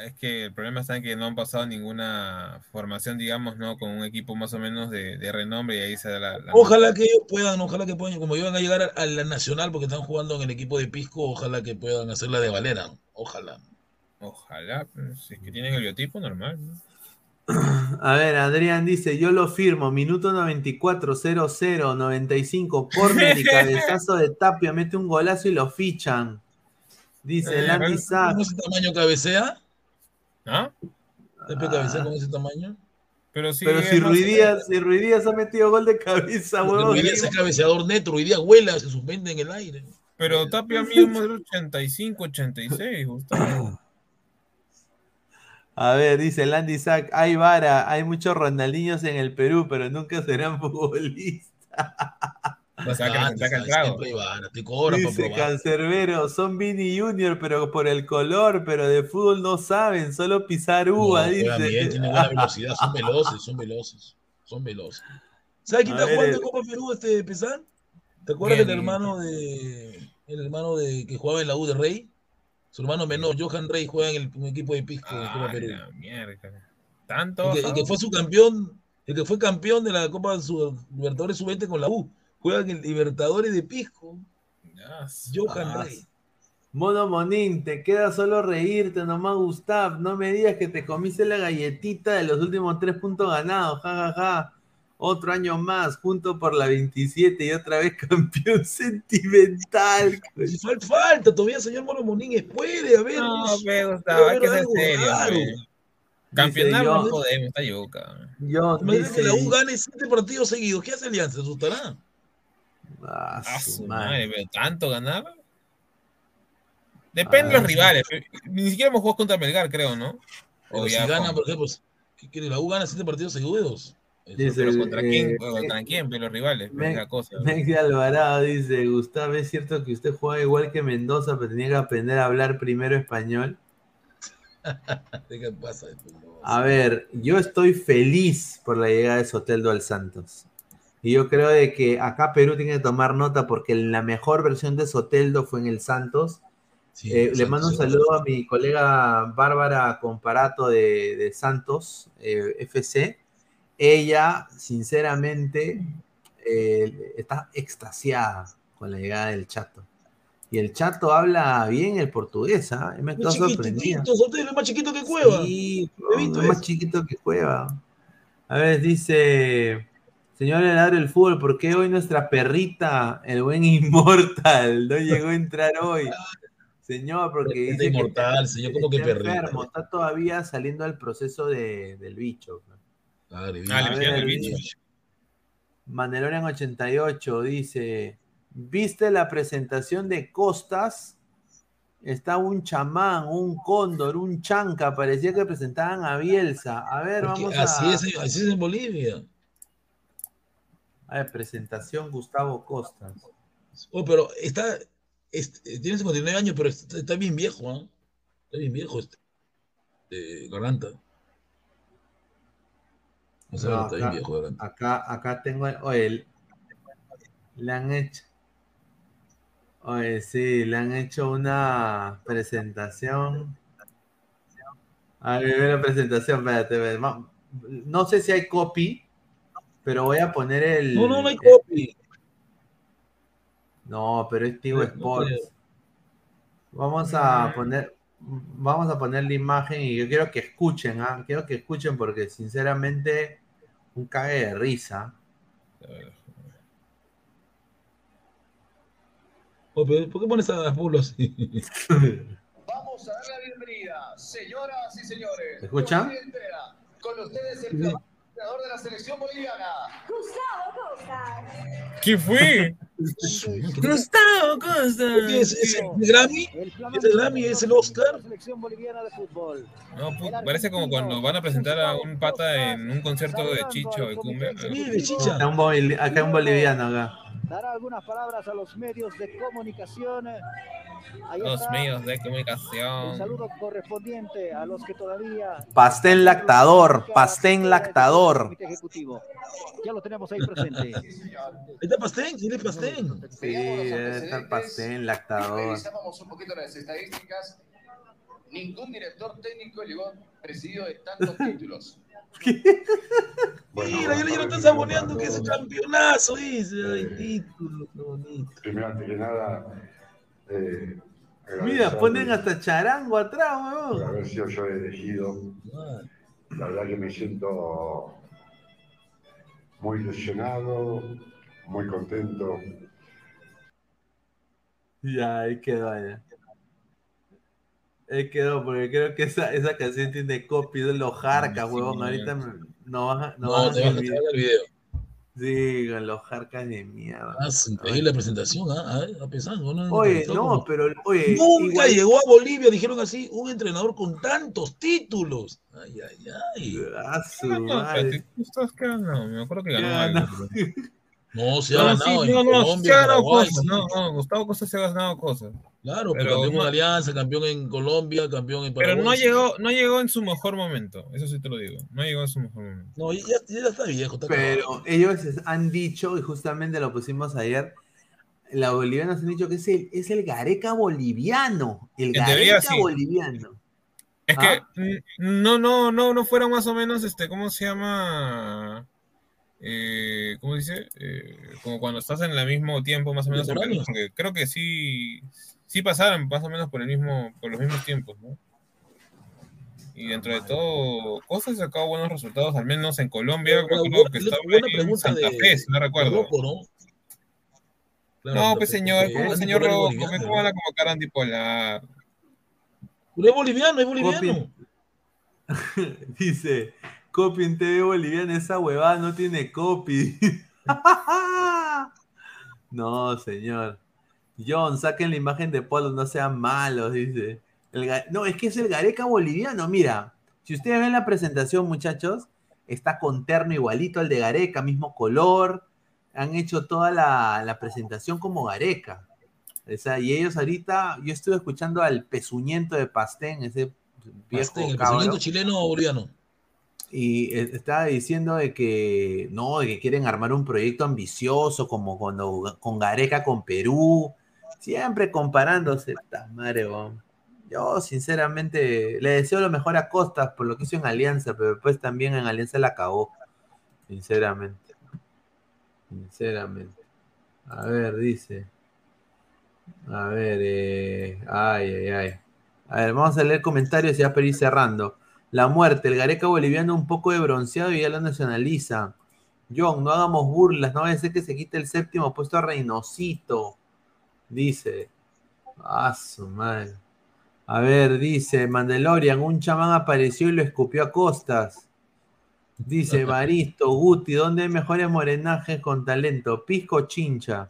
Es que el problema está en que no han pasado ninguna formación, digamos, ¿no? Con un equipo más o menos de, de renombre y ahí se da la... la- Ojalá que ellos puedan, ojalá que puedan, como iban a llegar a, a la nacional porque están jugando en el equipo de Pisco, ojalá que puedan hacer la de Valera. Ojalá. Ojalá, pues, si es que tienen el biotipo normal, ¿no? [clears throat] A ver, Adrián dice, yo lo firmo, minuto 94, 0-0, 95, corner y cabezazo de Tapia, mete un golazo y lo fichan. Dice Eh, Landy ¿Con Sack. ese tamaño cabecea? ¿Ah? ¿Tapia cabecea con ese tamaño? Pero sí, Pero si Ruidías, si Ruidías ha metido gol de cabeza, huevón. Ruiz Díaz es cabeceador neto, hoy día vuela, se suspende en el aire. Pero Tapia mismo es 85, 86, Gustavo. A ver, dice Landy Sack, hay vara, hay muchos Ronaldinhos en el Perú, pero nunca serán [laughs] futbolistas. Saca- saca el trago. Siempre hay vara, te cobran Dice. Cancerbero, son Vini Junior, pero por el color, pero de fútbol no saben, solo pisar uva, No, dice. bien, tienen buena velocidad, son veloces, son veloces, son veloces. ¿Sabes quién A está ver, jugando eh. en Copa Perú este Pesán? ¿Te acuerdas del hermano de el hermano de que jugaba en la U de Rey. Su hermano menor, Johan Rey, juega en el, en el equipo de Pisco de Copa Ah, Perú. la mierda. Tanto. El que, el que fue su campeón, el que fue campeón de la Copa Libertadores Sub-20 con la U. Juega en el Libertadores de Pisco. Johan Ah, Rey. Mono Monín, te queda solo reírte nomás, Gustav. No me digas que te comiste la galletita de los últimos tres puntos ganados. Ja, ja, ja. Otro año más, junto por la 27 y otra vez [laughs] campeón sentimental. Si fal- falta todavía, señor Mono Monín, puede haber. No, pero Gustavo, hay que ser serio. Campeonar yo- no podemos, está yuca. Yo, Imagínate que la U gane siete partidos seguidos. ¿Qué hace Alianza? ¿Asustará? Ah, A su madre. madre, pero tanto ganar. Depende de Ah, los sí. rivales. pe. Ni siquiera hemos jugado contra Melgar, creo, ¿no? Pero O si ya gana, por ejemplo, ¿qué quiere? La U gana siete partidos seguidos. Dice, pero contra quién, eh, contra quién, pero los rivales, Me- es la cosa. Mexi Alvarado dice, Gustavo, ¿es cierto que usted juega igual que Mendoza, pero tenía que aprender a hablar primero español? [laughs] ¿Qué pasa? A ver, yo estoy feliz por la llegada de Soteldo al Santos. Y yo creo de que acá Perú tiene que tomar nota porque la mejor versión de Soteldo fue en el Santos. Sí, Eh, le mando un saludo a mi colega Bárbara Comparato de, de Santos eh, FC. Ella, sinceramente, eh, está extasiada con la llegada del Chato. Y el Chato habla bien el portugués, ¿ah? Me Es quedo sorprendido. es más chiquito que Cueva. Sí, visto es más chiquito que Cueva. A ver, dice, señor Helador del Fútbol, ¿por qué hoy nuestra perrita, el buen Inmortal, no llegó a entrar hoy? Señor, porque dice que inmortal, señor, ¿cómo que está perrita? enfermo, está todavía saliendo del proceso de- del bicho. Vi. Ah, el bicho. Mandelorian 88 dice, ¿viste la presentación de Costas? Está un chamán, un cóndor, un chanca, parecía que presentaban a Bielsa. A ver, Porque vamos así, a... es, así es en Bolivia. A ver, presentación Gustavo Costas. Oh, pero está, es- tiene 59 años, pero está, está bien viejo, ¿ah? Está bien viejo este. eh, Garganta. O sea, No, está bien acá, viejo acá, acá tengo, el- oye, el- le han hecho, oye, sí, le han hecho una presentación. A ver, ve la presentación, espérate, no sé si hay copy, pero voy a poner el... No, no, no hay el- copy. No, pero es Tigo Sports. Vamos a poner, vamos a poner la imagen y yo quiero que escuchen, ¿ah? Quiero que escuchen porque sinceramente un cague de risa. Oh, pero ¿Por qué pones a Pulo así? Vamos a dar la bienvenida, señoras y señores. ¿Escuchan? Con ustedes, Con ustedes el entrenador de la selección boliviana. Gustavo Costa. ¿Qué fue? Gustavo Costa. ¿Qué es, es el Grammy? ¿Es el Grammy? ¿Es el Oscar? No, parece como cuando van a presentar a un pata en un concierto de Chicho de cumbia. Acá un, acá un boliviano acá. Dará algunas palabras a los medios de comunicación. Ahí Los está medios de comunicación. saludo correspondiente a los que todavía Pastel lactador, pastel lactador. ejecutivo. Ya lo tenemos ahí presente. [laughs] ¿Está Pastén? ¿Quién es Pastén? Sí, estar pastel lactador. Revisamos un poquito las estadísticas. Ningún director técnico llegó presidido de tantos [laughs] títulos. Mira, ya le están saboneando que es el campeonazo, dice. Ay, título, qué bonito. Primero, antes que nada, eh, Mira, ponen hasta charango atrás, por weón. haber sido yo elegido. La verdad que me siento muy ilusionado, muy contento. Ya, ahí quedó ya. Ahí quedó, porque creo que esa, esa canción tiene copy de los jarcas, huevón. Ahorita me- no baja, no No, te vas a el video. Sí, con los jarcas de mierda. Ah, increíble la presentación, ¿ah? A pesar, ¿no? Oye, no, como- pero oye, Nunca igual- llegó a Bolivia, dijeron así, un entrenador con tantos títulos. Ay, ay, ay. A su No, madre. espérate, ¿Gustavo qué ganó? Me acuerdo que ganó algo. no. pero- No, se ha ganado sí, en no, no, Colombia, se ha ganado Paraguay, cosas. sí. No, no, Gustavo Costa se ha ganado cosas. Claro, pero Pero campeón no- en Alianza, campeón en Colombia, campeón en Pero Paraguay. no sí. llegó, no llegó en su mejor momento. Eso sí te lo digo. No llegó en su mejor momento. No, ya, ya está viejo, está Pero acabado. ellos han dicho, y justamente lo pusimos ayer, los bolivianos han dicho que es el, es el Gareca boliviano. El En teoría, Gareca sí. boliviano. Es ¿Ah? que mm, no, no, no, no fuera más o menos, este, ¿cómo se llama? Eh, ¿cómo dice? Eh, como cuando estás en el mismo tiempo, más o menos. creo que sí, sí pasaron más o menos por el mismo, por los mismos tiempos, ¿no? Y dentro de todo, Costa ha sacado buenos resultados, al menos en Colombia, Pero, que estaba en Santa de- Fe, si no recuerdo. ¿no? Claro, no, pues señor, porque ¿cómo es señor boliviano, ¿Cómo van a convocar a antipolar? Pero es boliviano, es boliviano. [laughs] Dice, copy en TV boliviana, esa huevada no tiene copy. [laughs] no, señor. John, saquen la imagen de Polo, no sean malos, dice. El no, es que es el Gareca boliviano, mira. Si ustedes ven la presentación, muchachos, está con terno igualito al de Gareca, mismo color. Han hecho toda la, la presentación como Gareca. O sea, y ellos ahorita, yo estuve escuchando al pezuñento de Pastén, ese viejo Pastén, el presidente chileno o boliviano. y eh, estaba diciendo de que no, de que quieren armar un proyecto ambicioso como cuando con Gareca con Perú, siempre comparándose, madre. Yo sinceramente le deseo lo mejor a Costas por lo que hizo en Alianza, pero después también en Alianza la acabó, sinceramente. Sinceramente. A ver, dice. A ver, eh, ay, ay, ay. A ver, vamos a leer comentarios y ya para ir cerrando. La muerte, el Gareca boliviano un poco de bronceado y ya lo nacionaliza. John, no hagamos burlas, no vaya a ser que se quite el séptimo puesto a Reynosito. Dice. Ah, su madre. A ver, dice Mandalorian, un chamán apareció y lo escupió a costas. Dice [laughs] Baristo, Guti, ¿dónde hay mejores morenajes con talento? Pisco o Chincha.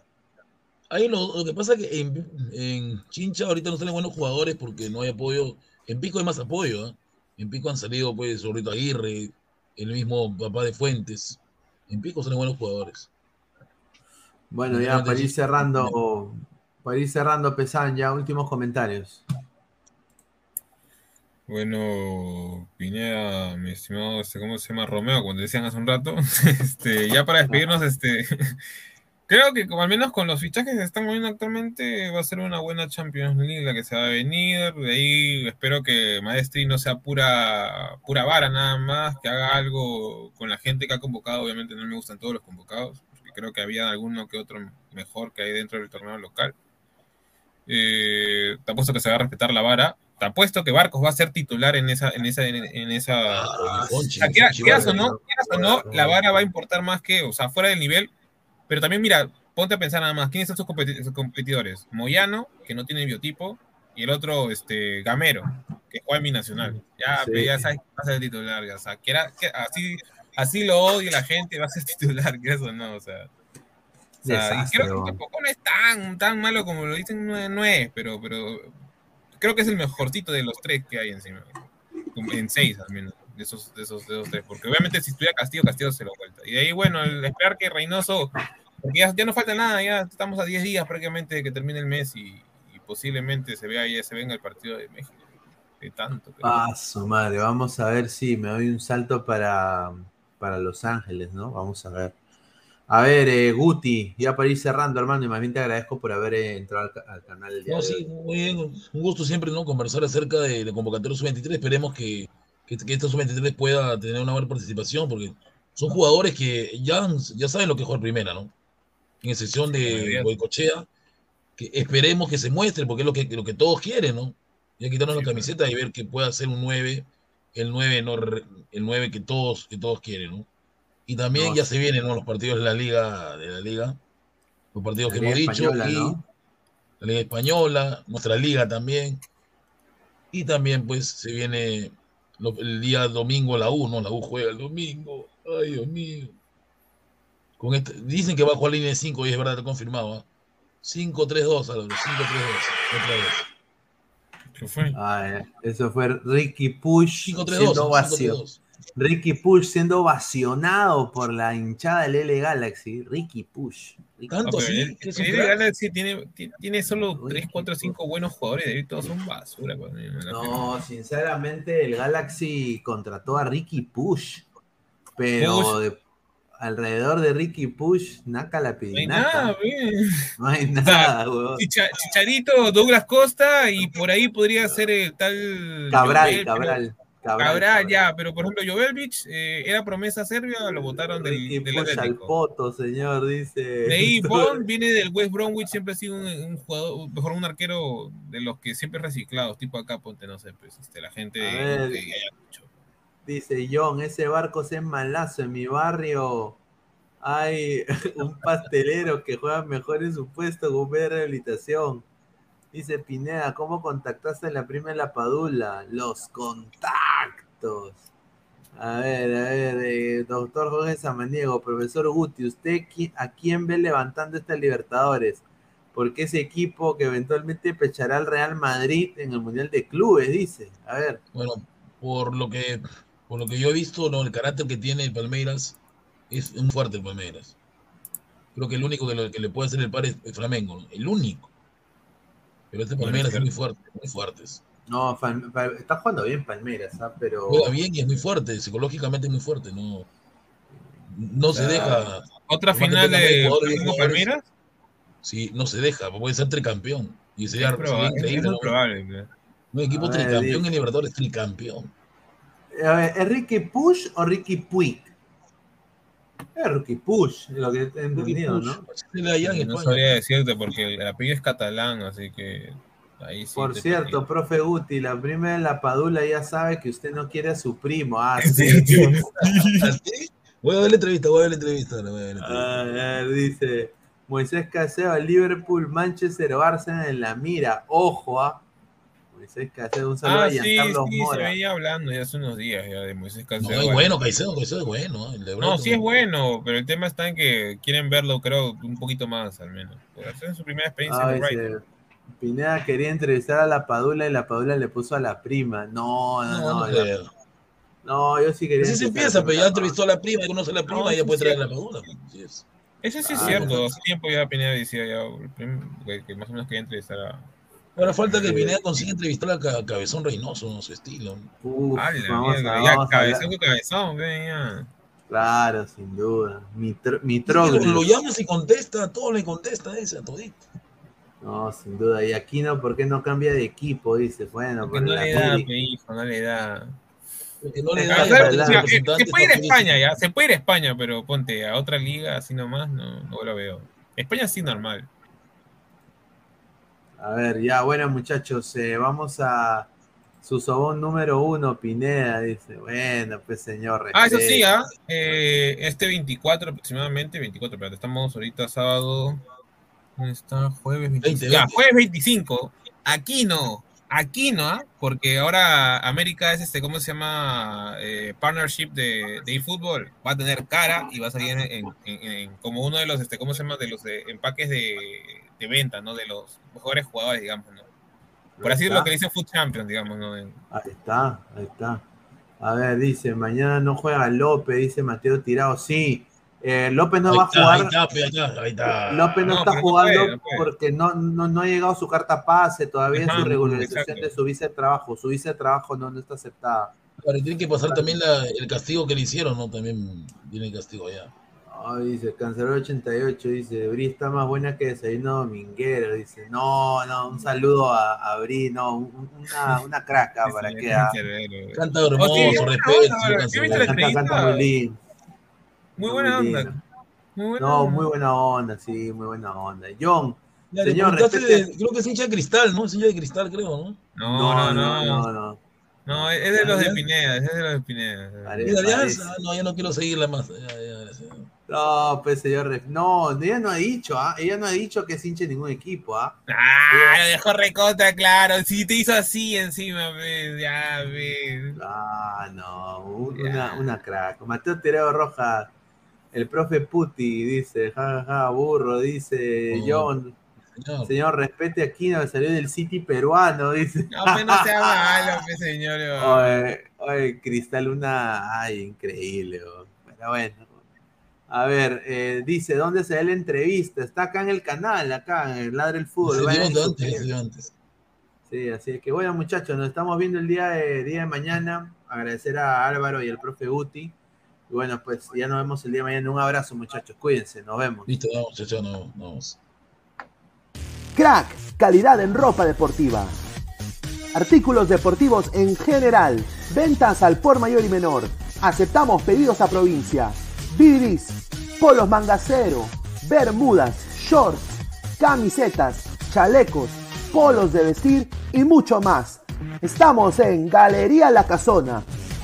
Ahí lo, lo que pasa es que en, en Chincha ahorita no salen buenos jugadores porque no hay apoyo. En Pico hay más apoyo. ¿ah? En Pico han salido, pues, Zorrito Aguirre, el mismo papá de Fuentes. En Pico salen buenos jugadores. Bueno, ya para ir cerrando, para ir cerrando, Pesan, ya últimos comentarios. Bueno, Pineda, mi estimado, este, ¿cómo se llama? Romeo, cuando decían hace un rato. [laughs] Este, ya para despedirnos, este, [laughs] creo que como al menos con los fichajes que se están moviendo actualmente, va a ser una buena Champions League la que se va a venir. De ahí espero que Maestri no sea pura, pura vara nada más, que haga algo con la gente que ha convocado. Obviamente no me gustan todos los convocados, porque creo que había alguno que otro mejor que hay dentro del torneo local. Eh, te apuesto que se va a respetar la vara. Te apuesto que Barcos va a ser titular en esa, en esa, en, en esa. O sea, quieras o no, quieras o no, la vara va a importar más que, o sea, fuera del nivel. Pero también, mira, ponte a pensar nada más, ¿quiénes son sus competi- sus competidores? Moyano, que no tiene biotipo, y el otro, este, Gamero, que juega en binacional. Ya, Sí. ya sabes que va a ser titular, ya, o sea, quiera- que así, así lo odia la gente, va a ser [laughs] titular, quieras o no, o sea. O sea, y Desastre, creo que tampoco no es tan, tan malo como lo dicen, no, es- no es, pero, pero creo que es el mejorcito de los tres que hay encima. En seis al menos, de esos, de esos, de esos tres. Porque obviamente si estuviera Castillo, Castillo se lo vuelta. Y de ahí, bueno, el esperar que Reynoso, porque ya, ya no falta nada, ya estamos a 10 días prácticamente de que termine el mes y, y posiblemente se vea ya se venga el partido de México. De tanto. pero- Ah, madre, vamos a ver si me doy un salto para, para Los Ángeles, ¿no? Vamos a ver. A ver, eh, Guti, ya para ir cerrando, hermano, y más bien te agradezco por haber eh, entrado al, al canal el día No, de sí, hoy. muy bien. Un gusto siempre, ¿no? Conversar acerca de la convocatoria sub-23. Esperemos que, que, que esta sub-23 pueda tener una buena participación, porque son jugadores que ya, ya saben lo que es jugar primera, ¿no? En excepción de Boicochea, que esperemos que se muestre, porque es lo que, lo que todos quieren, ¿no? Ya quitarnos la camiseta y ver que pueda ser un 9, el 9, no, el 9 que todos, que todos quieren, ¿no? Y también No, ya sí. se vienen ¿no? los partidos de la liga, de la liga, los partidos La que hemos Liga dicho, Española, y ¿no? la Liga Española, nuestra liga también. Y también, pues, se viene lo- el día domingo la U, ¿no? La U juega el domingo. Ay, Dios mío. Con este, dicen que va a jugar línea de 5 y es verdad, está confirmado. ¿ah? 5-3-2, Álvaro, 5-3-2. Otra vez. ¿Qué fue? Ah, eh, eso fue Ricky Push 5-3-2, siendo ovacio- 5-3-2. Ricky Push siendo ovacionado por la hinchada del L Galaxy. Ricky Push. Ricky Push. pero el- el Galaxy tiene, ti- tiene solo 3, 4, 5 buenos jugadores, de ahí todos son basura. la No, sinceramente, el Galaxy contrató a Ricky Push. Pero Push. de- alrededor de Ricky Push, Naca la No hay pirinaca. nada, bien. No hay O sea, nada, weón. Chicha- Chicharito, Douglas Costa y por ahí podría ser el tal. Cabral, pero- Cabral. Ya, pero por ejemplo, Jovelvic eh, era promesa serbia, lo votaron del, del Atlético. poto, señor, dice. De ahí [laughs] Bond viene del West Bromwich, siempre ha sido un, un jugador, mejor un arquero de los que siempre reciclados, tipo acá, ponte, no sé, pues, este, la gente ver. Dice John, ese barco es malazo. En mi barrio hay [laughs] un pastelero que juega mejor en su puesto con de rehabilitación. Dice Pineda, ¿cómo contactaste la prima la Padula? Los contactos. A ver, a ver, eh, doctor Jorge Samaniego, profesor Guti, ¿usted a quién ve levantando esta Libertadores? Porque ese equipo que eventualmente pechará al Real Madrid en el Mundial de Clubes, dice. A ver. Bueno, por lo que por lo que yo he visto, no, el carácter que tiene el Palmeiras es un fuerte el Palmeiras. Creo que el único que, lo- que le puede hacer el par es, es Flamengo, el único. Pero este Palmeiras es muy fuerte, muy fuertes. No, está jugando bien Palmeiras, ¿ah? pero. Juega bien y es muy fuerte, psicológicamente es muy fuerte, no, no se deja. ¿Otra final de Palmeiras? Sí, no se deja, puede ser tricampeón. Y sería, Es sería probable, increíble. es muy ¿no? probable, claro. Un equipo ver, tricampeón dice- en Libertadores, tricampeón. A ver, ¿es Ricky Push o Ricky Puig? Es Ricky Push, lo que he entendido, ¿no? No sabría decirte porque el apellido es catalán, así que ahí sí. Por cierto, profe Guti, la prima de la Padula ya sabe que usted no quiere a su primo. Ah, [laughs] sí. ¿Así? Voy a ver la entrevista, voy a ver la entrevista. voy a ver la entrevista. A ver, dice Moisés Caseo, Liverpool, Manchester, Arsenal en la mira. Ojo, ¿ah? Moisés Caseo, un saludo Ah, a sí, Giancarlo sí, se Mora. venía hablando ya hace unos días ya de Moisés No, Caicedo. es bueno, Caicedo, Caicedo es bueno. ¿eh? El de No, sí es bueno, pero el tema está en que quieren verlo, creo, un poquito más al menos. Por hacer su primera experiencia Ah, en. Pineda quería entrevistar a la Padula y la Padula le puso a la prima. No, no, No, no. no la- no, yo sí quería. Así se entrevistar empieza, a pero ya la entrevistó a la prima, y conoce a la prima No, y ya sí puede es traer la cierto. padula. Así es. Eso sí es Ah, cierto, hace tiempo ya Pineda decía ya que más o menos quería entrevistar a... Ahora falta que Pineda consiga entrevistar a Ca- Cabezón Reynoso, su estilo. Uf, ¡Hala, vamos a- mierda! Ya, vamos a cabezón hablar- con cabezón, ya. Claro, sin duda. Mitro, Lo, Mitroglou. lo llamas y contesta, a todo le contesta a ese, a todito. No, sin duda. Y Aquino, ¿por qué no cambia de equipo? Dice, bueno, Porque por no le da, hijo, no le da. Porque no le se puede ir a. España ya, se puede ir a España, pero ponte a otra liga así nomás, no, no lo veo. España sí normal. A ver, ya, bueno, muchachos, eh, vamos a su sobón número uno, Pineda. Dice, bueno, pues señor. Ah, eso sí, respete. ¿ah? Eh, este 24 aproximadamente, 24, espérate, estamos ahorita sábado. ¿Dónde está? Jueves 25. 20, Ya, 20. jueves 25. Aquí no. Aquí no. Porque ahora América es este, ¿cómo se llama? Eh, partnership de, de eFootball. Va a tener cara y va a salir en, en- en- en- como uno de los, este, ¿cómo se llama? De los de- empaques de, de venta, ¿no? De los mejores jugadores, digamos, ¿no? Por así es lo que dice Food Champions, digamos, ¿no? Ahí está, ahí está. A ver, dice, mañana no juega López, dice Mateo Tirado. Sí, eh, López no Ahí va a jugar. ahí está, pe, ahí está, ahí está. López no, No, está pero no jugando puede, no puede. porque no, no, no ha llegado su carta pase todavía en Ajá, su regularización exacto. de su visa de trabajo. Su visa de trabajo no, no está aceptada. Ahora tiene que pasar también la- el castigo que le hicieron, ¿no? También tiene castigo allá. Ah, dice, Cancelero 88, dice, Bri está más buena que desayuno dominguero. Dice, no, no, un saludo a, a Bri, no, un- una, una crack ah, para que ah. Canta hermoso, Oh, respeto. buena señor onda, ¿sí viste Cancelero. la Canta, canta muy lindo. Muy buena onda. Muy buena No, onda. muy buena onda, sí, muy buena onda. John, Ya, señor, respete- de- creo que es hincha de cristal, ¿no? Es hincha de cristal, creo, ¿no? No, no, no. no, no. No, es de los de. Pineda, es de los de Pineda. Parece- ¿Y de parece. Alianza? No, ya no quiero seguirla más. Ya, ya, gracias. No, pues señor, Ref- no, ella no ha dicho, ¿ah? Ella no ha dicho que es hincha de ningún equipo, ¿ah? Ah, lo dejó recontra claro. Si te hizo así encima, ves, ya ves. Ah, no, un- una, una crack. Mateo Tereo Rojas, el profe Puti, dice, ja, ja, burro, dice Oh, John. Señor. Señor, respete aquí, no salió del City peruano, dice. No, pues no sea [laughs] malo, pues, señor. Oye, oye, Cristal, una. Ay, increíble. Pero bueno. A ver, eh, dice, ¿dónde se ve la entrevista? Está acá en el canal, acá en el Ladre el Fútbol. Se dio antes, se dio antes. Sí, así es que bueno, muchachos, nos estamos viendo el día de, día de mañana. Agradecer a Álvaro y al profe Guti. Y bueno, pues ya nos vemos el día de mañana. Un abrazo, muchachos. Cuídense, nos vemos. Listo, vamos, muchachos, nos vamos. Crack, calidad en ropa deportiva. Artículos deportivos en general. Ventas al por mayor y menor. Aceptamos pedidos a provincia. Bidris, polos mangacero, bermudas, shorts, camisetas, chalecos, polos de vestir y mucho más. Estamos en Galería La Casona.